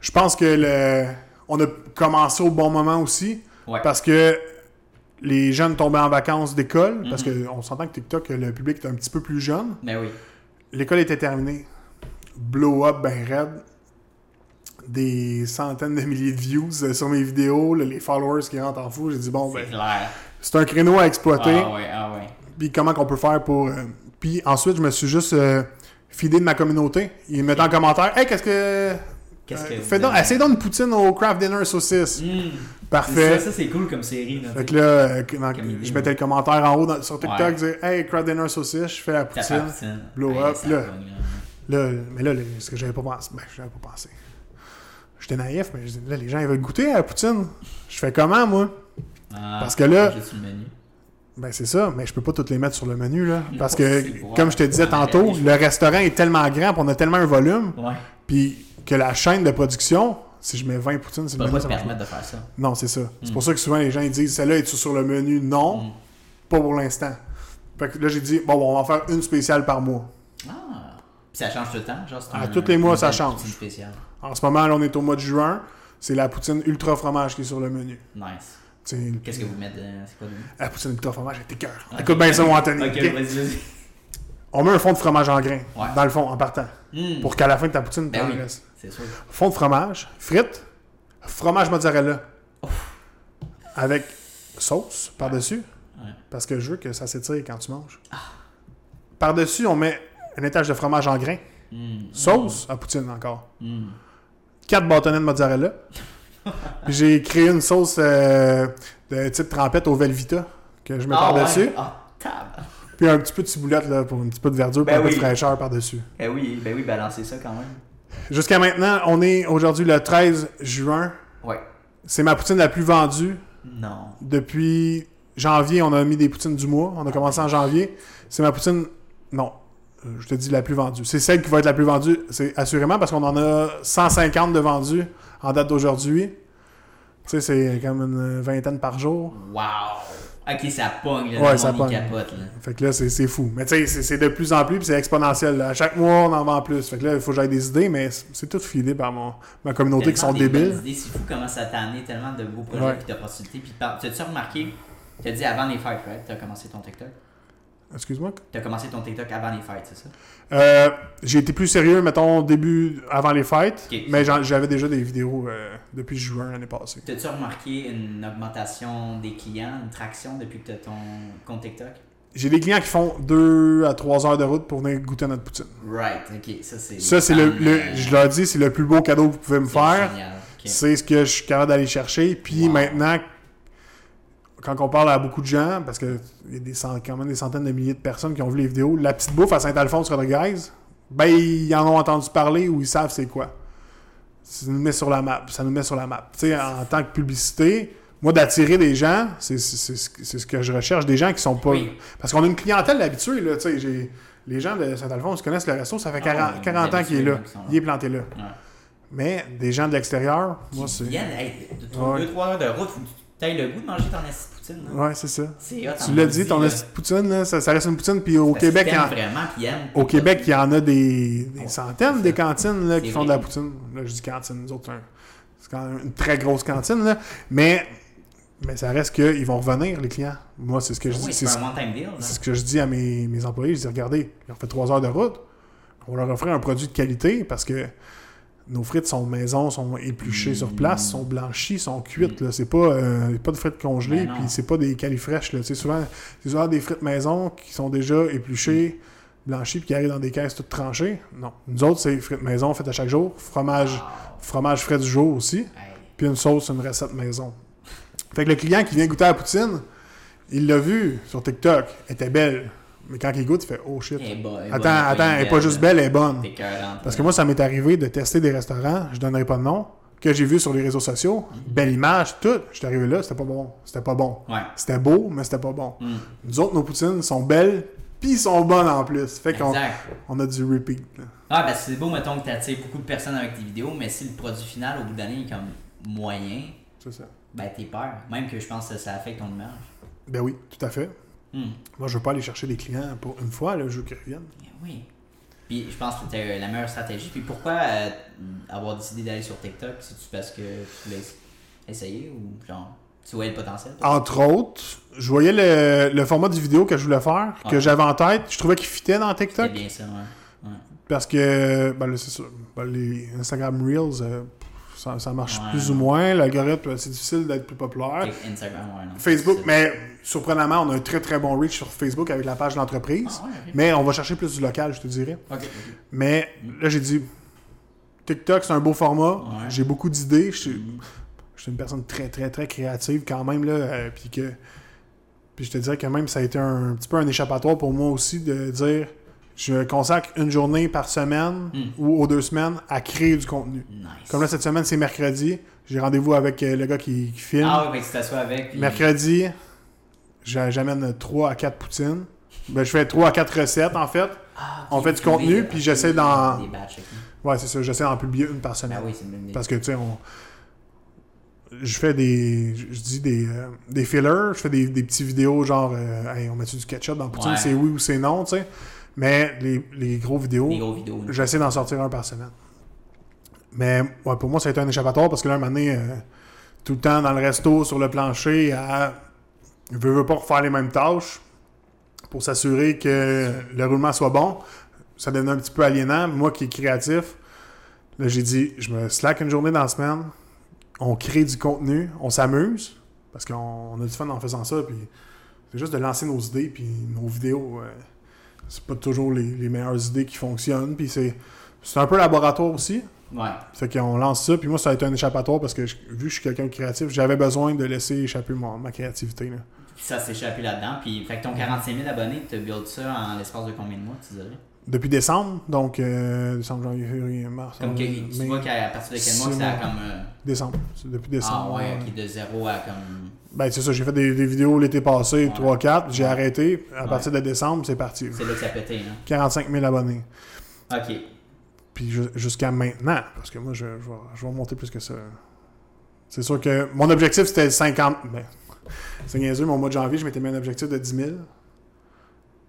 je pense que le, on a commencé au bon moment aussi. Ouais. Parce que les jeunes tombaient en vacances d'école. Mhm. Parce qu'on s'entend que TikTok, le public est un petit peu plus jeune. Ben oui. L'école était terminée. Blow up, ben raide. Des centaines de milliers de views euh, sur mes vidéos, les followers qui rentrent en fou. J'ai dit, bon, C'est ben, clair. c'est un créneau à exploiter. Ah ouais, ah ouais. Puis comment qu'on peut faire pour. euh, Puis ensuite, je me suis juste euh, fidé de ma communauté. Ils mettaient en commentaire, hey, qu'est-ce que. Qu'est-ce que fais donc, avez- essaye donc une poutine au craft dinner saucisse. Hmm. Parfait. Ça, ça, c'est cool comme série. Là, Fait que là, euh, dans- je mettais le commentaire en haut dans- sur Tiktok, Ouais. dire Hey, craft dinner saucisse, je fais la poutine. blow Ouais, up, là. là. Mais là, là, ce que j'avais pas pensé, ben, j'avais pas pensé. J'étais naïf, mais je dis, là, les gens, ils veulent goûter à la poutine. Je fais comment, moi? Ah, Parce que là- juste le menu. Ben, c'est ça, mais je peux pas toutes les mettre sur le menu, là. Parce que, comme je te disais tantôt, le restaurant est tellement grand, on a tellement un volume, Ouais. puis que la chaîne de production, si je mets 20 poutines, c'est le menu, pas permettre de faire ça. Non, c'est ça. C'est Mm. pour ça que souvent, les gens, ils disent, celle-là, est-tu sur le menu? Non, Mm. pas pour l'instant. Fait que là, j'ai dit, bon, bon, on va en faire une spéciale par mois. Ah. Puis ça change tout le temps. Genre, un- tous les mois, ça change. En ce moment, là, on est au mois de juin. C'est la poutine ultra fromage qui est sur le menu. Nice. Qu'est-ce que vous mettez euh, C'est quoi le menu? La poutine ultra fromage, elle cœur. Ok. Écoute bien ça, mon Anthony. Ok? vas-y, vas-y. On met un fond de fromage en grain, Ouais. dans le fond, en partant. Hmm. Pour qu'à la fin de ta poutine, Ben oui. sûr. Fond de fromage, frites, fromage mozzarella. Avec sauce par-dessus. Ouais. Parce que je veux que ça s'étire quand tu manges. Par-dessus, on met un étage de fromage en grain. Hmm. Sauce à poutine encore. Hmm. Quatre bâtonnets de mozzarella. J'ai créé une sauce euh, de type trempette au Velvita que je mets Ah, par-dessus. ouais. Ah. Puis un petit peu de ciboulette là, pour un petit peu de verdure, Ben pour un peu de fraîcheur par-dessus. Ben oui, ben oui, balancer ça quand même. Jusqu'à maintenant, on est aujourd'hui le 13 juin. Ouais. C'est ma poutine la plus vendue Non. depuis janvier. On a mis des poutines du mois. On a commencé en janvier. C'est ma poutine. Non, euh, je te dis la plus vendue. C'est celle qui va être la plus vendue, c'est assurément parce qu'on en a 150 de vendus en date d'aujourd'hui. Tu sais, c'est comme une vingtaine par jour. Wow. Ok, ça pogne, là. Ouais, ça pogne. capote, là. Fait que là, c'est c'est fou. Mais tu sais, c'est- c'est de plus en plus, puis c'est exponentiel. là. À chaque mois, on en vend plus. Fait que là, il faut que j'aille des idées, mais c'est tout filé par mon, ma communauté qui sont des débiles. idées. C'est fou comment ça t'a amené tellement de beaux projets Ouais. et d'opportunités. Puis t'as-tu remarqué, tu as dit avant les fêtes, right? T'as commencé ton TikTok? Excuse-moi? Tu as commencé ton TikTok avant les fêtes, c'est ça? Euh, j'ai été plus sérieux, mettons, début, avant les fêtes. Ok. Mais j'avais déjà des vidéos euh, depuis juin l'année passée. T'as-tu remarqué une augmentation des clients, une traction depuis que tu as ton compte TikTok? J'ai des clients qui font 2 à 3 heures de route pour venir goûter à notre poutine. Right, ok, ça c'est. Ça, c'est le, le- Je leur dis, c'est le plus beau cadeau que vous pouvez me faire. génial, ok. C'est ce que je suis capable d'aller chercher. Puis Wow. maintenant, quand on parle à beaucoup de gens, parce qu'il y a des, quand même des centaines de milliers de personnes qui ont vu les vidéos, la petite bouffe à Saint-Alphonse-Rodriguez, ben ils en ont entendu parler ou ils savent c'est quoi. Ça nous met sur la map. Ça nous met sur la map. Tu sais, en tant que publicité, moi, d'attirer des gens, c'est ce que- je recherche. Des gens qui sont pas. Oui. Parce qu'on a une clientèle habituée, là. Tu sais, j'ai- les gens de Saint-Alphonse connaissent le resto, ça fait Ah, 40, ouais, 40 ans qu'il est là. Il est planté là. Ouais. Mais des gens de l'extérieur, moi, c'est. hey, ton Ouais. 2-3 heures de route, faut que tu aies le goût de manger ton assis de poutine. là. Ouais, c'est ça. Tu l'as dit, ton là. petite poutine, là, ça, ça reste une poutine. Puis au Québec, il y en- vraiment, puis au Québec, il y en a des, des Oh, centaines ça. cantines là, qui font de la poutine. Là, je dis cantine, nous autres, c'est un- c'est quand même une très grosse cantine. Là. Mais, mais ça reste qu'ils vont revenir, les clients. Moi, c'est ce que je dis. Oui, c'est c'est ce- que je dis à mes, mes employés. Je dis, regardez, ils ont fait trois heures de route. On va leur offrir un produit de qualité parce que nos frites sont maison, sont épluchées sur place, sont blanchies, sont cuites. Là. C'est pas, euh, pas de frites congelées, non. puis c'est pas des souvent, c'est souvent des frites maison qui sont déjà épluchées, blanchies, puis qui arrivent dans des caisses toutes tranchées. Non. Nous autres, c'est frites maison faites à chaque jour. Fromage, Wow. fromage frais du jour aussi. Hey. Puis une sauce, une recette maison. Fait que le client qui vient goûter à la poutine, il l'a vu sur TikTok, elle était belle. Mais quand il goûte, il fait Oh shit. Elle est bo- elle est Attends, bonne, attends, elle est pas juste belle, elle est bonne. Parce que moi, ça m'est arrivé de tester des restaurants, je donnerai pas de nom, que j'ai vu sur les réseaux sociaux, belle image, tout. J'étais arrivé là, c'était pas bon. C'était pas bon. Ouais. C'était beau, mais c'était pas bon. Mm. Nous autres, nos poutines sont belles, puis sont bonnes en plus. Fait qu'on on a du repeat. là. Ah, ben c'est beau, mettons, que tu attires beaucoup de personnes avec tes vidéos, mais si le produit final, au bout d'année, est comme moyen, C'est ça. ben t'es peur. Même que je pense que ça affecte ton image. Ben oui, tout à fait. Hmm. Moi, je veux pas aller chercher des clients pour une fois, là, je veux qu'ils reviennent. Eh Oui. Puis je pense que c'était la meilleure stratégie. Puis pourquoi euh, avoir décidé d'aller sur TikTok? C'est-tu parce que tu voulais essayer ou genre tu voyais le potentiel? Entre autres, je voyais le, le format du vidéo que je voulais faire, que Ouais. j'avais en tête. Je trouvais qu'il fitait dans TikTok. bien ça, ouais. ouais. Parce que, ben c'est. Ben, les Instagram Reels, euh, ça, ça marche Ouais. plus ou moins. L'algorithme, c'est difficile d'être plus populaire. Instagram, ouais, non. Facebook, mais surprenamment, on a un très très bon reach sur Facebook avec la page de l'entreprise. Ah, ouais. Mais on va chercher plus du local, je te dirais. Mais là, j'ai dit, TikTok, c'est un beau format. J'ai beaucoup d'idées. Je suis Mhm. je suis une personne très, très, très créative quand même. Là, euh, puis que. Puis je te dirais que même ça a été un, petit peu un échappatoire pour moi aussi de dire je consacre une journée par semaine Mm. ou aux deux semaines à créer du contenu. Nice. Comme là, cette semaine, c'est mercredi. J'ai rendez-vous avec euh, le gars qui, qui filme. Ah fait que tu t'assois avec. puis- Mercredi, j'a- j'amène 3 à 4 poutines. Ben, je fais 3 à 4 recettes en fait. Ah, on fait du contenu, puis j'essaie d'en- Des batchs, ok. Ouais, c'est ça. J'essaie d'en publier une par semaine. Ben oui, c'est une. Parce que, tu sais, on... je fais des. Je dis des, euh, des fillers, je fais des, des petits vidéos genre, euh, Hey, on met du ketchup dans la poutine, Ouais. c'est oui ou c'est non, tu sais. Mais les, les gros vidéos, gros j'essaie d'en sortir un par semaine. Mais ouais, pour moi, ça a été un échappatoire parce que là, un moment donné, euh, tout le temps dans le resto, sur le plancher, à. Veux, veux pas refaire les mêmes tâches pour s'assurer que le roulement soit bon. Ça devenait un petit peu aliénant. Moi qui est créatif, là, j'ai dit, je me slack une journée dans la semaine, on crée du contenu, on s'amuse, parce qu'on on a du fun en faisant ça, puis c'est juste de lancer nos idées, puis nos vidéos, euh, c'est pas toujours les, les meilleures idées qui fonctionnent, puis c'est c'est un peu laboratoire aussi. Ouais. Fait qu'on lance ça, puis moi, ça a été un échappatoire parce que je- vu que je suis quelqu'un de créatif, j'avais besoin de laisser échapper ma créativité. Là. Puis ça s'est échappé là-dedans. Puis, fait que ton 45 000 abonnés, tu as build ça en l'espace de combien de mois, tu dirais? Depuis décembre, donc euh, décembre, janvier, février, mars, Comme que, tu mai, vois qu'à partir de quel mois que ça a comme. euh, décembre. Depuis ah décembre. ouais, ouais. ok, de zéro à comme. Ben, c'est ça, j'ai fait des, des vidéos l'été passé, Ouais. 3-4, j'ai Ouais. arrêté. À Ouais. partir de décembre, c'est parti. C'est là que ça a pété, hein. 45 000 abonnés. Ok. Puis ju- jusqu'à maintenant, parce que moi, je, je vais, je vais monter plus que ça. C'est sûr que mon objectif, c'était 50... Ben, c'est niaiseux, au mois de janvier, je m'étais mis un objectif de 10 000.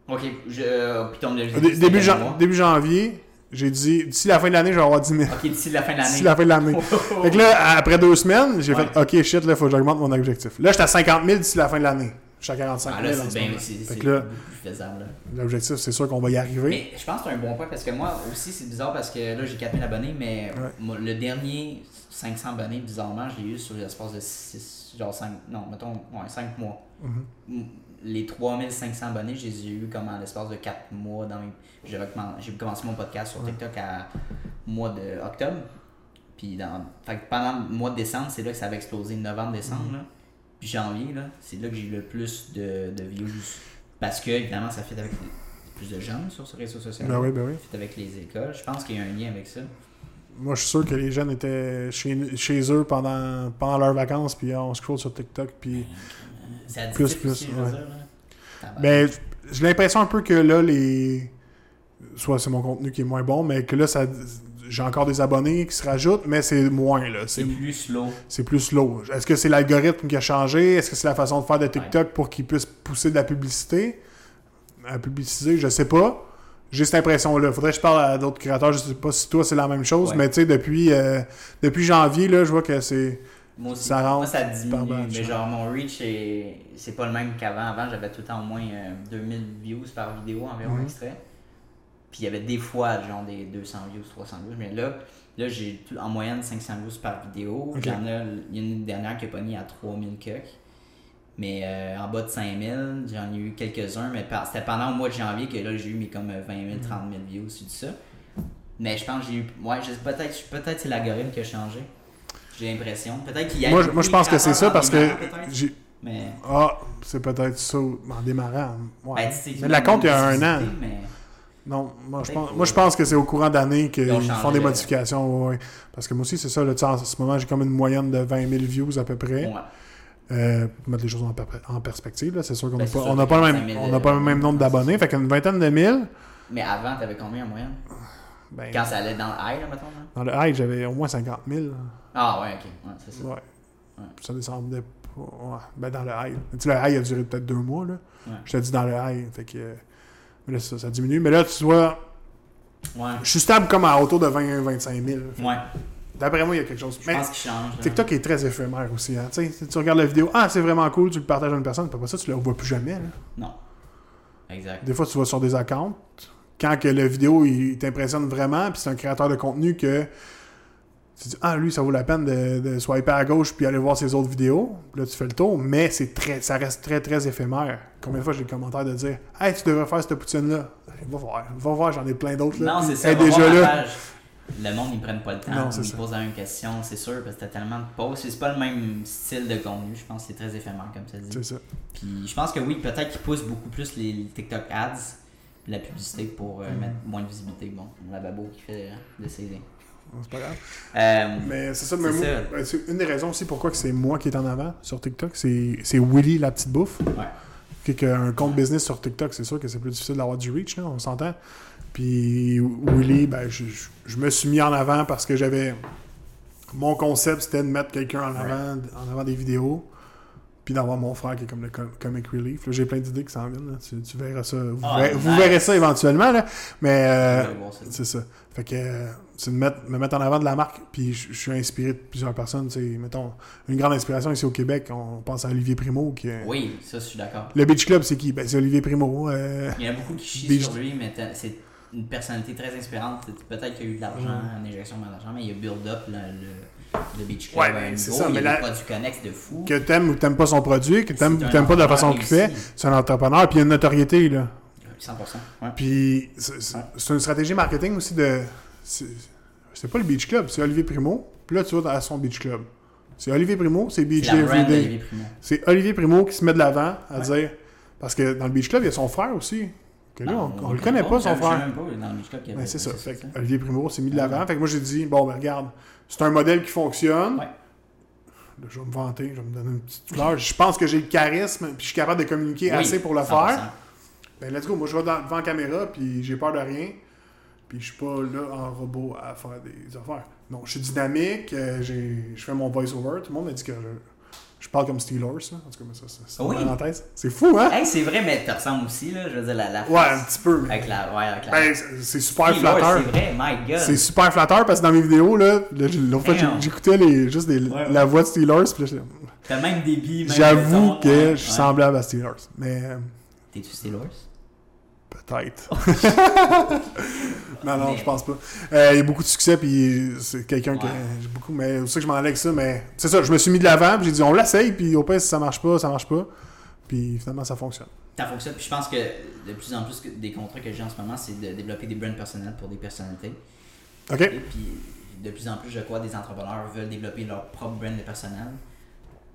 Ok, je. euh, Puis ton objectif, début, jan- début janvier, j'ai dit, d'ici la fin de l'année, je vais avoir 10 000. Ok, d'ici la fin de l'année. D'ici la fin de l'année. Fait que là, après deux semaines, j'ai Ouais. fait OK, shit, là, faut que j'augmente mon objectif. Là, j'étais à 50 000 d'ici la fin de l'année. Je suis à 45 Ah, 000 là, en c'est ce bien, c'est là, faisable. là. l'objectif, c'est sûr qu'on va y arriver. Mais je pense que c'est un bon point parce que moi aussi, c'est bizarre parce que là, j'ai 4000 abonnés, mais Ouais. moi, le dernier 500 abonnés, bizarrement, je l'ai eu sur l'espace de 6, genre 5, non, mettons, ouais, 5 mois. Mhm. M- Les 3500 abonnés, je les ai eu comme en l'espace de 4 mois. dans mes- J'ai recommen- commencé mon podcast sur TikTok à mois de octobre. Puis dans... fait que pendant le mois de décembre, c'est là que ça avait explosé, novembre-décembre. Là. Puis janvier, là, c'est là que j'ai eu le plus de, de views. Parce que, évidemment, ça fait avec plus de jeunes sur ce réseau social. Ben oui, ben oui. fait avec les écoles. Je pense qu'il y a un lien avec ça. Moi, je suis sûr que les jeunes étaient chez, chez eux pendant, pendant leurs vacances, puis on scroll sur TikTok, puis... Plus, plus, aussi, ouais. Tabarnak. Ben, j'ai l'impression un peu que là, les... Soit c'est mon contenu qui est moins bon, mais que là, ça... j'ai encore des abonnés qui se rajoutent, mais c'est moins, là. c'est plus slow. c'est plus slow. Est-ce que c'est l'algorithme qui a changé? Est-ce que c'est la façon de faire de TikTok pour qu'il puisse pousser de la publicité? À publiciser, je sais pas. J'ai cette impression-là. Faudrait que je parle à d'autres créateurs. Je sais pas si toi c'est la même chose, Ouais. mais tu sais, depuis, euh, depuis janvier, là, je vois que c'est. Moi aussi. Ça rentre Moi, ça diminue. Mais genre, mon reach, est- c'est pas le même qu'avant. Avant, j'avais tout le temps au moins euh, 2000 views par vidéo environ Mhm. extrait. Puis il y avait des fois, genre, des 200 views, 300 views. Mais là, là j'ai tout- en moyenne 500 views par vidéo. Ok. Il y en a, il y en a une dernière qui a pogné à 3000 cucks. Mais euh, en bas de 5000, j'en ai eu quelques-uns. Mais c'était pendant le mois de janvier que là, j'ai eu mes comme euh, 20 000, 30 000 views sur ça. Mais je pense que j'ai eu. Ouais, peut-être c'est l'algorithme qui a changé. J'ai l'impression. Peut-être qu'il y a. Moi, moi, je pense que c'est ça parce que. Mais. Ah, c'est peut-être ça en démarrant. Ouais. Ben, mais la compte, il y a un an. Mais... Non, moi je, pense, moi je pense que c'est au courant d'année qu'ils Ils ont font des modifications. ouais. Parce que moi aussi, c'est ça. Là, en ce moment, j'ai comme une moyenne de 20 000 views à peu près. Ouais. Euh, pour mettre les choses en, per- en perspective, là, c'est sûr qu'on Ben, n'a c'est pas, on pas, le 25 même, 000, on pas le même nombre euh, d'abonnés. Fait qu'une vingtaine de mille, Mais avant, t'avais combien en moyenne? Ben, Quand ça allait dans le high, là, mettons là? dans le high, j'avais au moins 50 000. Ah, ouais, ok. Ouais, c'est ça. Ouais. Ouais. Ça descendait pas. Ouais. Ben, dans le high. Tu sais, le high a duré peut-être deux mois. Là. Ouais. Je t'ai dit dans le high. Fait que, euh, mais là, ça, ça diminue. Mais là, tu vois, Ouais. je suis stable comme à autour de 20-25 000. Ouais. D'après moi, il y a quelque chose. Je Mais pense qu'il change. là. TikTok est très éphémère aussi. Hein. Tu sais, tu regardes la vidéo, ah, c'est vraiment cool, tu le partages à une personne, puis après ça, tu le revois plus jamais. là. Non. Exact. Des fois, tu vas sur des accounts. Quand que la vidéo il t'impressionne vraiment, puis c'est un créateur de contenu que tu dis Ah, lui, ça vaut la peine de, de swiper à gauche puis aller voir ses autres vidéos. Puis là, tu fais le tour, mais c'est très, ça reste très, très éphémère. Combien de fois j'ai le commentaire de dire Hey, tu devrais faire cette poutine-là? Va voir, va voir, j'en ai plein d'autres. là. Non, c'est ça. est va déjà voir là. page. Le monde, ils prennent pas le temps. Non, ils posent la même question, c'est sûr, parce que t'as tellement de posts. C'est pas le même style de contenu. Je pense c'est très éphémère, comme ça dit. C'est ça. Puis je pense que oui, peut-être qu'ils poussent beaucoup plus les, les TikTok ads, la publicité pour Mm. euh, mettre moins de visibilité. Bon, la babo qui fait euh, de ses C'est pas grave. euh, Mais c'est ça, mais moi, ça. ben, c'est une des raisons aussi pourquoi que c'est moi qui est en avant sur TikTok, c'est Willy la petite bouffe. Ouais. Qui est un compte business sur TikTok, c'est sûr que c'est plus difficile d'avoir du reach, là, on s'entend. Puis Willy, ben, je, je- je me suis mis en avant parce que j'avais. Mon concept, c'était de mettre quelqu'un en avant, en avant des vidéos. Puis d'avoir mon frère qui est comme le com- comic relief. J'ai plein d'idées qui s'en viennent. là. Tu, tu verras ça. Vous, Ah, verrez, vous verrez ça éventuellement. Là. Mais euh, c'est ça. Fait que euh, c'est de mettre, me mettre en avant de la marque. Puis je, suis inspiré de plusieurs personnes. tu sais, Mettons, une grande inspiration ici au Québec, on pense à Olivier Primo. Qui, est- Oui, ça, je suis d'accord. Le Beach Club, c'est qui? Ben, C'est Olivier Primo. euh, Il y a beaucoup qui chient sur lui, mais c'est une personnalité très inspirante. Peut-être qu'il y a eu de l'argent, une injection d'argent, mais il a build up le, le Beach Club Ouais, un c'est ça, il y mais des produits connexes de fou. que t'aimes ou t'aimes pas son produit, que t'aimes ou t'aimes pas de la façon qu'il fait, c'est un entrepreneur. Puis il y a une notoriété. là. 100%. Ouais. Puis c'est une stratégie marketing aussi de. C'est pas le Beach Club, c'est Olivier Primo. Puis là, tu vas à son Beach Club. C'est Olivier Primo, c'est Beach Primo. C'est Olivier Primo qui se met de l'avant à Ouais. dire. Parce que dans le Beach Club, il y a son frère aussi. Que là, on, le connaît pas, son frère. même pas dans le Beach Club qu'il y Ben, avait- c'est ça. Olivier Primo s'est mis de l'avant. Fait que moi, j'ai dit, bon, ben regarde, c'est un modèle qui fonctionne. Ouais. Là, je vais me vanter, je vais me donner une petite fleur. Je pense que j'ai le charisme, puis je suis capable de communiquer Oui, assez pour le 100%. faire. Ben, let's go. Moi, je vais devant la caméra, puis j'ai peur de rien. Puis je suis pas là en robot à faire des affaires. Non, je suis dynamique, euh, je fais mon voice-over. Tout le monde m'a dit que je, Je parle comme Steelers, là. En tout cas, mais ça, c'est Oui. C'est fou, hein? Hey, c'est vrai, mais tu ressembles aussi, là. Je veux dire, la, la Ouais, un petit peu. Avec la. Ouais, avec la. Ben, c'est- super Steelers, flatteur. C'est vrai, my god. C'est super flatteur parce que dans mes vidéos, là, l'autre fois, j'écoutais les, juste des- Ouais, ouais. la voix de Steelers, puis T'as même débit, même j'avoue que ouais, je suis semblable à Steelers. Mais euh, T'es-tu Steelers? Peut-être. Oh. non, non, Mais- je pense pas. Euh, il y a beaucoup de succès, puis c'est quelqu'un que j'ai beaucoup. Mais c'est ça que je m'en allais avec ça. Mais c'est ça, je me suis mis de l'avant, puis j'ai dit, on l'essaye, puis au pire, si ça marche pas, ça marche pas. Puis finalement, ça fonctionne. Ça fonctionne, puis je pense que de plus en plus que des contrats que j'ai en ce moment, c'est de développer des brands personnels pour des personnalités. OK? Et puis de plus en plus, je crois, des entrepreneurs veulent développer leur propre brand de personnel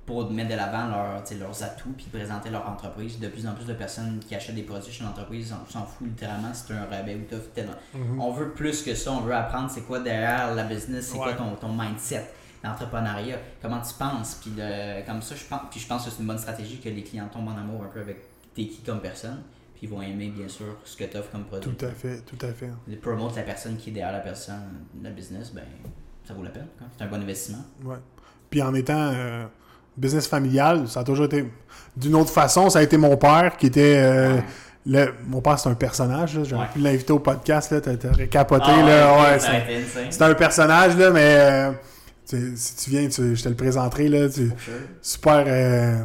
pour mettre de l'avant leur, leurs atouts puis présenter leur entreprise. De plus en plus de personnes qui achètent des produits chez l'entreprise s'en s'en foutent littéralement si tu un rabais ou t'offres. Mhm. On veut plus que ça, on veut apprendre c'est quoi derrière la business, c'est quoi ton, ton mindset, l'entrepreneuriat, comment tu penses? Puis le- comme ça, je pense, puis je pense que c'est une bonne stratégie que les clients tombent en amour un peu avec t'es qui comme personne. Puis ils vont aimer bien sûr ce que tu offres comme produit. Tout à fait, tout à fait. De promote la personne qui est derrière la personne, la business, ben ça vaut la peine. C'est un bon investissement. Ouais. Puis en étant euh, business familial, ça a toujours été. D'une autre façon, ça a été mon père qui était. euh, Ouais. le- mon père, c'est un personnage. là. J'aurais Ouais. pu l'inviter au podcast. là. T'as- T'aurais capoté. Ah là. ouais, c'est- un personnage, là, mais. euh, si tu viens, tu- je te le présenterai. Là, tu- super. euh,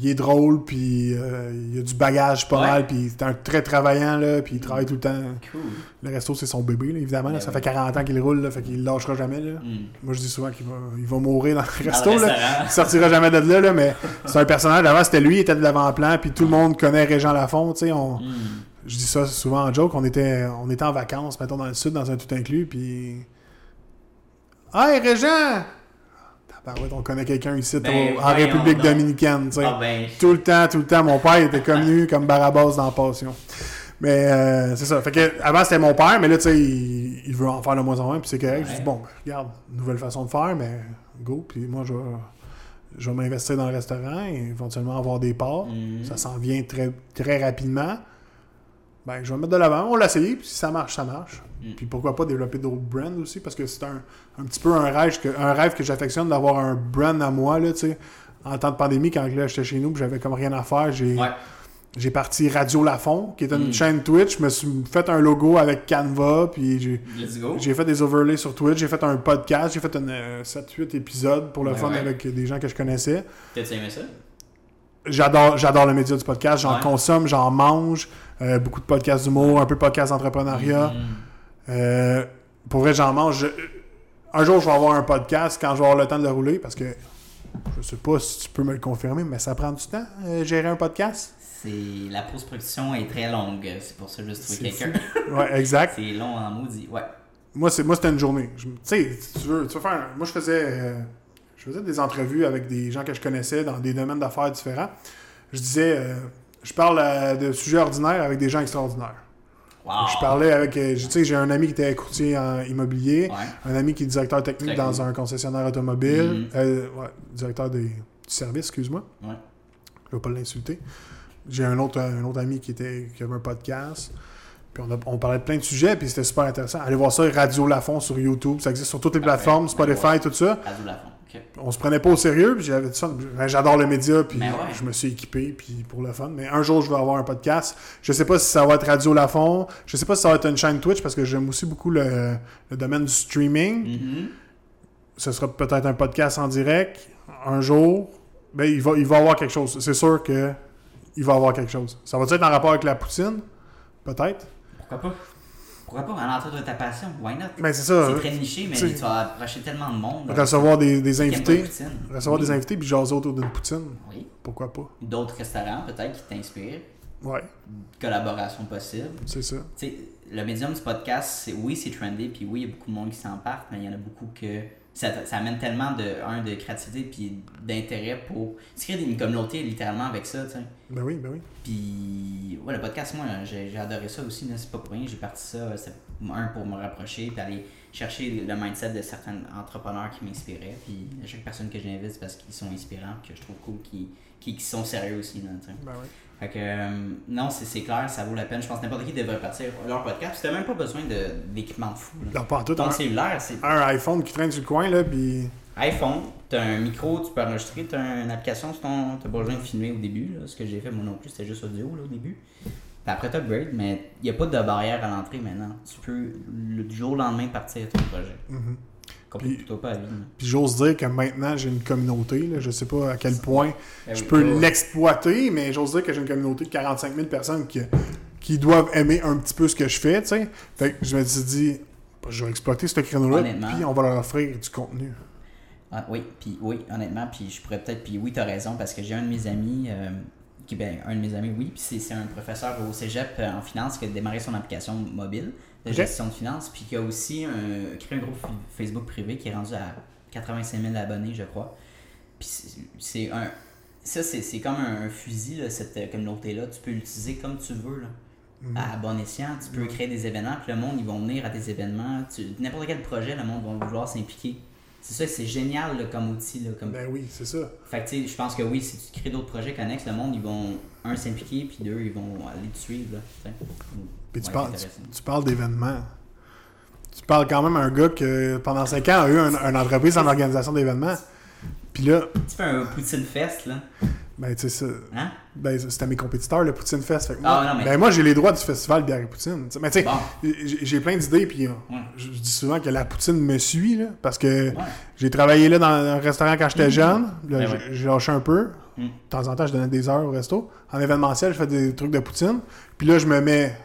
il est drôle, puis euh, il a du bagage pas Ouais. mal, puis c'est un très travaillant, là, puis il travaille tout le temps. Cool. Le resto, c'est son bébé, là, évidemment. là. Ben ça fait 40 ans qu'il roule, là, fait qu'il lâchera jamais. Là. Hmm. Moi, je dis souvent qu'il va, il va mourir dans le Dans resto. le là. Il sortira jamais de là, là mais c'est un personnage. Avant, c'était lui, il était de l'avant-plan, puis tout le monde connaît Régent Lafont. On, Hmm. Je dis ça souvent en joke. On était, on était en vacances, mettons, dans le sud, dans un tout inclus, puis. Hey, Régent! Tabarouette, on connaît quelqu'un ici Ben, au- en République dominicaine. Ah ben, Tout le temps, tout le temps. Mon père était connu comme Barabbas dans Passion. Mais euh, c'est ça. Fait que avant c'était mon père, mais là tu sais, il, il veut en faire de moins en moins, puis c'est correct. Je Ouais. dis bon, regarde, nouvelle façon de faire, mais go. Puis moi je vais, je vais m'investir dans le restaurant et éventuellement avoir des parts. hmm. Ça s'en vient très, très rapidement. Ben, je vais me mettre de l'avant. On l'a essayé, puis si ça marche, ça marche. Mm. Puis pourquoi pas développer d'autres brands aussi, parce que c'est un, un petit peu un rêve que, un rêve que j'affectionne d'avoir un brand à moi, là, tu sais. En temps de pandémie, quand j'étais chez nous, j'avais comme rien à faire, j'ai Ouais. j'ai parti Radio Lafont, qui est une Mm. chaîne Twitch. Je me suis fait un logo avec Canva, puis j'ai Let's go. j'ai fait des overlays sur Twitch, j'ai fait un podcast, j'ai fait euh, 7-8 épisodes pour le Ouais, fun ouais. avec des gens que je connaissais. T'as-tu aimé ça? J'adore, j'adore le média du podcast, j'en Ouais. consomme, j'en mange, euh, beaucoup de podcasts d'humour, un peu de podcasts d'entrepreneuriat. Hmm. Euh, pour vrai, j'en mange. Je- un jour, je vais avoir un podcast quand je vais avoir le temps de le rouler, parce que je sais pas si tu peux me le confirmer, mais ça prend du temps, euh, gérer un podcast? C'est la post-production est très longue, c'est pour ça que je trouvé quelqu'un. Ouais, exact. c'est long en maudit. Ouais. Moi, c'est moi c'était une journée. Je- Tu sais, tu veux, tu veux faire. Moi, je faisais, euh, je faisais des entrevues avec des gens que je connaissais dans des domaines d'affaires différents. Je disais, je parle de sujets ordinaires avec des gens extraordinaires. Wow. Je parlais avec, euh, tu sais, j'ai un ami qui était courtier en immobilier, Ouais. un ami qui est directeur technique dans cool. un concessionnaire automobile, Mhm. euh, ouais, directeur des, du service, excuse-moi. Ouais. Je vais pas l'insulter. J'ai un autre, un autre ami qui, était, qui avait un podcast. Puis on, a- on parlait de plein de sujets, puis c'était super intéressant. Allez voir ça, Radio Lafont sur YouTube. Ça existe sur toutes les plateformes, Spotify, tout ça. Radio Lafont. On se prenait pas au sérieux, puis j'avais ça. ben, J'adore le média, puis Ben ouais. je me suis équipé, puis pour le fun. Mais un jour, je vais avoir un podcast. Je sais pas si ça va être Radio Lafont. Je sais pas si ça va être une chaîne Twitch, parce que j'aime aussi beaucoup le, le domaine du streaming. Mhm. Ce sera peut-être un podcast en direct. Un jour, ben, il va, il va avoir quelque chose. C'est sûr que il va avoir quelque chose. Ça va être en rapport avec la poutine? Peut-être. Pourquoi pas? Pourquoi pas? À l'entour de ta passion. Why not? Mais c'est ça. C'est très niché, mais tu vas approcher tellement de monde. Recevoir des, des pas invités. Recevoir Oui. des invités puis jaser autour d'une poutine. Oui. Pourquoi pas? D'autres restaurants, peut-être, qui t'inspirent. Ouais, Collaboration possible. c'est ça. Tu sais, le médium du podcast, c'est, oui, c'est trendy, puis oui, il y a beaucoup de monde qui s'en partent, mais il y en a beaucoup que ça, ça amène tellement de, un, de créativité puis d'intérêt pour se créer une communauté littéralement avec ça, tu sais. Ben oui, ben oui. Puis, ouais, le podcast, moi, j'ai, adoré ça aussi, c'est pas pour rien, j'ai parti ça, c'est un pour me rapprocher, puis aller chercher le mindset de certains entrepreneurs qui m'inspiraient, puis à chaque personne que j'invite, c'est parce qu'ils sont inspirants, que je trouve cool, qui, qui, qui sont sérieux aussi, là, tu sais. Ben oui. Fait que, euh, non, c'est clair, ça vaut la peine. Je pense que n'importe qui devrait partir leur podcast. Tu n'as même pas besoin d'équipement de fou. Là. Non, pas en tout. Ton Un, cellulaire, c'est. un iPhone qui traîne sur le coin, là, puis iPhone, t'as un micro, tu peux enregistrer, t'as une application ton. T'as pas besoin de filmer au début, là. Ce que j'ai fait moi non plus, c'était juste audio là, au début. Puis après t'upgrades, mais il n'y a pas de barrière à l'entrée maintenant. Tu peux le du jour au lendemain partir ton projet. Mhm. Complète-toi pas. Puis j'ose dire que maintenant, j'ai une communauté. Là, je sais pas à quel point Ben je oui, peux l'exploiter, mais j'ose dire que j'ai une communauté de 45 000 personnes qui, qui doivent aimer un petit peu ce que je fais. tu sais. Fait que je me suis dit, je vais exploiter ce créneau-là, puis on va leur offrir du contenu. Ah, oui, puis oui, honnêtement, puis je pourrais peut-être, puis oui, t'as raison, parce que j'ai un de mes amis, euh, qui, ben, un de mes amis, oui, puis c'est, c'est un professeur au cégep euh, en finance qui a démarré son application mobile de Ok. gestion de finances, puis qui a aussi un- créé un groupe Facebook privé qui est rendu à 85 000 abonnés, je crois. Puis c'est, un. Ça, c'est, comme un, un fusil, là, cette euh, communauté-là. Tu peux l'utiliser comme tu veux, là. Mhm. À bon escient, tu peux créer des événements, puis le monde, ils vont venir à tes événements. N'importe quel projet, le monde va vouloir s'impliquer. C'est ça, c'est génial là, comme outil. Là, comme... Ben oui, c'est ça. Fait que tu sais, je pense que oui, si tu crées d'autres projets connexes, le monde, ils vont, un, s'impliquer, puis deux, ils vont aller te suivre. Là. Puis tu Ouais, parles, tu, tu parles d'événements. Tu parles quand même à un gars qui, pendant 5 ans, a eu un- une entreprise en organisation d'événements. Puis là, Tu fais un Poutine Fest, là. ben, tu sais, ça- Hein? ben, c'était mes compétiteurs, le Poutine Fest. Fait que Ah, moi, non, mais- ben, moi, j'ai les droits du festival Bière et Poutine. Mais tu sais, Bon. j'ai plein d'idées, puis euh, Ouais. je, dis souvent que la poutine me suit, là, parce que Ouais. j'ai travaillé là dans un restaurant quand j'étais jeune. Là, Ben j'ai- ouais. j'ai lâché un peu. Mm. De temps en temps, je donnais des heures au resto. En événementiel, je fais des trucs de poutine. Puis là, je me mets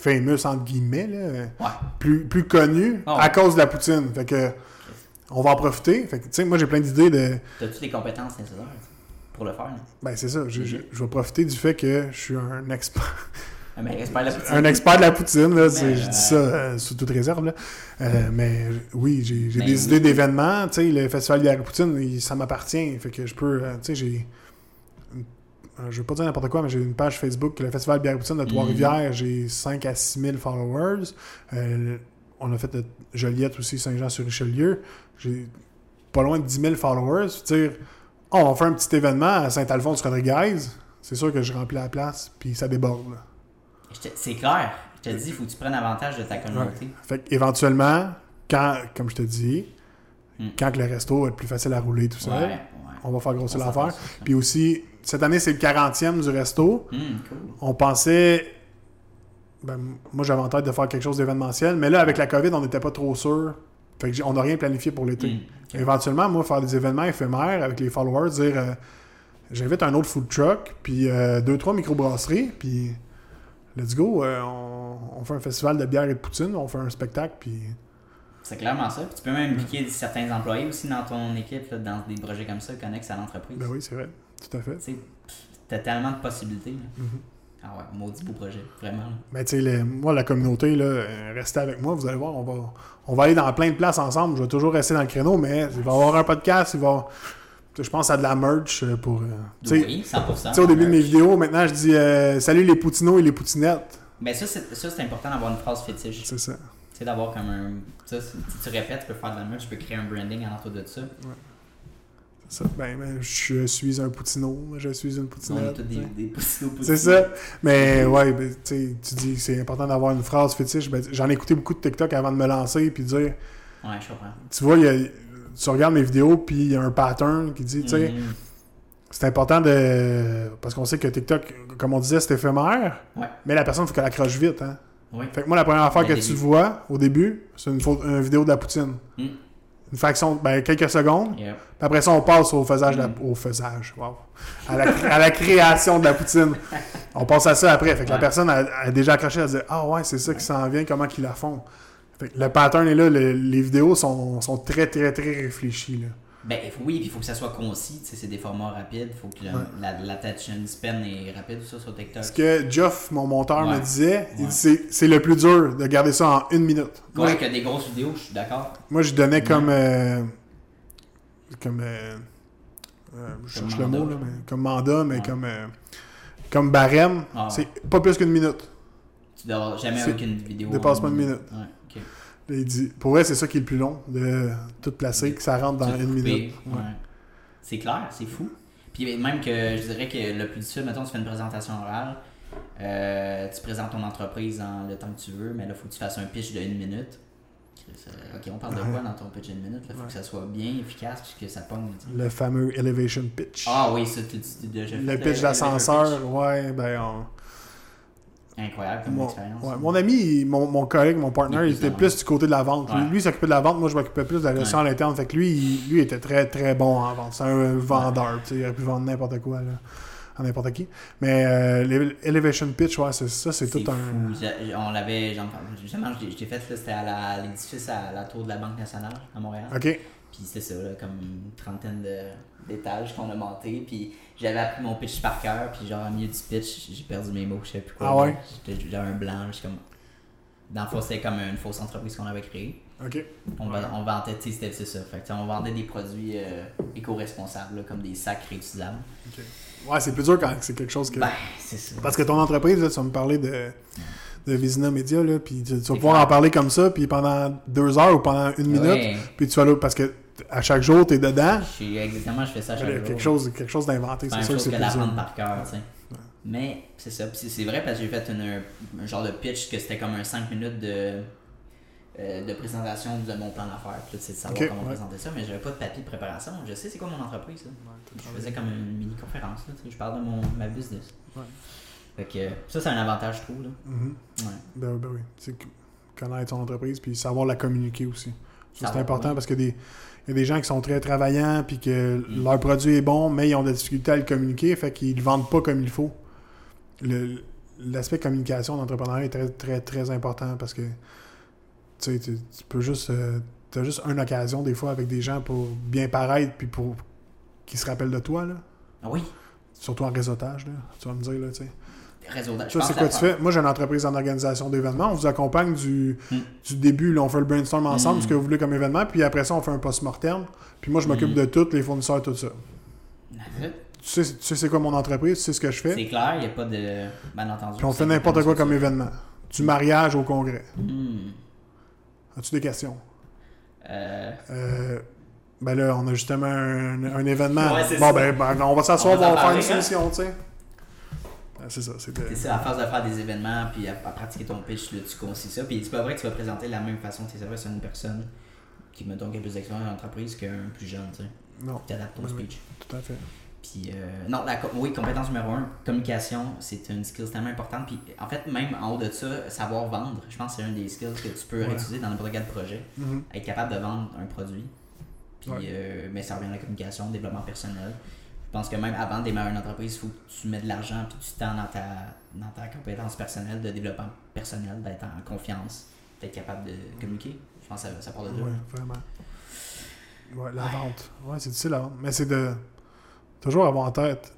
famous, entre guillemets, là, euh, Ouais. plus, plus connu Oh. à cause de la poutine. Fait que on va en profiter. Fait que, moi, j'ai plein d'idées de... T'as-tu les compétences nécessaires pour le faire? Là? Ben, c'est ça. Je, je- je vais profiter du fait que je suis un expert... Ah, mais espère la Poutine. un expert de la poutine, là, je euh, dis ça euh, sous toute réserve. Là. Euh, mais euh, oui, j'ai des oui. idées d'événements. Le festival de la poutine, il- ça m'appartient. Fait que je peux. euh, j'ai. Euh, Je veux pas dire n'importe quoi, mais j'ai une page Facebook, le Festival Bière Poutine de Trois-Rivières. J'ai 5 à 6 000 followers. Euh, on a fait de Joliette aussi, Saint-Jean-sur-Richelieu. J'ai pas loin de 10 000 followers. Dire, oh, on fait un petit événement à Saint-Alphonse-Rodriguez. C'est sûr que je remplis la place, puis ça déborde. C'est clair. Je te dis, il faut que tu prennes avantage de ta communauté. Fait éventuellement, quand, comme je te dis, Hmm. quand le resto va être plus facile à rouler tout Ouais, ouais. on va faire grossir l'affaire. ça. Puis aussi, cette année, c'est le 40e du resto. Cool. On pensait. ben, moi, j'avais en tête de faire quelque chose d'événementiel, mais là, avec la COVID, on n'était pas trop sûr. Fait que on n'a rien planifié pour l'été. Ok. Éventuellement, moi, faire des événements éphémères avec les followers, dire euh, j'invite un autre food truck, puis euh, deux, trois microbrasseries, puis let's go, euh, on, on fait un festival de bière et de poutine, on fait un spectacle, puis C'est clairement ça. Puis tu peux même impliquer certains employés aussi dans ton équipe, là, dans des projets comme ça, connexes à l'entreprise. ben oui, c'est vrai, tout à fait. Tu t'as tellement de possibilités. là. Mhm. Ah ouais, maudit beau projet, vraiment. là. Mais tu sais, moi, la communauté, là, euh, restez avec moi, vous allez voir, on va, on va aller dans plein de places ensemble. Je vais toujours rester dans le créneau, mais il va y avoir un podcast, il va. Je pense à de la merch euh, pour. euh, Oui, 100%. tu sais, au début de mes vidéos, maintenant, je dis euh, Salut les poutineaux et les poutinettes. Mais ça, c'est ça, c'est important d'avoir une phrase fétiche. C'est ça. Tu sais, d'avoir comme un. Ça, si tu répètes, tu peux faire de la merch, tu peux créer un branding alentour de ça. Ça. Ben, ben, je suis un poutineau, je suis une poutinette. des, C'est ça. Mais ouais, ben, tu dis que c'est important d'avoir une phrase fétiche. Ben, J'en ai écouté beaucoup de TikTok avant de me lancer puis de dire Ouais, je comprends. Tu vois, il y a- tu regardes mes vidéos puis il y a un pattern qui dit, tu sais, Mhm. c'est important de. Parce qu'on sait que TikTok, comme on disait, c'est éphémère. Ouais. Mais la personne, il faut qu'elle accroche vite. Hein? Oui. Fait que moi, la première affaire que début. tu vois au début, c'est une, une vidéo de la poutine. Mm. Une fraction, ben, quelques secondes. Yep. Puis après ça, on passe au faisage, la- au faisage, wow. à, la, à la création de la poutine. On passe à ça après. Fait que la personne a, a déjà accroché, elle dit Ah ouais, c'est ça qui s'en vient, comment qu'ils la font. Fait que le pattern est là, le- les vidéos sont, sont très, très, très réfléchies. Là. Ben oui, il faut que ça soit concis, tu sais, c'est des formats rapides, il faut que le- Ouais. la, l'attention span est rapide, ça, sur TikTok. Ce que Geoff, mon monteur, me disait, Ouais. c'est- c'est le plus dur de garder ça en une minute. Ouais, que des grosses vidéos, je suis d'accord. moi, je donnais comme. euh, comme. euh, euh, je Comme cherche le mot, là, mais comme mandat, mais comme. euh, comme barème. Ah. C'est pas plus qu'une minute. Tu dois jamais C'est- aucune vidéo. dépasse pas une minute. Il dit, pour vrai, c'est ça qui est le plus long, de tout placer, que ça rentre dans une coupé, minute. ouais. Ouais. C'est clair, c'est fou. Puis même que je dirais que le plus difficile, mettons, tu fais une présentation orale, euh, tu présentes ton entreprise en le temps que tu veux, mais là, il faut que tu fasses un pitch de une minute. Euh, ok, on parle de quoi dans ton pitch une minute? Il faut Ouais. que ça soit bien efficace puis que ça pogne. Le fameux elevation pitch. Ah oui, ça, tu tu- déjà fait le pitch d'ascenseur, ouais, ben. on- Incroyable comme Mon, expérience. ouais, mon ami, mon, mon collègue, mon partner, Il était plus du côté de la vente. Lui, Ouais. lui, il s'occupait de la vente, moi je m'occupais plus de la gestion à l'interne. Fait que lui, il, lui était très très bon en vente. C'est un vendeur, il aurait pu vendre n'importe quoi là, à n'importe qui. Mais euh, Elevation Pitch, ouais, c'est ça, c'est tout un. On l'avait, justement, je l'ai fait, c'était à l'édifice à la tour de la Banque nationale à Montréal. Ok. Puis c'était ça, là, comme une trentaine de- d'étages qu'on a monté. Puis j'avais appris mon pitch par cœur. Puis genre, au milieu du pitch, j'ai perdu mes mots, je sais plus quoi. Ah ouais? J'étais- un blanc, je suis comme. Dans le fond, c'était comme une fausse entreprise qu'on avait créée. Ok. On, vendait, tu sais, c'était c'est ça. Fait que, tu sais, on vendait des produits euh, éco-responsables, comme des sacs réutilisables. ok. Ouais, c'est plus dur quand c'est quelque chose que. Ben, c'est ça. Parce que ton entreprise, là, tu vas me parler de, de Vizina Media, là, puis tu, tu vas pouvoir clair. en parler comme ça, puis pendant deux heures ou pendant une minute, Ouais. puis tu vas là, parce que à chaque jour, tu es dedans, Je suis exactement, je fais ça à chaque il y a jour. quelque chose, quelque chose d'inventé, C'est sûr que chose c'est que plus d'apprendre par cœur, tu sais. Mais c'est ça. Puis c'est- vrai parce que j'ai fait une, un genre de pitch que c'était comme un 5 minutes de, euh, de présentation de mon plan d'affaires. Puis c'est de savoir comment ouais. présenter ça, mais j'avais pas de papier de préparation. Je sais c'est quoi mon entreprise. là. Je faisais comme une là, tu sais, Je parle de mon, ma business. Fait que ça, c'est un avantage, je trouve. Là. Ouais. Ben, oui, ben oui. C'est connaître son entreprise, puis savoir la communiquer aussi. Ça, C'est important oui. parce que des. Il y a des gens qui sont très travaillants puis que Mm. leur produit est bon, mais ils ont des difficultés à le communiquer, fait qu'ils le vendent pas comme il faut. L'aspect communication d'entrepreneuriat est très, très, très important parce que tu tu peux juste. tu as juste une occasion des fois avec des gens pour bien paraître puis pour qu'ils se rappellent de toi, là. Ah oui, Surtout en réseautage, là. Tu vas me dire, là, tu sais. Réseau d'a- je Toi, pense c'est quoi tu fais? Moi, j'ai une entreprise en organisation d'événements. On vous accompagne du, Mm. du début. Là, on fait le brainstorm ensemble, Mm. ce que vous voulez comme événement. Puis après ça, on fait un post-mortem. Puis moi, je m'occupe Mm. de tout, les fournisseurs, tout ça. Tu sais, tu sais c'est quoi mon entreprise, tu sais ce que je fais? C'est clair, il n'y a pas de malentendu. Puis on fait n'importe quoi comme ça. événement. Du mariage au congrès. Hmm. As-tu des questions? Euh, Euh, ben là, on a justement un, un événement. Ouais, bon, ça. ben, ben, on va s'asseoir, On va faire une hein? solution, tu sais. Ah, c'est ça, c'est de- C'est ça, à force de faire des événements puis à, à pratiquer ton pitch, là, tu concis ça. Puis c'est pas vrai que tu vas présenter la même façon de tes services à une personne qui, mettons, qui a plus d'expérience dans l'entreprise qu'un plus jeune, tu sais. Non, Tu adaptes ton Oui, oui. speech. tout à fait. Puis, euh, non, la, oui, compétence numéro un, communication, c'est une skill tellement importante. Puis, en fait, même en haut de ça, savoir vendre, je pense que c'est un des skills que tu peux Ouais. réutiliser dans n'importe quel projet. Mhm. Être capable de vendre un produit. Puis, Ouais. euh, mais ça revient à la communication, développement personnel. Je pense que même avant de démarrer une entreprise, il faut que tu mets de l'argent puis du temps dans ta, dans ta compétence personnelle de développement personnel, d'être en confiance, d'être capable de communiquer. Je pense que ça, ça part de là. Ouais, vraiment. Ouais, la vente. Ouais, c'est difficile à vendre. Mais c'est de toujours avoir en tête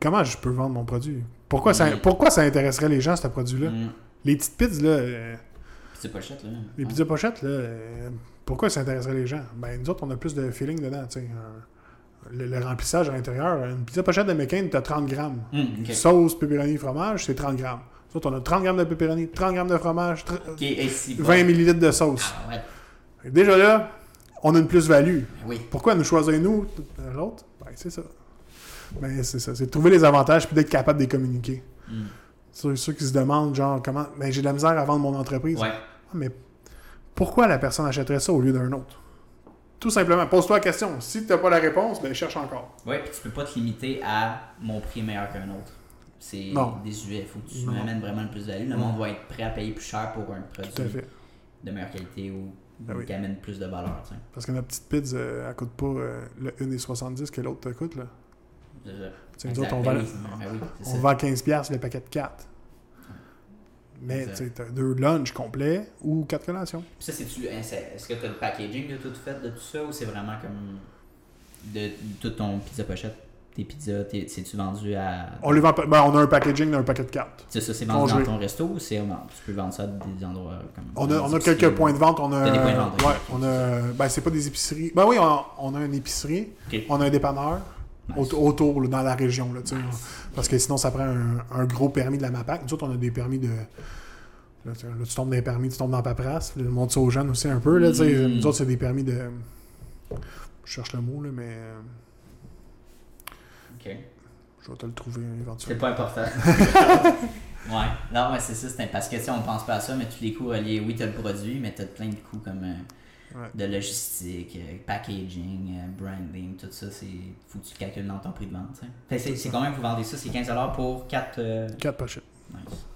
comment je peux vendre mon produit. Pourquoi, ça, Oui. pourquoi ça intéresserait les gens, ce produit-là? Mm. Les petites pizzas, là, euh, chouette, là. les Ouais. pizzas pochettes, là, euh, pourquoi ça intéresserait les gens? Ben, nous autres, on a plus de feeling dedans, tu sais. Un- Le, le remplissage à l'intérieur, une pizza pochette de McCain, t'as 30 grammes. Mm. Sauce, pepperoni, fromage, c'est 30 grammes. Nous on a 30 grammes de pepperoni, 30 grammes de fromage, tr- Ok, et si 20 millilitres de sauce. Ah, ouais. Déjà là, on a une plus-value. Ben Oui. Pourquoi nous choisir nous, l'autre? Ben, c'est ça. Ben, c'est ça. C'est de trouver les avantages puis d'être capable de les communiquer. Mm. Ceux, ceux qui se demandent, genre, comment. Ben, j'ai de la misère à vendre mon entreprise. Ouais. Ah, mais pourquoi la personne achèterait ça au lieu d'un autre? Tout simplement, pose-toi la question. Si tu n'as pas la réponse, ben cherche encore. Ouais, puis tu peux pas te limiter à mon prix est meilleur qu'un autre. C'est désuet. Faut que tu Non. amènes vraiment le plus de value. Le monde va être prêt à payer plus cher pour un Tout à produit fait. de meilleure qualité ou Ben oui. qui amène plus de valeur. Parce que notre petite pizza, euh, elle coûte pas euh, le 1,70 que l'autre te coûte. Là. Nous autres, on Ben vend, oui, ben oui, c'est on vend 15$ le paquet de 4. Mais tu t'as deux lunchs complets ou quatre collations. Puis ça, c'est-tu- hein, est-ce que tu as le packaging de tout fait de tout ça ou c'est vraiment comme de, de tout ton pizza pochette? Tes pizzas, t'es- c'est-tu vendu à. On les vend pas- ben, on a un packaging d'un paquet de 4. C'est ça, c'est vendu dans ton resto ou c'est, non, tu peux vendre ça à des endroits comme. On a, on a quelques ou- points de vente. On a, T'as des points de vente, ouais, on a, ben, c'est pas des épiceries. Ben oui, on, on a une épicerie, on a un dépanneur autour, là, dans la région. Là, tu. Parce que sinon, ça prend un, un gros permis de la MAPAC. Nous autres, on a des permis de. Là, tu, là, tu tombes dans les permis, tu tombes dans la paperasse. Là, le monde ça aux jeunes aussi un peu. Là, tu. Mm. Nous autres, c'est des permis de. Je cherche le mot, là, mais. Ok. Je vais te le trouver C'est éventuellement. pas important. Ouais, non, ouais, c'est ça, c'est parce que tu sais, on pense pas à ça, mais tous les coûts reliés, oui, t'as le produit, mais t'as plein de coûts comme euh, Ouais. de logistique, euh, packaging, euh, branding, tout ça, c'est faut que tu le calcules dans ton prix de vente. c'est- C'est quand même, vous vendez ça, c'est 15$ pour 4. Euh... 4 pochettes. Nice.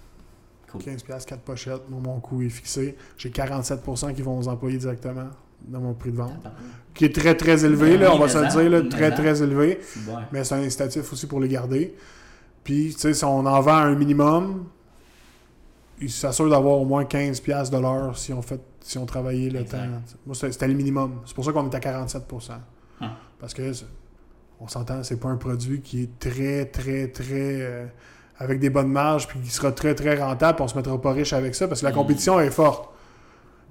Cool. 15 pièces 4 pochettes. Moi, mon coût est fixé. J'ai 47% qui vont aux employés directement dans mon prix de vente. Qui est très, très élevé, là, on va se le dire, là, très, très élevé. C'est bon. Mais c'est un incitatif aussi pour les garder. Puis, tu sais, si on en vend un minimum, ils s'assurent d'avoir au moins 15 pièces de l'heure si on fait si on travaillait le Exact. temps. Moi, c'était le minimum. C'est pour ça qu'on est à 47%. Ah. Parce que, on s'entend, c'est pas un produit qui est très, très, très... euh, avec des bonnes marges, puis qui sera très, très rentable, puis on se mettra pas riche avec ça, parce que la Mm. compétition est forte.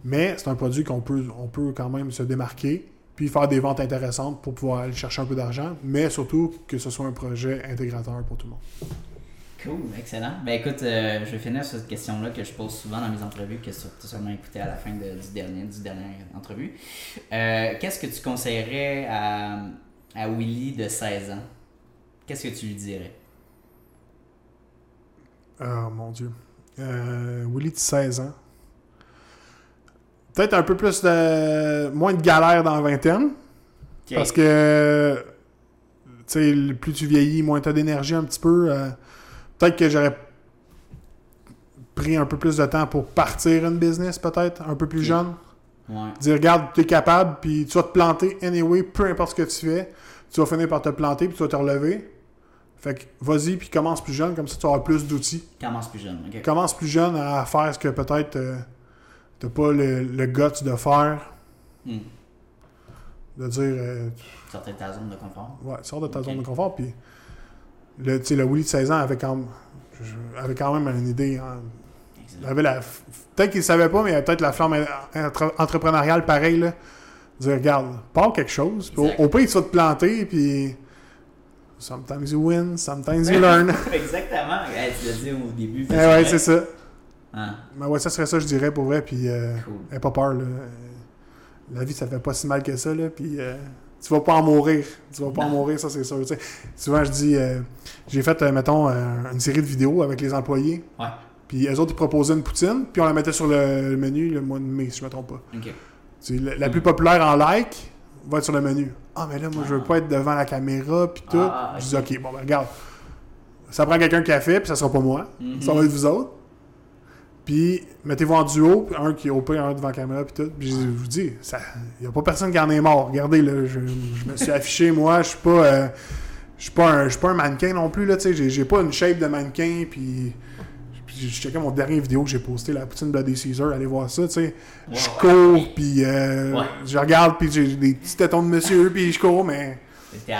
Mais c'est un produit qu'on peut, on peut quand même se démarquer, puis faire des ventes intéressantes pour pouvoir aller chercher un peu d'argent, mais surtout que ce soit un projet intégrateur pour tout le monde. Cool, excellent. Ben écoute, euh, je vais finir sur cette question-là que je pose souvent dans mes entrevues, que tu as sûrement écouté à la fin de, du dernier, du dernière entrevue. Euh, Qu'est-ce que tu conseillerais à, à Willy de 16 ans? Qu'est-ce que tu lui dirais? Oh mon Dieu. Euh, Willy de 16 ans. Peut-être un peu plus de. moins de galère dans la vingtaine. Parce que, tu sais, plus tu vieillis, moins tu as d'énergie un petit peu. Peut-être que j'aurais pris un peu plus de temps pour partir une business, peut-être, un peu plus jeune. Ouais. Dire, regarde, tu es capable, puis tu vas te planter anyway, peu importe ce que tu fais. Tu vas finir par te planter, puis tu vas te relever. Fait que vas-y, puis commence plus jeune, comme ça tu vas avoir plus d'outils. Commence plus jeune, ok. Commence plus jeune à faire ce que peut-être euh, t'as pas le, le guts de faire. Hmm. De dire, euh, Sortir de ta zone de confort. Ouais, sors de ta zone de confort. Puis, le, le Willy de 16 ans avait quand, même- avait quand même une idée. hein. Il avait la, peut-être qu'il ne savait pas, mais il avait peut-être la flamme entre- entrepreneuriale pareil. Là. Dire, regarde, pars quelque chose. Au, au pire, tu vas te planter. Puis, sometimes you win, sometimes you learn. Exactement. Hey, tu l'as dit au début. Eh ouais, c'est ça. Ah, Mais ouais, ça serait ça, je dirais, pour vrai. Puis, euh, cool. pas peur. Là. La vie, ça fait pas si mal que ça. Là. Puis, euh, tu vas pas en mourir. Tu vas pas en mourir, ça, c'est sûr. Tu sais, souvent, je dis, euh, j'ai fait, euh, mettons, euh, une série de vidéos avec les employés. Ouais. Puis, eux autres, ils proposaient une poutine. Puis, on la mettait sur le, le menu le mois de mai, si je me trompe pas. Ok. Tu sais, la, la plus populaire en like va être sur le menu. Ah, mais là, moi, je veux Ah. pas être devant la caméra. Puis tout. Ah, Je dis, ok. Bon, ben, regarde. Ça prend quelqu'un qui a fait, puis ça sera pas moi. Mhm. Ça va être vous autres. Puis, mettez-vous en duo, puis un qui est au pire, un devant la caméra, puis tout. Puis, je vous dis, il n'y a pas personne qui en est mort. Regardez, là, je, je me suis affiché, moi, je suis pas. euh, je suis pas, un- je suis pas un mannequin non plus, là, tu sais. J'ai, j'ai pas une shape de mannequin, puis. Je checkais mon dernier vidéo que j'ai posté, la poutine Bloody Caesar, allez voir ça, tu sais. Je cours, puis euh, Ouais. je regarde, puis j'ai des petits tétons de monsieur, puis je cours, mais à,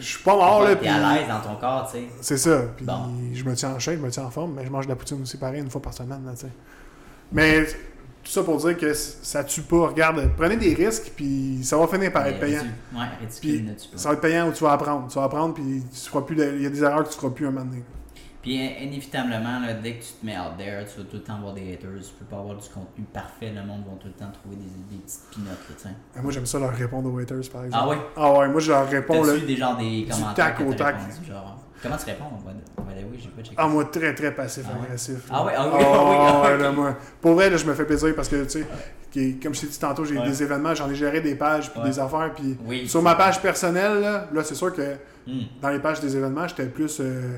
je suis pas mort, là. t'es puis- à l'aise dans ton corps, tu sais. c'est ça. Puis Bon. je me tiens en shape, je me tiens en forme, mais je mange de la poutine aussi pareil une fois par semaine, là, tu sais. Mais tout ça pour dire que ça tue pas. Regarde, prenez des risques, puis ça va finir par être payant. Ouais, Puis tue pas. ça va être payant où tu vas apprendre. Tu vas apprendre, puis tu feras plus de- il y a des erreurs que tu feras plus un moment donné. Puis in- inévitablement, là, dès que tu te mets out there, tu vas tout le temps avoir des haters. Tu peux pas avoir du contenu parfait. Le monde va tout le temps trouver des, des petites pinottes, tu sais. Et moi, j'aime ça leur répondre aux haters, par exemple. Ah ouais? Ah ouais, moi, je leur réponds. Là, des genre des commentaires tac au tac? répondu, genre... Comment tu réponds? On va, oui, j'ai pas checké. ah, moi, très, très passif, Ah ouais? agressif. Ah ouais, ah oui, Ah ah oui, ah là, moi. Pour vrai, là, je me fais plaisir parce que, tu sais, qui- comme je t'ai dit tantôt, j'ai Ouais. des événements, j'en ai géré des pages, puis Ouais. des affaires, puis Oui. sur ma page personnelle, là, là, c'est sûr que Hmm. dans les pages des événements, j'étais plus, euh,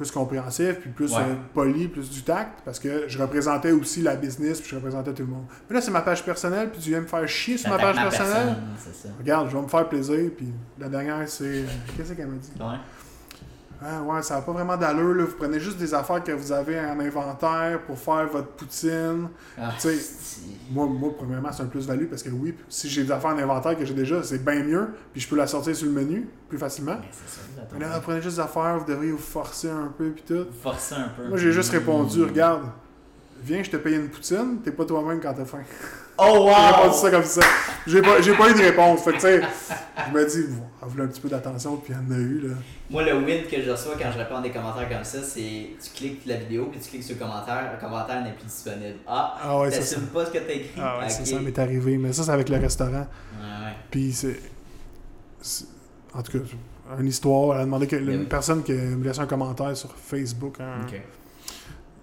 plus compréhensif, puis plus Ouais. euh, poli, plus du tact, parce que je représentais aussi la business, puis je représentais tout le monde. Mais là, c'est ma page personnelle, puis tu viens me faire chier sur ma page personnelle. personne, C'est ça. Regarde, je vais me faire plaisir, puis la dernière, c'est... euh, Qu'est-ce qu'elle m'a dit? Ouais. Ah ouais, ça n'a pas vraiment d'allure, là. Vous prenez juste des affaires que vous avez en inventaire pour faire votre poutine. Ah, Moi, moi premièrement, c'est un plus-value, parce que oui, si j'ai des affaires en inventaire que j'ai déjà, c'est bien mieux, puis je peux la sortir sur le menu plus facilement. Mais c'est ça, vous Mais là, attendez. prenez juste des affaires, vous devriez vous forcer un peu, puis tout. Forcer un peu. Moi, j'ai juste répondu, regarde, viens, je te paye une poutine, t'es pas toi-même quand t'as faim. Oh J'ai répondu wow! ça comme ça. J'ai pas, j'ai pas eu de réponse. Fait que, tu sais, je me dis, bon, elle voulait un petit peu d'attention, puis elle en a eu, là. Moi, le win que je reçois quand je réponds à des commentaires comme ça, c'est tu cliques la vidéo, puis tu cliques sur le commentaire, le commentaire n'est plus disponible. Ah, Ah ouais, c'est ça. t'assumes pas ce que t'as écrit. Ah ouais, c'est ça m'est arrivé. Mais ça, c'est avec le restaurant. Ouais, ouais. Puis c'est. En tout cas, une histoire. Elle a demandé que une oui. personne qui me laisse un commentaire sur Facebook. Ok.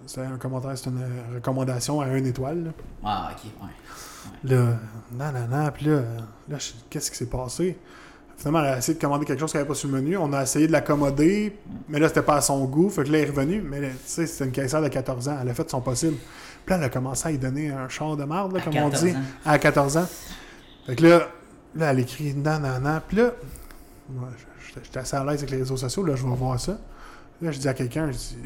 C'était un commentaire, c'est une euh, recommandation à une étoile. là. Ah, ok, ouais. Là, non, non, non. Puis là, là je- qu'est-ce qui s'est passé? Finalement, elle a essayé de commander quelque chose qu'elle n'avait pas sur le menu. On a essayé de l'accommoder, mais là, c'était pas à son goût. Fait que là, elle est revenue. Mais là, tu sais, c'était une caissière de 14 ans. Elle a fait son possible. Puis là, elle a commencé à lui donner un char de marde, là, À comme 14 on dit, ans. à 14 ans. Fait que là, là elle écrit non, non, non. Puis là, moi, j'étais- j'étais assez à l'aise avec les réseaux sociaux. Là, je vais voir ça. Là, je dis à quelqu'un, je dis,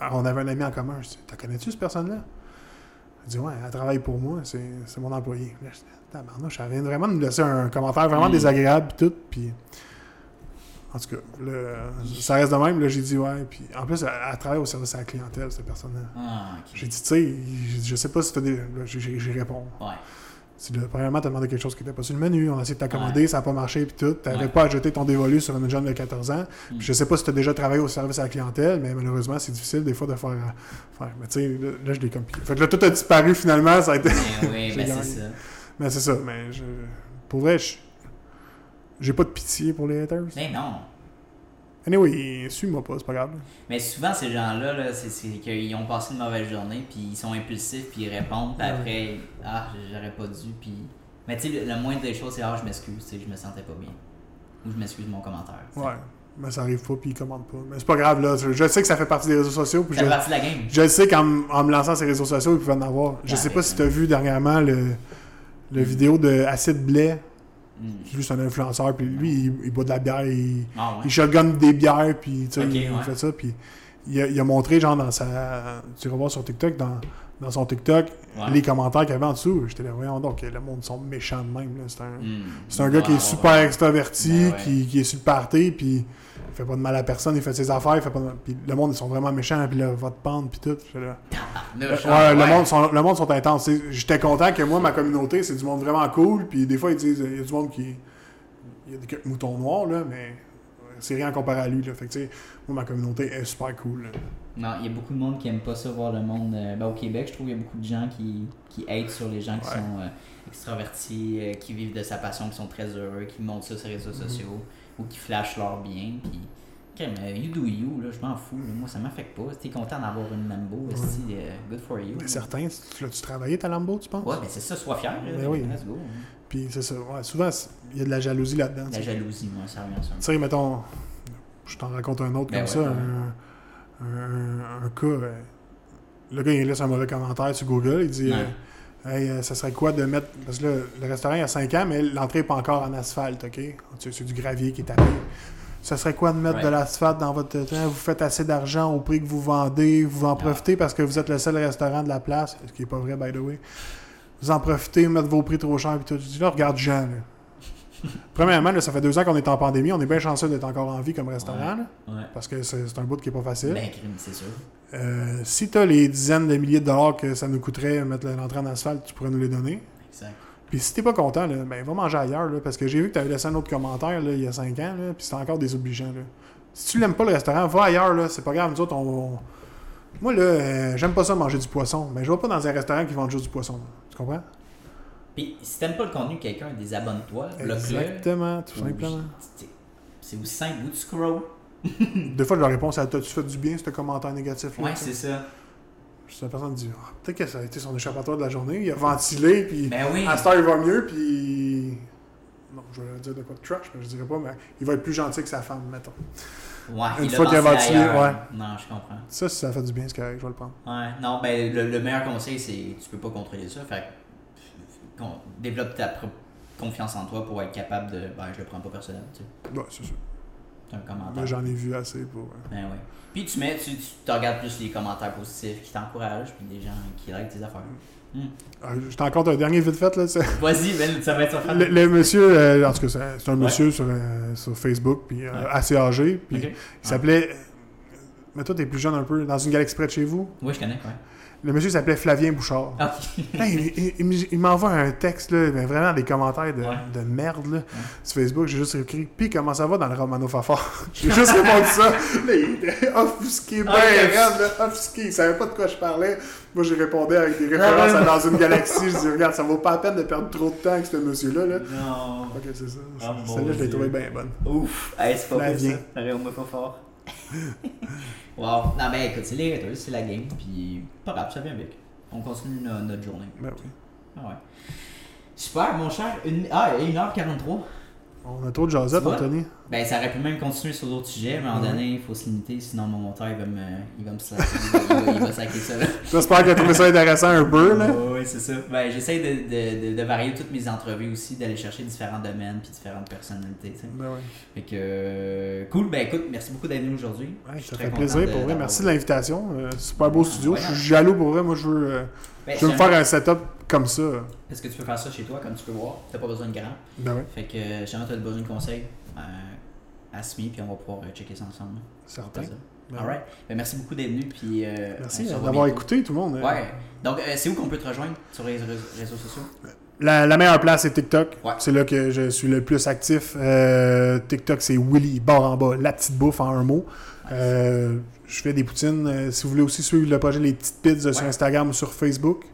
on avait un ami en commun. Je dis, t'as connais-tu cette personne-là? Elle dit, ouais, elle travaille pour moi, c'est c'est mon employé. Là, je dis, tabarnouche, elle vient vraiment de me laisser un commentaire vraiment Mm. désagréable, pis tout, puis... En tout cas, ça reste de même, là, j'ai dit, ouais, puis en plus, elle, elle travaille au service à la clientèle, cette personne-là. Ah. J'ai dit, tu sais, je sais pas si t'as des... J'ai répondu. Ouais. Premièrement, t'as demandé quelque chose qui était pas sur le menu, on a essayé de t'accommoder, ça n'a pas marché, puis tout. T'avais Ouais. pas à jeter ton dévolu sur une jeune de 14 ans. Mm. Puis je sais pas si t'as déjà travaillé au service à la clientèle, mais malheureusement, c'est difficile des fois de faire. faire mais tu sais, là, là, je l'ai comme. Fait que là, tout a disparu finalement, ça a été. Mais oui, ben c'est ça. mais c'est ça, mais je. Pour vrai, je- j'ai pas de pitié pour les haters. Mais non. Anyway, suis-moi pas, c'est pas grave. Mais souvent, ces gens-là, là, c'est qu'ils ont passé une mauvaise journée, puis ils sont impulsifs, puis ils répondent, puis après, ah, j'aurais pas dû, puis. Mais tu sais, le, le moindre des choses, c'est ah, je m'excuse, tu sais, je me sentais pas bien. Ou je m'excuse de mon commentaire. tu. Ouais. Mais ça arrive pas, puis ils commandent pas. Mais c'est pas grave, là. Je, sais que ça fait partie des réseaux sociaux, Ça je, fait partie de la game. je sais qu'en me lançant les réseaux sociaux, ils pouvaient en avoir. Je Ah, sais ben, pas si ouais. t'as vu dernièrement le, le vidéo de Acid Blais. Mm. Lui, c'est un influenceur, puis lui, il, il boit de la bière, il, Ah ouais. il shotgun des bières, puis tu sais, Ok, il, ouais. fait ça, puis il a, il a montré, genre, dans sa... Tu vas voir sur TikTok, dans, dans son TikTok, Ouais. les commentaires qu'il y avait en dessous. J'étais là, voyons donc, le monde sont méchants de même. C'est un, Mm. c'est un gars qui est super extraverti, Ben qui, qui est sur le party, puis fait pas de mal à personne, il fait ses affaires, il fait pas de... Puis le monde, ils sont vraiment méchants, puis là, va te pendre, puis tout. Là... Là, Ouais, le, monde sont, le monde sont intenses. J'étais content que moi, ma communauté, c'est du monde vraiment cool. Puis des fois, ils disent, il y a du monde qui. Il y a des moutons noirs, là, mais c'est rien comparé à lui. Là. Fait que, tu sais, moi, ma communauté est super cool. là. Non, il y a beaucoup de monde qui aime pas ça, voir le monde. euh, ben, au Québec, je trouve qu'il y a beaucoup de gens qui, qui hatent sur les gens qui Ouais. sont euh, extravertis, euh, qui vivent de sa passion, qui sont très heureux, qui montrent ça sur les réseaux Mhm. sociaux ou qui flashent leur bien. Puis, ok, mais you do you, là, je m'en fous. là. Moi, ça m'affecte pas. Si t'es content d'avoir une Mambo, esti, euh, good for you. Mais certains, tu l'as-tu travaillé ta Lambo, tu penses? Ouais, ben c'est ça, sois fier. là. Ben oui. Let's go. Puis c'est ça. Ouais, souvent, il y a de la jalousie là-dedans. tu La jalousie, moi, ça revient ça. Tu sais, mettons, je t'en raconte un autre Ben comme ouais, ça, ouais. un, un, un cas. euh, le gars, il laisse un mauvais commentaire sur Google. Il dit Ouais. euh, Hey, euh, ça serait quoi de mettre. Parce que là, le restaurant, il y a 5 ans, mais l'entrée n'est pas encore en asphalte, OK? C'est du gravier qui est tapé. Ça serait quoi de mettre Ouais. de l'asphalte dans votre temps? Vous faites assez d'argent au prix que vous vendez, vous en profitez parce que vous êtes le seul restaurant de la place, ce qui n'est pas vrai, by the way. Vous en profitez, mettre vos prix trop chers, puis tout. Je dis là, regarde Jean, là. Premièrement, là, ça fait deux ans qu'on est en pandémie. On est bien chanceux d'être encore en vie comme restaurant, là, Ouais. parce que c'est un bout qui est pas facile. Ben, c'est sûr. Euh, si tu as les dizaines de milliers de dollars que ça nous coûterait mettre l'entrée en asphalte, tu pourrais nous les donner. Exact. Puis si t'es pas content, là, ben va manger ailleurs, là, parce que j'ai vu que tu avais laissé un autre commentaire là, il y a 5 ans, puis c'était encore désobligeant. Là. Si tu l'aimes pas le restaurant, va ailleurs, là, c'est pas grave, nous autres, on... on- Moi, là, euh, j'aime pas ça manger du poisson, mais je vais pas dans un restaurant qui vend juste du poisson. Tu comprends? Puis, si t'aimes pas le contenu de quelqu'un, désabonne-toi, bloque-le. Exactement, tout Ou- simplement. c'est- aussi simple, ou tu scroll. Des fois, leur réponse à T'as-tu fait du bien, ce commentaire négatif là Ouais, c'est ça. Juste la personne dit Ah, Peut-être que ça a été son échappatoire de la journée, il a ventilé, puis Ben oui. à cette heure, il va mieux, puis. Non, je vais dire de quoi de trash, mais je dirais pas, mais il va être plus gentil que sa femme, mettons. Ouais, Une il fois qu'il a ventilé ouais. Non, je comprends. Ça, si ça fait du bien, c'est correct, je vais le prendre. Ouais, non, ben le, le meilleur conseil, c'est tu peux pas contrôler ça. Fait développe ta propre confiance en toi pour être capable de. Ben, je le prends pas personnel, tu sais. Ouais, c'est sûr. C'est un commentaire. Moi, j'en ai vu assez pour. Ben ouais. Puis tu mets, tu, tu regardes plus les commentaires positifs qui t'encouragent, puis des gens qui like tes affaires. ah, je t'en compte un dernier vite fait, là. Vas-y, ben, ça va être sur Le, le monsieur, euh, en tout cas, c'est un Ouais. monsieur sur, euh, sur Facebook, puis euh, Ouais. assez âgé, puis il s'appelait. Mais toi, t'es plus jeune un peu, dans une galaxie près de chez vous? Oui, je connais, ouais. Le monsieur s'appelait Flavien Bouchard. Ah. Là, il il- il m- il m'envoie un texte, là, mais vraiment des commentaires de, Ouais. de merde là, sur Facebook. J'ai juste écrit Puis comment ça va dans le Romano Fafard J'ai juste répondu ça. Là, il était offusqué, ben Ah, raide, là, offusqué. Il savait pas de quoi je parlais. Moi, j'ai répondu avec des références Ah, ouais. à Dans une galaxie. Je dis Regarde, ça vaut pas la peine de perdre trop de temps avec ce monsieur-là. Là. Non. Ok, c'est ça. Ah, Celle-là, je l'ai trouvée bien bonne. Ouf. Hey, c'est pas Flavien. ça. Pas fort. wow. Non, ben écoute, c'est les haters, c'est la game, puis pas grave, ça vient avec. On continue no- notre journée. Ben oui. Ah ouais. Super, mon cher. Une... Ah, 1h43. On a trop de jasette? Anthony. Ben, ça aurait pu même continuer sur d'autres sujets, mais à un moment Ouais. donné, il faut se limiter, sinon mon monteur, il va me, il va me slacker. Il va, il saquer ça. J'espère que tu trouvé ça intéressant un peu, là. Oui, c'est ça. Ben, j'essaie de, de, de, de varier toutes mes entrevues aussi, d'aller chercher différents domaines puis différentes personnalités, tu sais. Ben ouais. Fait que, euh, cool. Ben, écoute, merci beaucoup d'être venu aujourd'hui. Ouais, ça fait plaisir pour vrai. Merci de l'invitation. Euh, super beau studio. ouais, je suis jaloux pour vrai. Moi, je veux, euh, Je veux me faire un setup comme ça? Est-ce que tu peux faire ça chez toi, comme tu peux voir? T'as pas besoin de grand. Ben ouais, Fait que, euh, si jamais t'as besoin de conseils, euh, ask-me, puis on va pouvoir euh, checker ça ensemble. certain. Ça. Ben Alright. Ben, merci beaucoup d'être venu, puis euh, Merci d'avoir écouté tout le monde. euh. Ouais. Donc, euh, c'est où qu'on peut te rejoindre sur les réseaux, sociaux? La, la meilleure place, c'est TikTok. Ouais. C'est là que je suis le plus actif. Euh, TikTok, c'est Willy, barre en bas, la petite bouffe en un mot. Je fais des poutines. Euh, si vous voulez aussi suivre le projet Les Petites Pizzas sur. Instagram ou sur Facebook.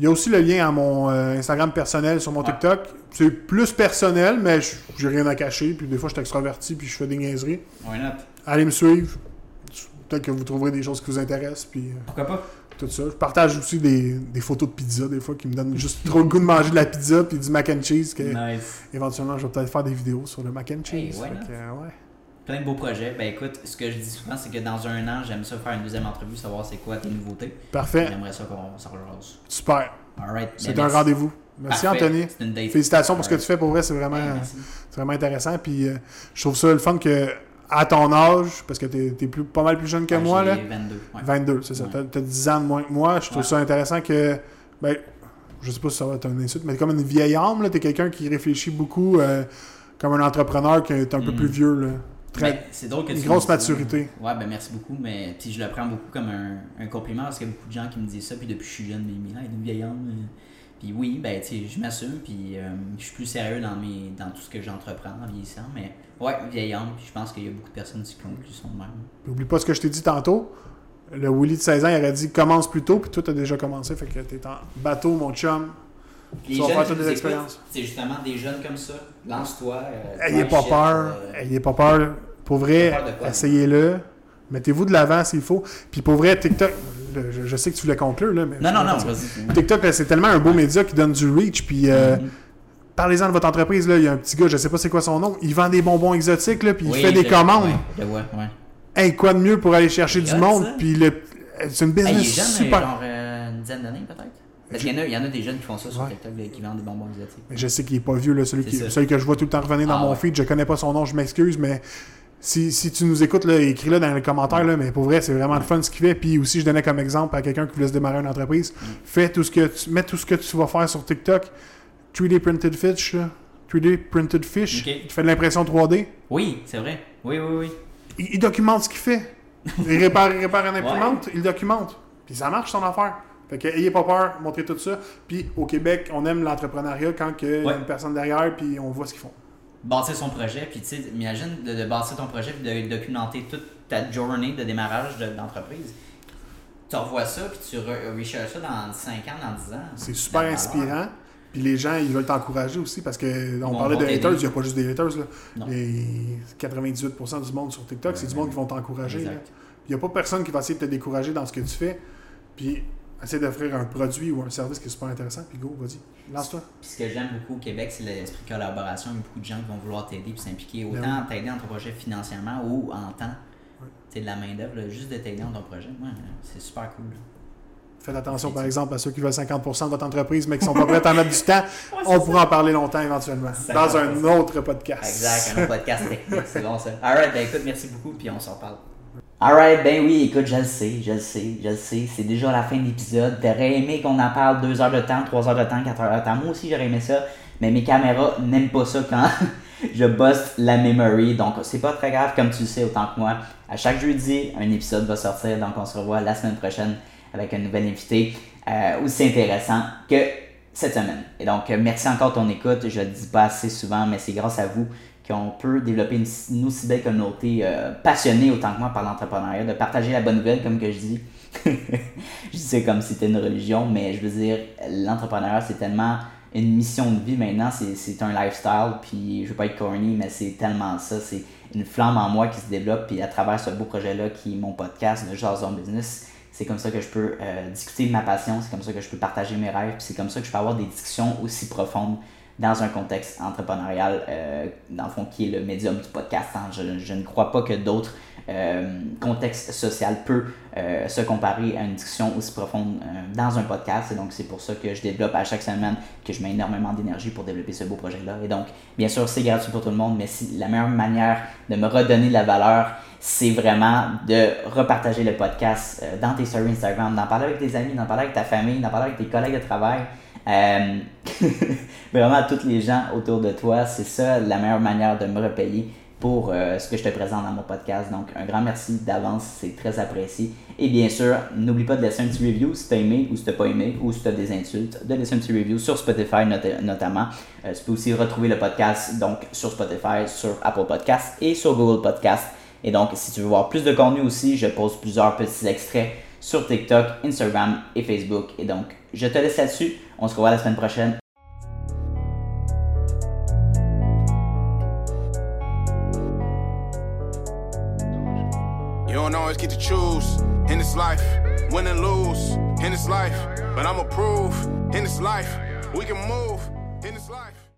Il y a aussi le lien à mon euh, Instagram personnel sur mon Ouais. TikTok. C'est plus personnel, mais je- j'ai rien à cacher. Puis des fois, je suis extraverti puis je fais des niaiseries. Why not? Allez me suivre. Peut-être que vous trouverez des choses qui vous intéressent. Puis euh, Pourquoi pas? tout ça. Je partage aussi des, des photos de pizza, des fois, qui me donnent juste trop le goût de manger de la pizza puis du mac and cheese. Que Nice. éventuellement, je vais peut-être faire des vidéos sur le mac and Hey, cheese. why Fait not? que, ouais. Plein de beaux projets. Ben écoute, ce que je dis souvent, c'est que dans un an, j'aime ça faire une deuxième entrevue, savoir c'est quoi tes nouveautés. Parfait. J'aimerais ça qu'on s'en relance. Super. Alright. C'est ben, un merci. rendez-vous. Merci, Parfait. Anthony. C'est une date. Félicitations pour ce que tu fais. Pour vrai, c'est vraiment, c'est vraiment intéressant. Puis euh, je trouve ça le fun que, à ton âge, parce que t'es es plus, pas mal plus jeune que Ouais, moi, là, 22. ouais. 22, c'est ça. T'as T'as 10 ans de moins que moi. Je trouve ça intéressant que. Ben, je sais pas si ça va être un insulte, mais comme une vieille âme, là, t'es quelqu'un qui réfléchit beaucoup euh, comme un entrepreneur qui est un peu Mm. plus vieux. Là. Très, Ben, c'est drôle que une tu grosse ça. maturité. Ouais, ben merci beaucoup, mais puis je le prends beaucoup comme un, un compliment parce qu'il y a beaucoup de gens qui me disent ça, puis depuis que je suis jeune, mais ah, une vieille homme. euh. Puis oui, ben tu sais, je m'assume, puis euh, je suis plus sérieux dans, mes, dans tout ce que j'entreprends en vieillissant, mais ouais, vieille homme, puis je pense qu'il y a beaucoup de personnes qui concluent son même. N'oublie pas ce que je t'ai dit tantôt. Le Willy de 16 ans, il aurait dit commence plus tôt, puis toi, t'as déjà commencé. Fait que t'es en bateau, mon chum. Les Tu vas jeunes faire toutes écoutent, expériences. C'est justement des jeunes comme ça. Lance-toi. euh, Ayez try pas shit, peur. euh, Ayez pas peur. Pour vrai, Pas essayez-le. Mettez-vous de l'avant s'il faut. Puis pour vrai, TikTok, je, je sais que tu voulais conclure, là, mais. Non, non, non, vas-y. TikTok, c'est tellement un beau média qui donne du reach. Puis euh, Mhm. parlez-en de votre entreprise. Là. Il y a un petit gars, je sais pas c'est quoi son nom. Il vend des bonbons exotiques, là, puis il Oui, fait des commandes. ouais, je le vois, ouais. Hey, quoi de mieux pour aller chercher du monde? Puis le... c'est une Hey, business il est jeune, super. genre euh, une dizaine d'années peut-être? Parce qu'il y, en a- il y en a des jeunes qui font ça sur Ouais. TikTok, là, qui vendent des bonbons. Mais je sais qu'il est pas vieux, là, celui, qui, celui que je vois tout le temps revenir dans Ah mon ouais. feed. Je connais pas son nom, je m'excuse, mais si, si tu nous écoutes, écris-le dans les commentaires. Là, mais pour vrai, c'est vraiment le fun ce qu'il fait. Puis aussi, je donnais comme exemple à quelqu'un qui voulait se démarrer une entreprise. Mm. Fais tout ce que tu, mets tout ce que tu vas faire sur TikTok. 3D printed fish, là. 3D printed fish. Tu fais de l'impression 3D. Oui, c'est vrai. Oui, oui, oui. Il, il documente ce qu'il fait. Il répare, il répare une imprimante, il documente. Puis ça marche son affaire. Fait que ayez pas peur, montrez tout ça. Puis au Québec, on aime l'entrepreneuriat quand il y a une personne derrière, puis on voit ce qu'ils font. Bâtir son projet, puis tu sais, imagine de, de bâtir ton projet, puis de documenter toute ta journée de démarrage de- d'entreprise. Tu revois ça, puis tu re- recherches ça dans 5 ans, dans 10 ans. C'est super inspirant. Puis les gens, ils veulent t'encourager aussi parce que on parlait de haters, il n'y a pas juste des haters. Là. Les 98% du monde sur TikTok, c'est du monde qui vont t'encourager. Il n'y a pas personne qui va essayer de te décourager dans ce que tu fais. Puis essaie d'offrir un produit ou un service qui est super intéressant. Puis go, vas-y, lance-toi. Puis ce que j'aime beaucoup au Québec, c'est l'esprit de collaboration. Il y a beaucoup de gens qui vont vouloir t'aider puis s'impliquer. Ben Autant t'aider dans ton projet financièrement ou en temps. Tu sais, de la main-d'œuvre, juste de t'aider dans ton projet. Ouais, c'est super cool. là. Faites attention, par exemple, à ceux qui veulent 50% de votre entreprise, mais qui sont pas prêts à mettre du temps. On pourra en parler longtemps éventuellement. Dans un 50%. autre podcast. Exact, un autre podcast technique, c'est bon ça. Alright, ben écoute, merci beaucoup, puis on s'en reparle. Alright, ben oui, écoute, je le sais, je le sais, je le sais, c'est déjà la fin de l'épisode. T'aurais aimé qu'on en parle 2 heures de temps, 3 heures de temps, 4 heures de temps. Moi aussi, j'aurais aimé ça, mais mes caméras n'aiment pas ça quand je bosse la memory. Donc, c'est pas très grave, comme tu le sais autant que moi. À chaque jeudi, un épisode va sortir, donc on se revoit la semaine prochaine avec un nouvel invité euh, aussi intéressant que cette semaine. Et donc, euh, merci encore de ton écoute. Je le dis pas assez souvent, mais c'est grâce à vous qu'on peut développer une, aussi belle communauté euh, passionnée autant que moi par l'entrepreneuriat, de partager la bonne nouvelle, comme que je dis. je dis ça comme si c'était une religion, mais je veux dire, l'entrepreneuriat, c'est tellement une mission de vie maintenant, c'est un lifestyle, puis je veux pas être corny, mais c'est tellement ça, c'est une flamme en moi qui se développe, puis à travers ce beau projet-là qui est mon podcast de Jason Business, c'est comme ça que je peux euh, discuter de ma passion, c'est comme ça que je peux partager mes rêves, puis c'est comme ça que je peux avoir des discussions aussi profondes dans un contexte entrepreneurial, euh, dans le fond, qui est le médium du podcast. Hein. Je, ne crois pas que d'autres euh, contextes sociaux peuvent euh, se comparer à une discussion aussi profonde euh, dans un podcast. Et donc, c'est pour ça que je développe à chaque semaine, que je mets énormément d'énergie pour développer ce beau projet-là. Et donc, bien sûr, c'est gratuit pour tout le monde, mais si, la meilleure manière de me redonner de la valeur, c'est vraiment de repartager le podcast dans tes stories Instagram, d'en parler avec tes amis, d'en parler avec ta famille, d'en parler avec tes collègues de travail. Euh, vraiment à tous les gens autour de toi, c'est ça la meilleure manière de me repayer pour euh, ce que je te présente dans mon podcast. Donc, un grand merci d'avance, c'est très apprécié. Et bien sûr, n'oublie pas de laisser un petit review si tu as aimé ou si tu pas aimé ou si tu as des insultes, de laisser un petit review sur Spotify notamment. Euh, tu peux aussi retrouver le podcast donc sur Spotify, sur Apple Podcast et sur Google Podcast. Et donc, si tu veux voir plus de contenu aussi, je pose plusieurs petits extraits sur TikTok, Instagram et Facebook. Et donc, je te laisse là-dessus. On se revoit la semaine prochaine. You don't always get to choose in this life, win and lose in this life. But I'ma prove in this life, we can move.